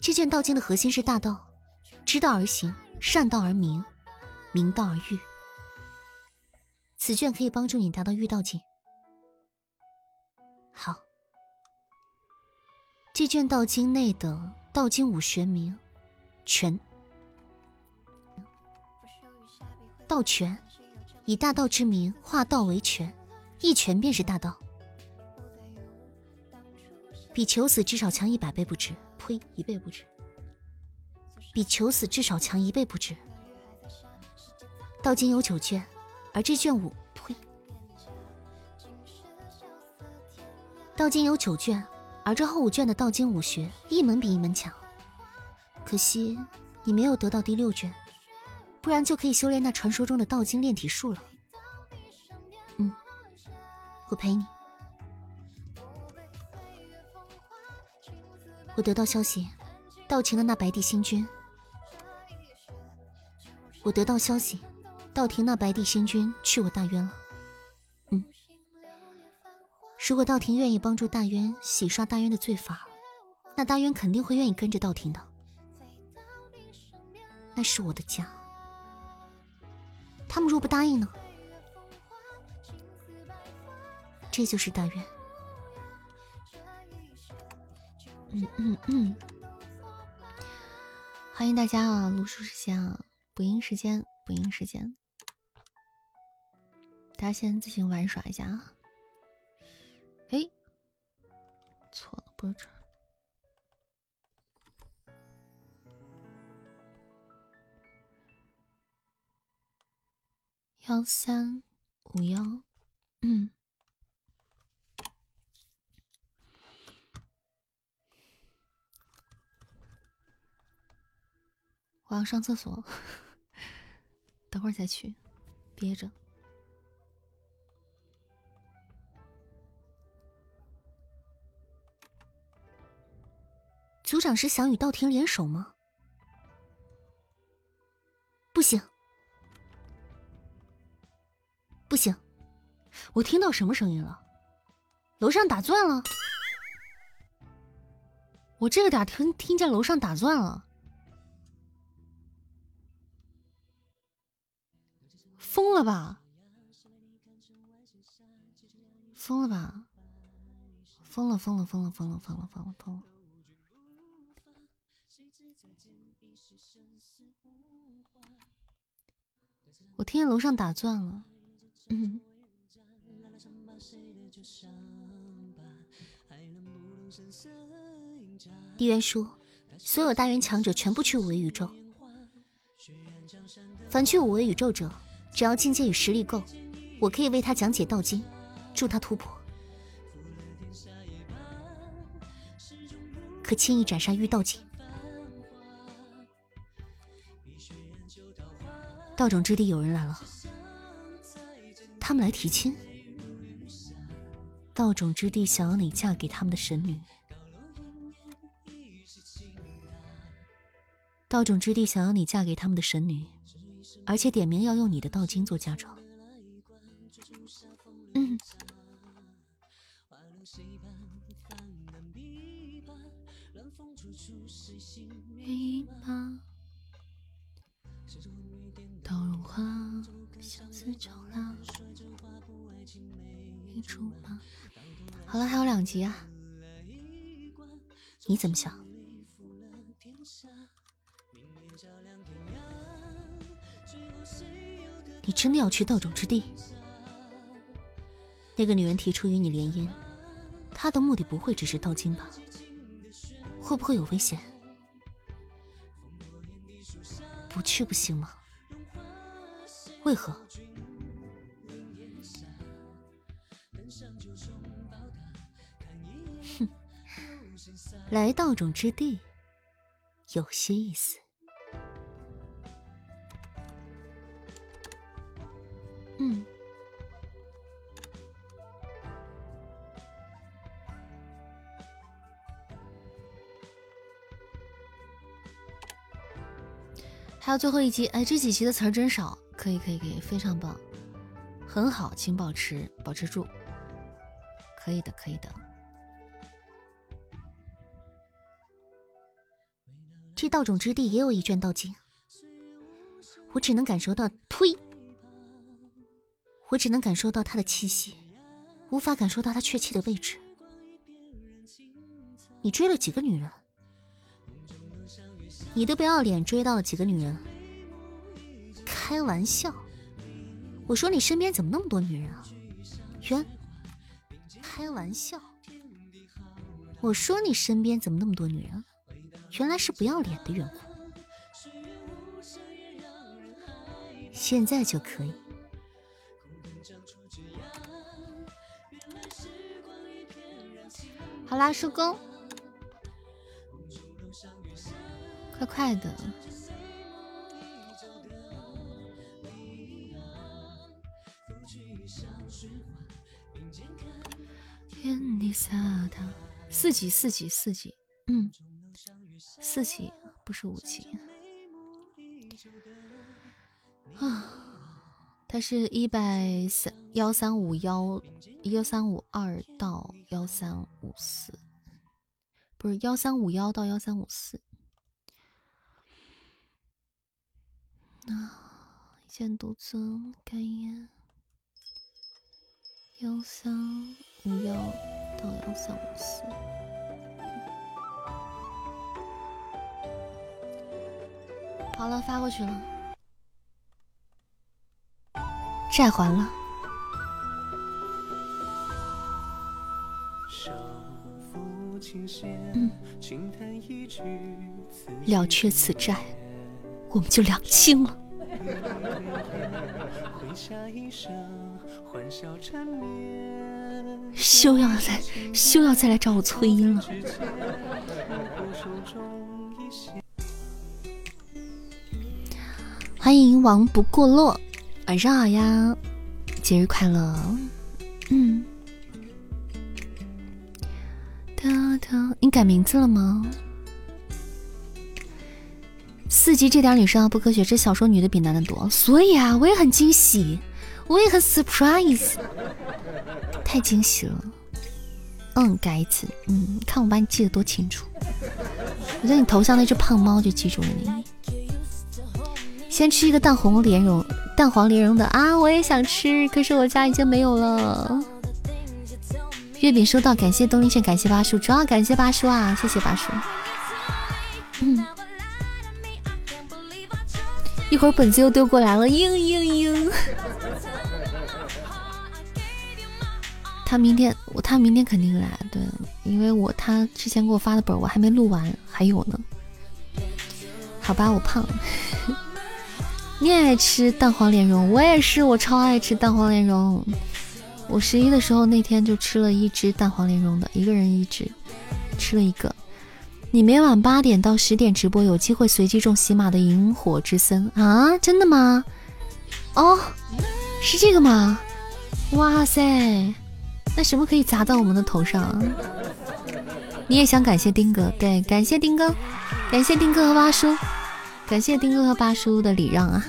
这卷道经的核心是大道，知道而行，善道而明，明道而育。此卷可以帮助你达到御道境。好，这卷道经内的道经五玄名：全。道全，以大道之名化道为拳，一拳便是大道，比求死至少强一百倍不止。呸，一倍不止，比求死至少强一倍不止。道经有九卷，而这卷五，呸，道经有九卷，而这后五卷的道经武学一门比一门强。可惜你没有得到第六卷。不然就可以修炼那传说中的道经炼体术了。嗯，我陪你。我得到消息，道庭的那白帝星君。我得到消息，道庭那白帝星君去我大渊了。嗯，如果道庭愿意帮助大渊洗刷大渊的罪罚，那大渊肯定会愿意跟着道庭的。那是我的家。他们若不答应呢？这就是大愿。嗯嗯嗯，欢迎大家啊！录书时间啊，补音时间，补音时间，大家先自行玩耍一下啊。哎，错了，不是这幺三五幺，嗯，我要上厕所，等会儿再去，憋着。组长是想与道庭联手吗？不行，不行，我听到什么声音了？楼上打钻了！我这个点听听见楼上打钻了，疯了吧？疯了吧？疯了疯了疯了疯了疯了疯了疯了！我听见楼上打钻了，嗯。地渊说：“所有大元强者全部去五维宇宙，凡去五维宇宙者，只要境界与实力够，我可以为他讲解道经，助他突破。可轻易斩杀玉道境。道种之地有人来了，他们来提亲。道种之地想要你嫁给他们的神女。”道种之地想要你嫁给他们的神女，而且点名要用你的道经做嫁妆。嗯，刀如花，相思照蜡，一竹马。好了，还有两集啊，你怎么想？你真的要去道种之地？那个女人提出与你联姻，她的目的不会只是道经吧？会不会有危险？不去不行吗？为何？来道种之地，有些意思。嗯，还有最后一集，哎，这几集的词儿真少，可以，可以，可以，非常棒，很好，请保持，保持住，可以的，可以的。这道种之地也有一卷道经，我只能感受到，呸！我只能感受到他的气息，无法感受到他确切的位置。你追了几个女人？你的不要脸追到了几个女人？开玩笑！我说你身边怎么那么多女人啊？冤！开玩笑！我说你身边怎么那么多女人？原来是不要脸的缘故。现在就可以。好啦，收工，快快的。天地洒淌，四级，四级，四级，嗯，四期不是五期啊，它是一百三幺三五幺。幺三五二到幺三五四，不是幺三五幺到幺三五四。啊，一见独尊，感言。幺三五幺到幺三五四。好了，发过去了。债还了。嗯，了却此债，我们就两清了。休要再休要再来找我催音了。欢迎王不过落，晚上好呀，节日快乐。嗯，哒哒，你改名字了吗？四级这点女生不科学，这小说女的比男的多，所以啊，我也很惊喜，我也很 surprise，太惊喜了。嗯，改一次，嗯，看我把你记得多清楚，我在你头像那只胖猫就记住了你。先吃一个蛋黄莲蓉，蛋黄莲蓉的啊，我也想吃，可是我家已经没有了。月饼收到，感谢东林县，感谢八叔，主要感谢八叔啊，谢谢八叔。嗯。一会儿本子又丢过来了，嘤嘤嘤！他明天他明天肯定来，对，因为我他之前给我发的本我还没录完，还有呢。好吧，我胖。你也爱吃蛋黄莲蓉，我也是，我超爱吃蛋黄莲蓉。我十一的时候那天就吃了一只蛋黄莲蓉的，一个人一只，吃了一个。你每晚八点到十点直播，有机会随机中喜马的萤火之森啊！真的吗？哦，是这个吗？哇塞，那什么可以砸到我们的头上？你也想感谢丁哥？对，感谢丁哥，感谢丁哥和八叔，感谢丁哥和八叔的礼让啊！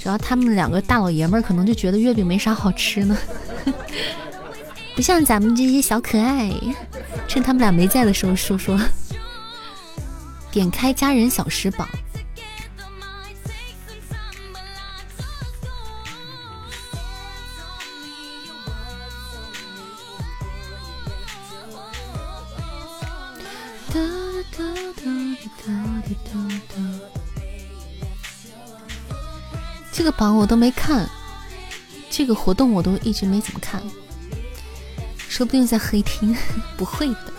主要他们两个大老爷们儿可能就觉得月饼没啥好吃呢。不像咱们这些小可爱，趁他们俩没在的时候说说。点开家人小时榜。这个榜我都没看，这个活动我都一直没怎么看。说不定在黑厅，不会的。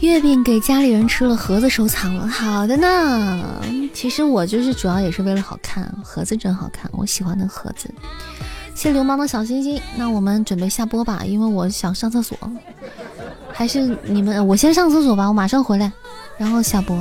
月饼给家里人吃了，盒子收藏了。好的呢，其实我就是主要也是为了好看，盒子真好看，我喜欢那盒子。谢流氓的小心心，那我们准备下播吧，因为我想上厕所。还是你们，我先上厕所吧，我马上回来。然后下播。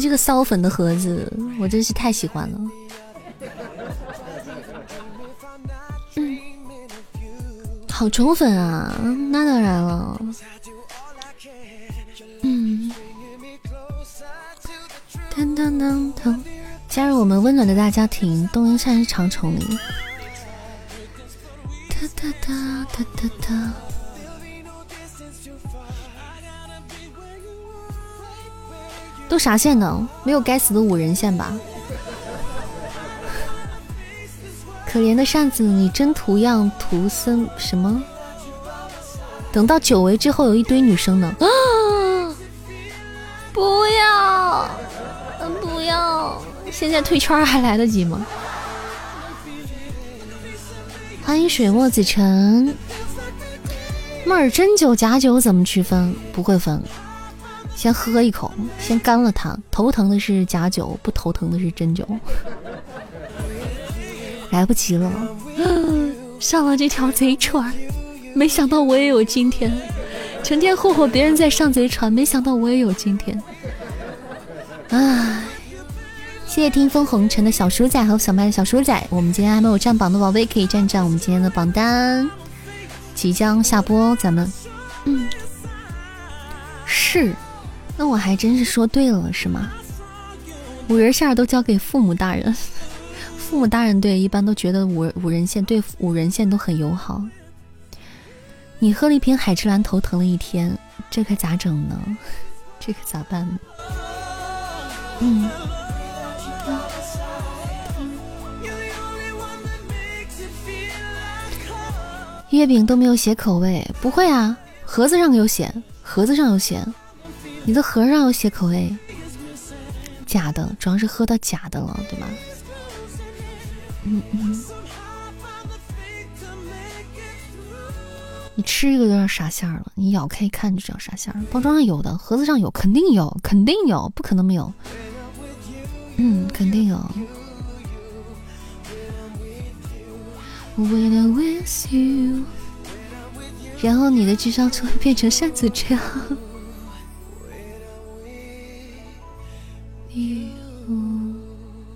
这个骚粉的盒子，我真是太喜欢了。嗯，好宠粉啊！那当然了。嗯，当当当当，加入我们温暖的大家庭，东阴山长宠你。哒哒哒哒哒哒。都啥线呢？没有该死的五人线吧？可怜的扇子，你真图样图森什么？等到久违之后，有一堆女生呢。啊！不要，不要！现在退圈还来得及吗？欢迎水墨子辰。妹儿，真酒假酒怎么区分？不会分。先喝一口，先干了它。头疼的是假酒，不头疼的是真酒。来不及了，上了这条贼船，没想到我也有今天。成天霍霍别人在上贼船，没想到我也有今天。唉，谢谢听风红尘的小鼠仔和小麦的小鼠仔。我们今天还没有占榜的宝贝，可以占占我们今天的榜单。即将下播，咱们，嗯，是。那我还真是说对了，是吗？五人线都交给父母大人，父母大人对一般都觉得五五人线对五人线都很友好。你喝了一瓶海之蓝，头疼了一天，这可咋整呢？这可咋办呢？嗯。月饼都没有写口味，不会啊，盒子上有写，盒子上有写。你的盒上有写口味，假的，主要是喝到假的了，对吗？嗯嗯。你吃一个有点啥馅儿了，你咬开一看就知道啥馅儿。包装上有的，盒子上有，肯定有，肯定有，不可能没有。嗯，肯定有。When I with you 然后你的智商就会变成扇子这样。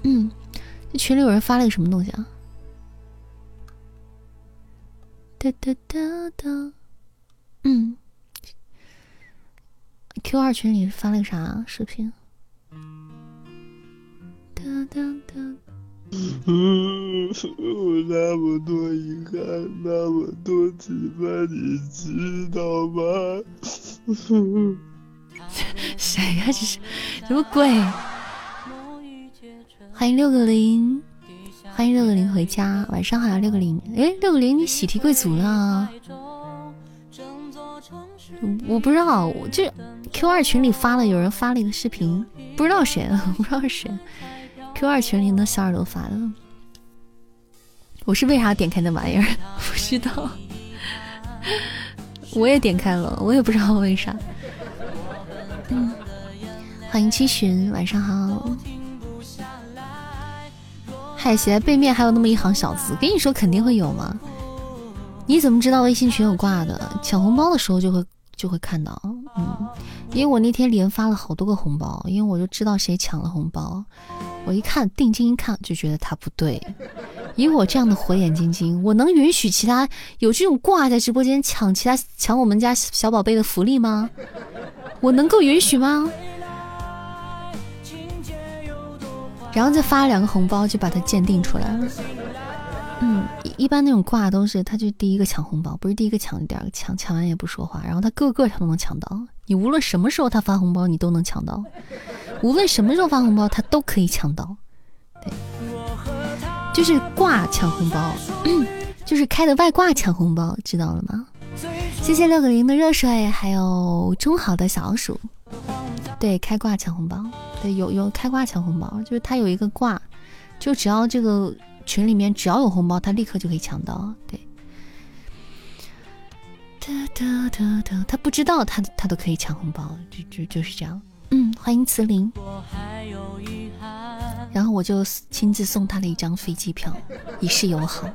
嗯，这群里有人发了个什么东西啊？哒哒哒哒，嗯，Q 二群里发了个啥视频？哒哒哒。嗯，我那么多遗憾，那么多期盼，你知道吗？谁呀？这是什么鬼？欢迎六个零，欢迎六个零回家。晚上好呀，六个零。哎，六个零，你喜提贵族了？我不知道，我就 Q 二群里发了，有人发了一个视频，不知道谁，不知道是谁。Q 二群里的小耳朵发的。我是为啥点开那玩意儿？不知道。我也点开了，我也不知道为啥。欢迎七旬，晚上好。海鞋背面还有那么一行小字，跟你说肯定会有吗？你怎么知道微信群有挂的？抢红包的时候就会就会看到，嗯，因为我那天连发了好多个红包，因为我就知道谁抢了红包，我一看定睛一看就觉得他不对。以我这样的火眼金睛，我能允许其他有这种挂在直播间抢其他抢我们家小宝贝的福利吗？我能够允许吗？然后再发两个红包，就把它鉴定出来了。嗯，一般那种挂都是，他就第一个抢红包，不是第一个抢，第二个抢，抢完也不说话，然后他个个他都能抢到。你无论什么时候他发红包，你都能抢到；无论什么时候发红包，他都可以抢到。对，就是挂抢红包，就是开的外挂抢红包，知道了吗？谢谢六个零的热水，还有中好的小鼠。对，开挂抢红包，对，有有开挂抢红包，就是他有一个挂，就只要这个群里面只要有红包，他立刻就可以抢到。对，哒哒哒哒，他不知道他他都可以抢红包，就就就是这样。嗯，欢迎慈林。然后我就亲自送他了一张飞机票，以示友好。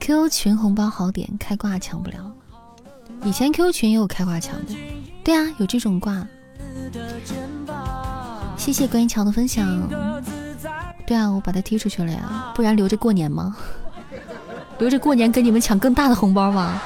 Q 群红包好点，开挂抢不了。以前 Q 群也有开挂抢的，对啊，有这种挂。谢谢关一桥的分享。对啊，我把他踢出去了呀，不然留着过年吗？留着过年跟你们抢更大的红包吗？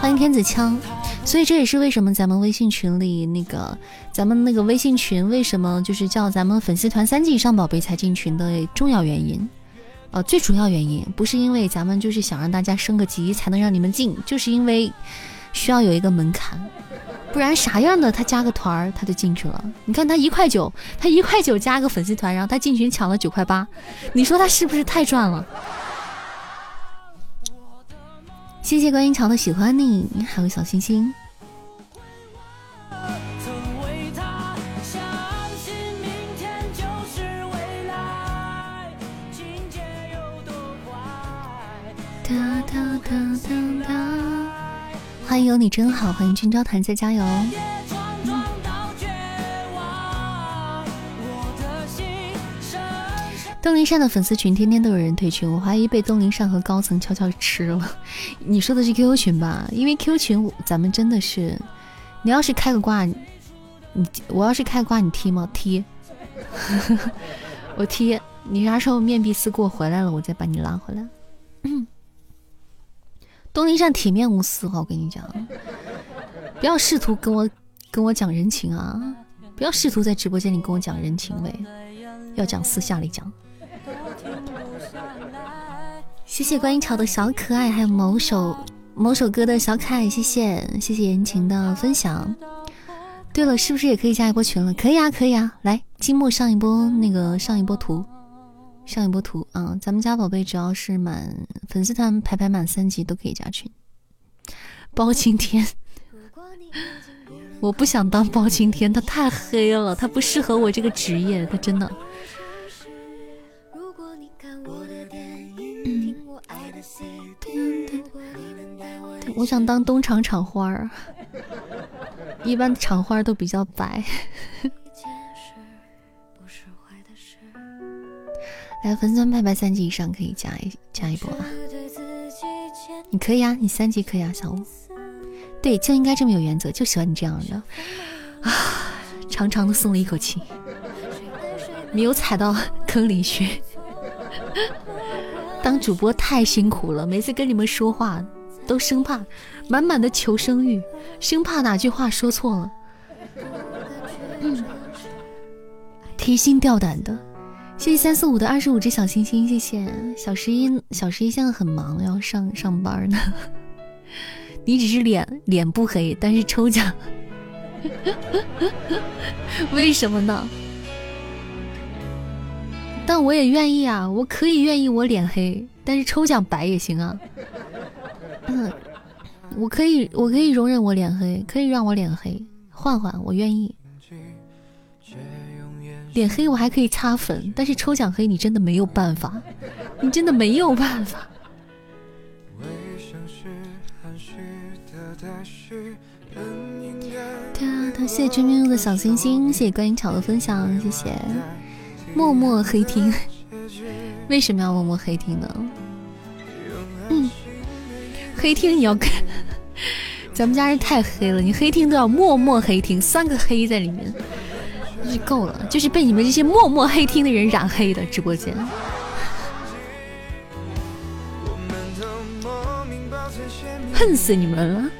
欢迎天子枪，所以这也是为什么咱们微信群里那个，咱们那个微信群为什么就是叫咱们粉丝团三级以上宝贝才进群的重要原因，呃，最主要原因不是因为咱们就是想让大家升个级才能让你们进，就是因为需要有一个门槛，不然啥样的他加个团儿他就进去了。你看他一块九，他一块九加个粉丝团，然后他进群抢了九块八，你说他是不是太赚了？谢谢观音桥的喜欢你，还有小星星。哒哒哒哒哒！欢迎有你真好，欢迎君昭团再加油。东林善的粉丝群天天都有人退群，我怀疑被东林善和高层悄悄吃了。你说的是 QQ 群吧？因为 QQ 群咱们真的是，你要是开个挂，你我要是开挂你踢吗？踢，我踢。你啥时候面壁思过回来了，我再把你拉回来。东林善体面无私哈，我跟你讲，不要试图跟我跟我讲人情啊，不要试图在直播间里跟我讲人情味，要讲私下里讲。谢谢观音桥的小可爱，还有某首某首歌的小可爱，谢谢谢谢言情的分享。对了，是不是也可以加一波群了？可以啊，可以啊，来，金墨上一波那个上一波图，上一波图啊！咱们家宝贝只要是满粉丝团排排满三级都可以加群。包青天，我不想当包青天，他太黑了，他不适合我这个职业，他真的。我想当东厂厂花儿，一般厂花都比较白。来，粉丝团排排三级以上可以加一加一波啊！你可以啊，你三级可以啊，小五。对，就应该这么有原则，就喜欢你这样的啊！长长的松了一口气，没有踩到坑里去。当主播太辛苦了，每次跟你们说话都生怕满满的求生欲，生怕哪句话说错了，嗯，提心吊胆的。谢谢三四五的二十五只小星星，谢谢小十一，小十一现在很忙，要上上班呢。你只是脸脸不黑，但是抽奖，为什么呢？但我也愿意啊，我可以愿意我脸黑，但是抽奖白也行啊。嗯，我可以，我可以容忍我脸黑，可以让我脸黑，换换，我愿意。脸黑我还可以擦粉，但是抽奖黑你真的没有办法，你真的没有办法。对啊谢谢追命路的小星星，谢谢观音桥的分享，谢谢。默默黑听，为什么要默默黑听呢？嗯，黑听你要跟咱们家人太黑了，你黑听都要默默黑听，三个黑在里面，就够了，就是被你们这些默默黑听的人染黑的直播间，恨死你们了！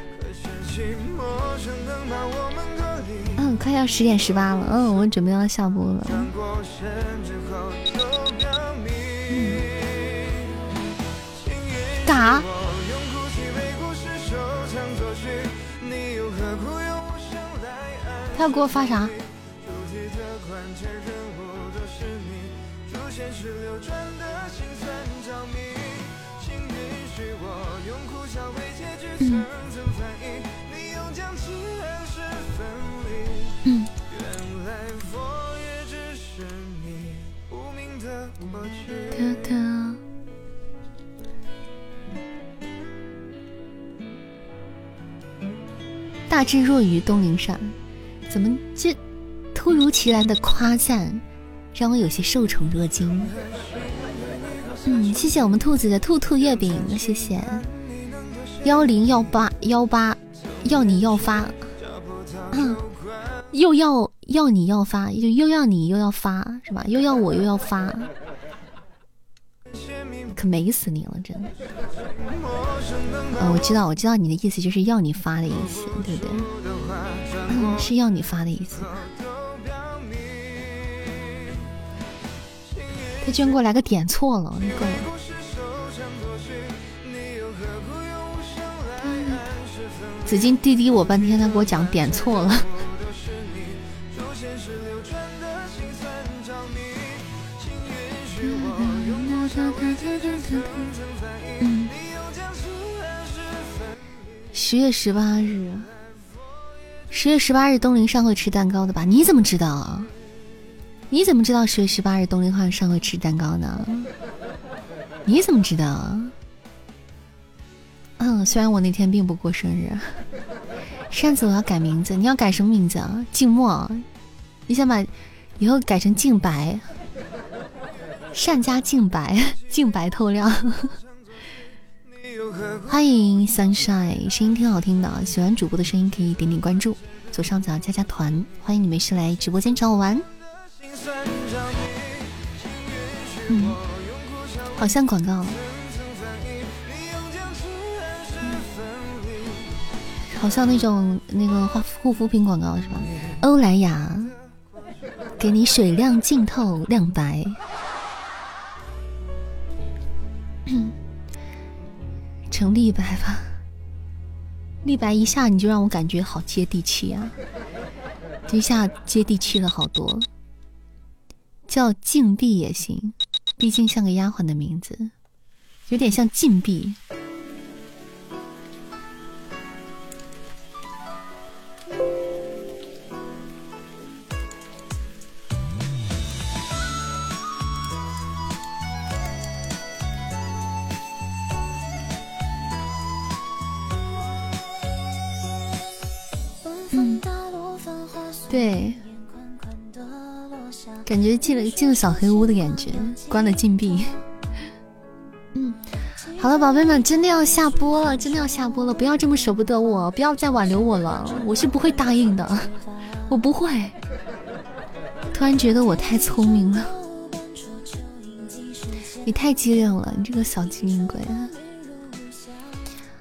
嗯快要十点十八了，嗯，我们准备要下播了。干啥？他要给我发啥？嗯。嗯。哒哒。大智若愚，东陵上，怎么这突如其来的夸赞，让我有些受宠若惊。嗯，谢谢我们兔子的兔兔月饼，谢谢幺零幺八幺八，要你要发，又要要你要发，又又要你又要发，是吧？又要我又要发，可美死你了，真的。我知道，我知道你的意思就是要你发的意思，对不对？是要你发的意思。他居然给我来个点错了，你够了。紫金滴滴我半天，他给我讲点错了。十月十八日，十月十八日东陵上会吃蛋糕的吧？你怎么知道啊？你怎么知道十月十八日东陵花上会吃蛋糕呢？你怎么知道？虽然我那天并不过生日。扇子，我要改名字，你要改什么名字啊？静默，你想把以后改成静白？善加静白，静白透亮。欢迎 sunshine，声音挺好听的，喜欢主播的声音可以点点关注，左上角加加团。欢迎你没事来直播间找我玩。嗯，好像广告，好像那种那个护护肤品广告是吧？欧莱雅，给你水亮净透亮白。成立白吧，立白一下你就让我感觉好接地气啊，一下接地气了好多。叫静碧也行，毕竟像个丫鬟的名字，有点像禁闭。对。感觉进了进了小黑屋的感觉，关了禁闭。嗯，好了，宝贝们，真的要下播了，真的要下播了，不要这么舍不得我，不要再挽留我了，我是不会答应的，我不会。突然觉得我太聪明了，你太机灵了，你这个小机灵鬼。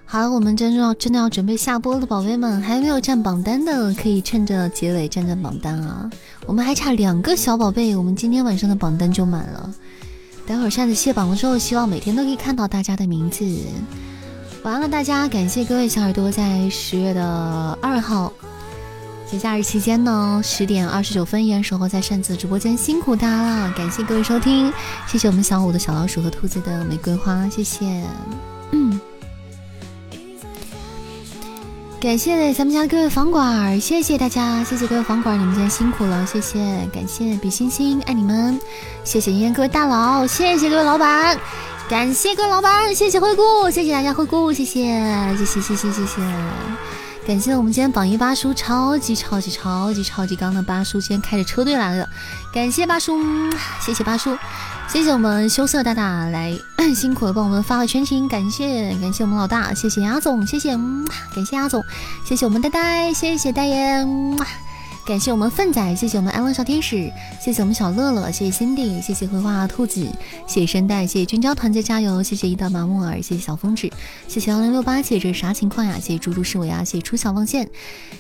好，我们真正要真的要准备下播了，宝贝们，还没有占榜单的，可以趁着结尾占占榜单啊。我们还差两个小宝贝，我们今天晚上的榜单就满了。待会儿扇子卸榜的时候，希望每天都可以看到大家的名字。晚安了，大家！感谢各位小耳朵在十月的二号节假日期间呢，十点二十九分依然守候在扇子直播间，辛苦大家了！感谢各位收听，谢谢我们小五的小老鼠和兔子的玫瑰花，谢谢。嗯。感谢咱们家的各位房管，谢谢大家，谢谢各位房管，你们今天辛苦了，谢谢，感谢比心心，爱你们，谢谢烟各位大佬，谢谢各位老板，感谢各位老板，谢谢惠顾，谢谢大家惠顾，谢谢，谢谢，谢谢，谢谢，感谢我们今天榜一八叔，超级超级超级超级刚的八叔，今天开着车队来了，感谢八叔，谢谢八叔。谢谢我们羞涩大大来 辛苦的帮我们发个全勤，感谢感谢我们老大，谢谢阿总，谢谢，感谢阿总，谢谢我们呆呆，谢谢呆爷。感谢我们粪仔，谢谢我们安乐小天使，谢谢我们小乐乐，谢谢 Cindy，谢谢绘画兔子，谢谢声带，谢谢君交团结加油，谢谢一道麻木耳，谢谢小风纸，谢谢幺零六八，谢谢这是啥情况呀？谢谢猪猪是我呀，谢谢初小望线，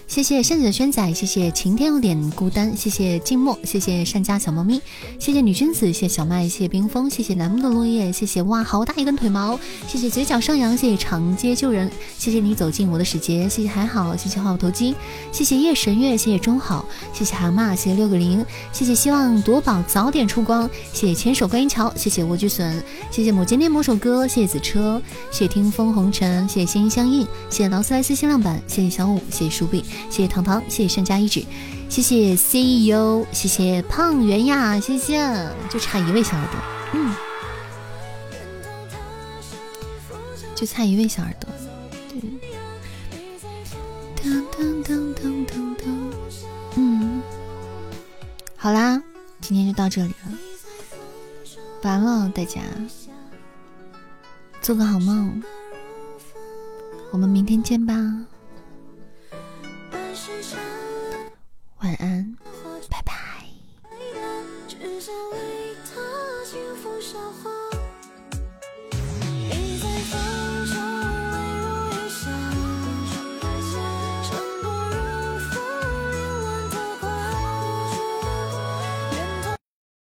谢谢善子的轩仔，谢谢晴天有点孤单，谢谢静默，谢谢善家小猫咪，谢谢女君子，谢谢小麦，谢谢冰封，谢谢楠木的落叶，谢谢哇好大一根腿毛，谢谢嘴角上扬，谢谢长街救人，谢谢你走进我的世界，谢谢还好，谢谢花头巾，谢谢夜神月，谢谢中好。谢谢蛤蟆，谢谢六个零，谢谢希望夺宝早点出光，谢谢牵手观音桥，谢谢莴苣笋，谢谢某间店某首歌，谢谢子车，谢谢听风红尘，谢谢心心相印，谢谢劳斯莱斯限量版，谢谢小五，谢谢薯饼，谢谢糖糖，谢谢善加一指，谢谢 CEO，谢谢胖圆呀，谢谢，就差一位小耳朵，嗯，就差一位小耳朵，对。噔噔噔好啦，今天就到这里了，完了，大家做个好梦，我们明天见吧，晚安，拜拜。至少为他幸福守。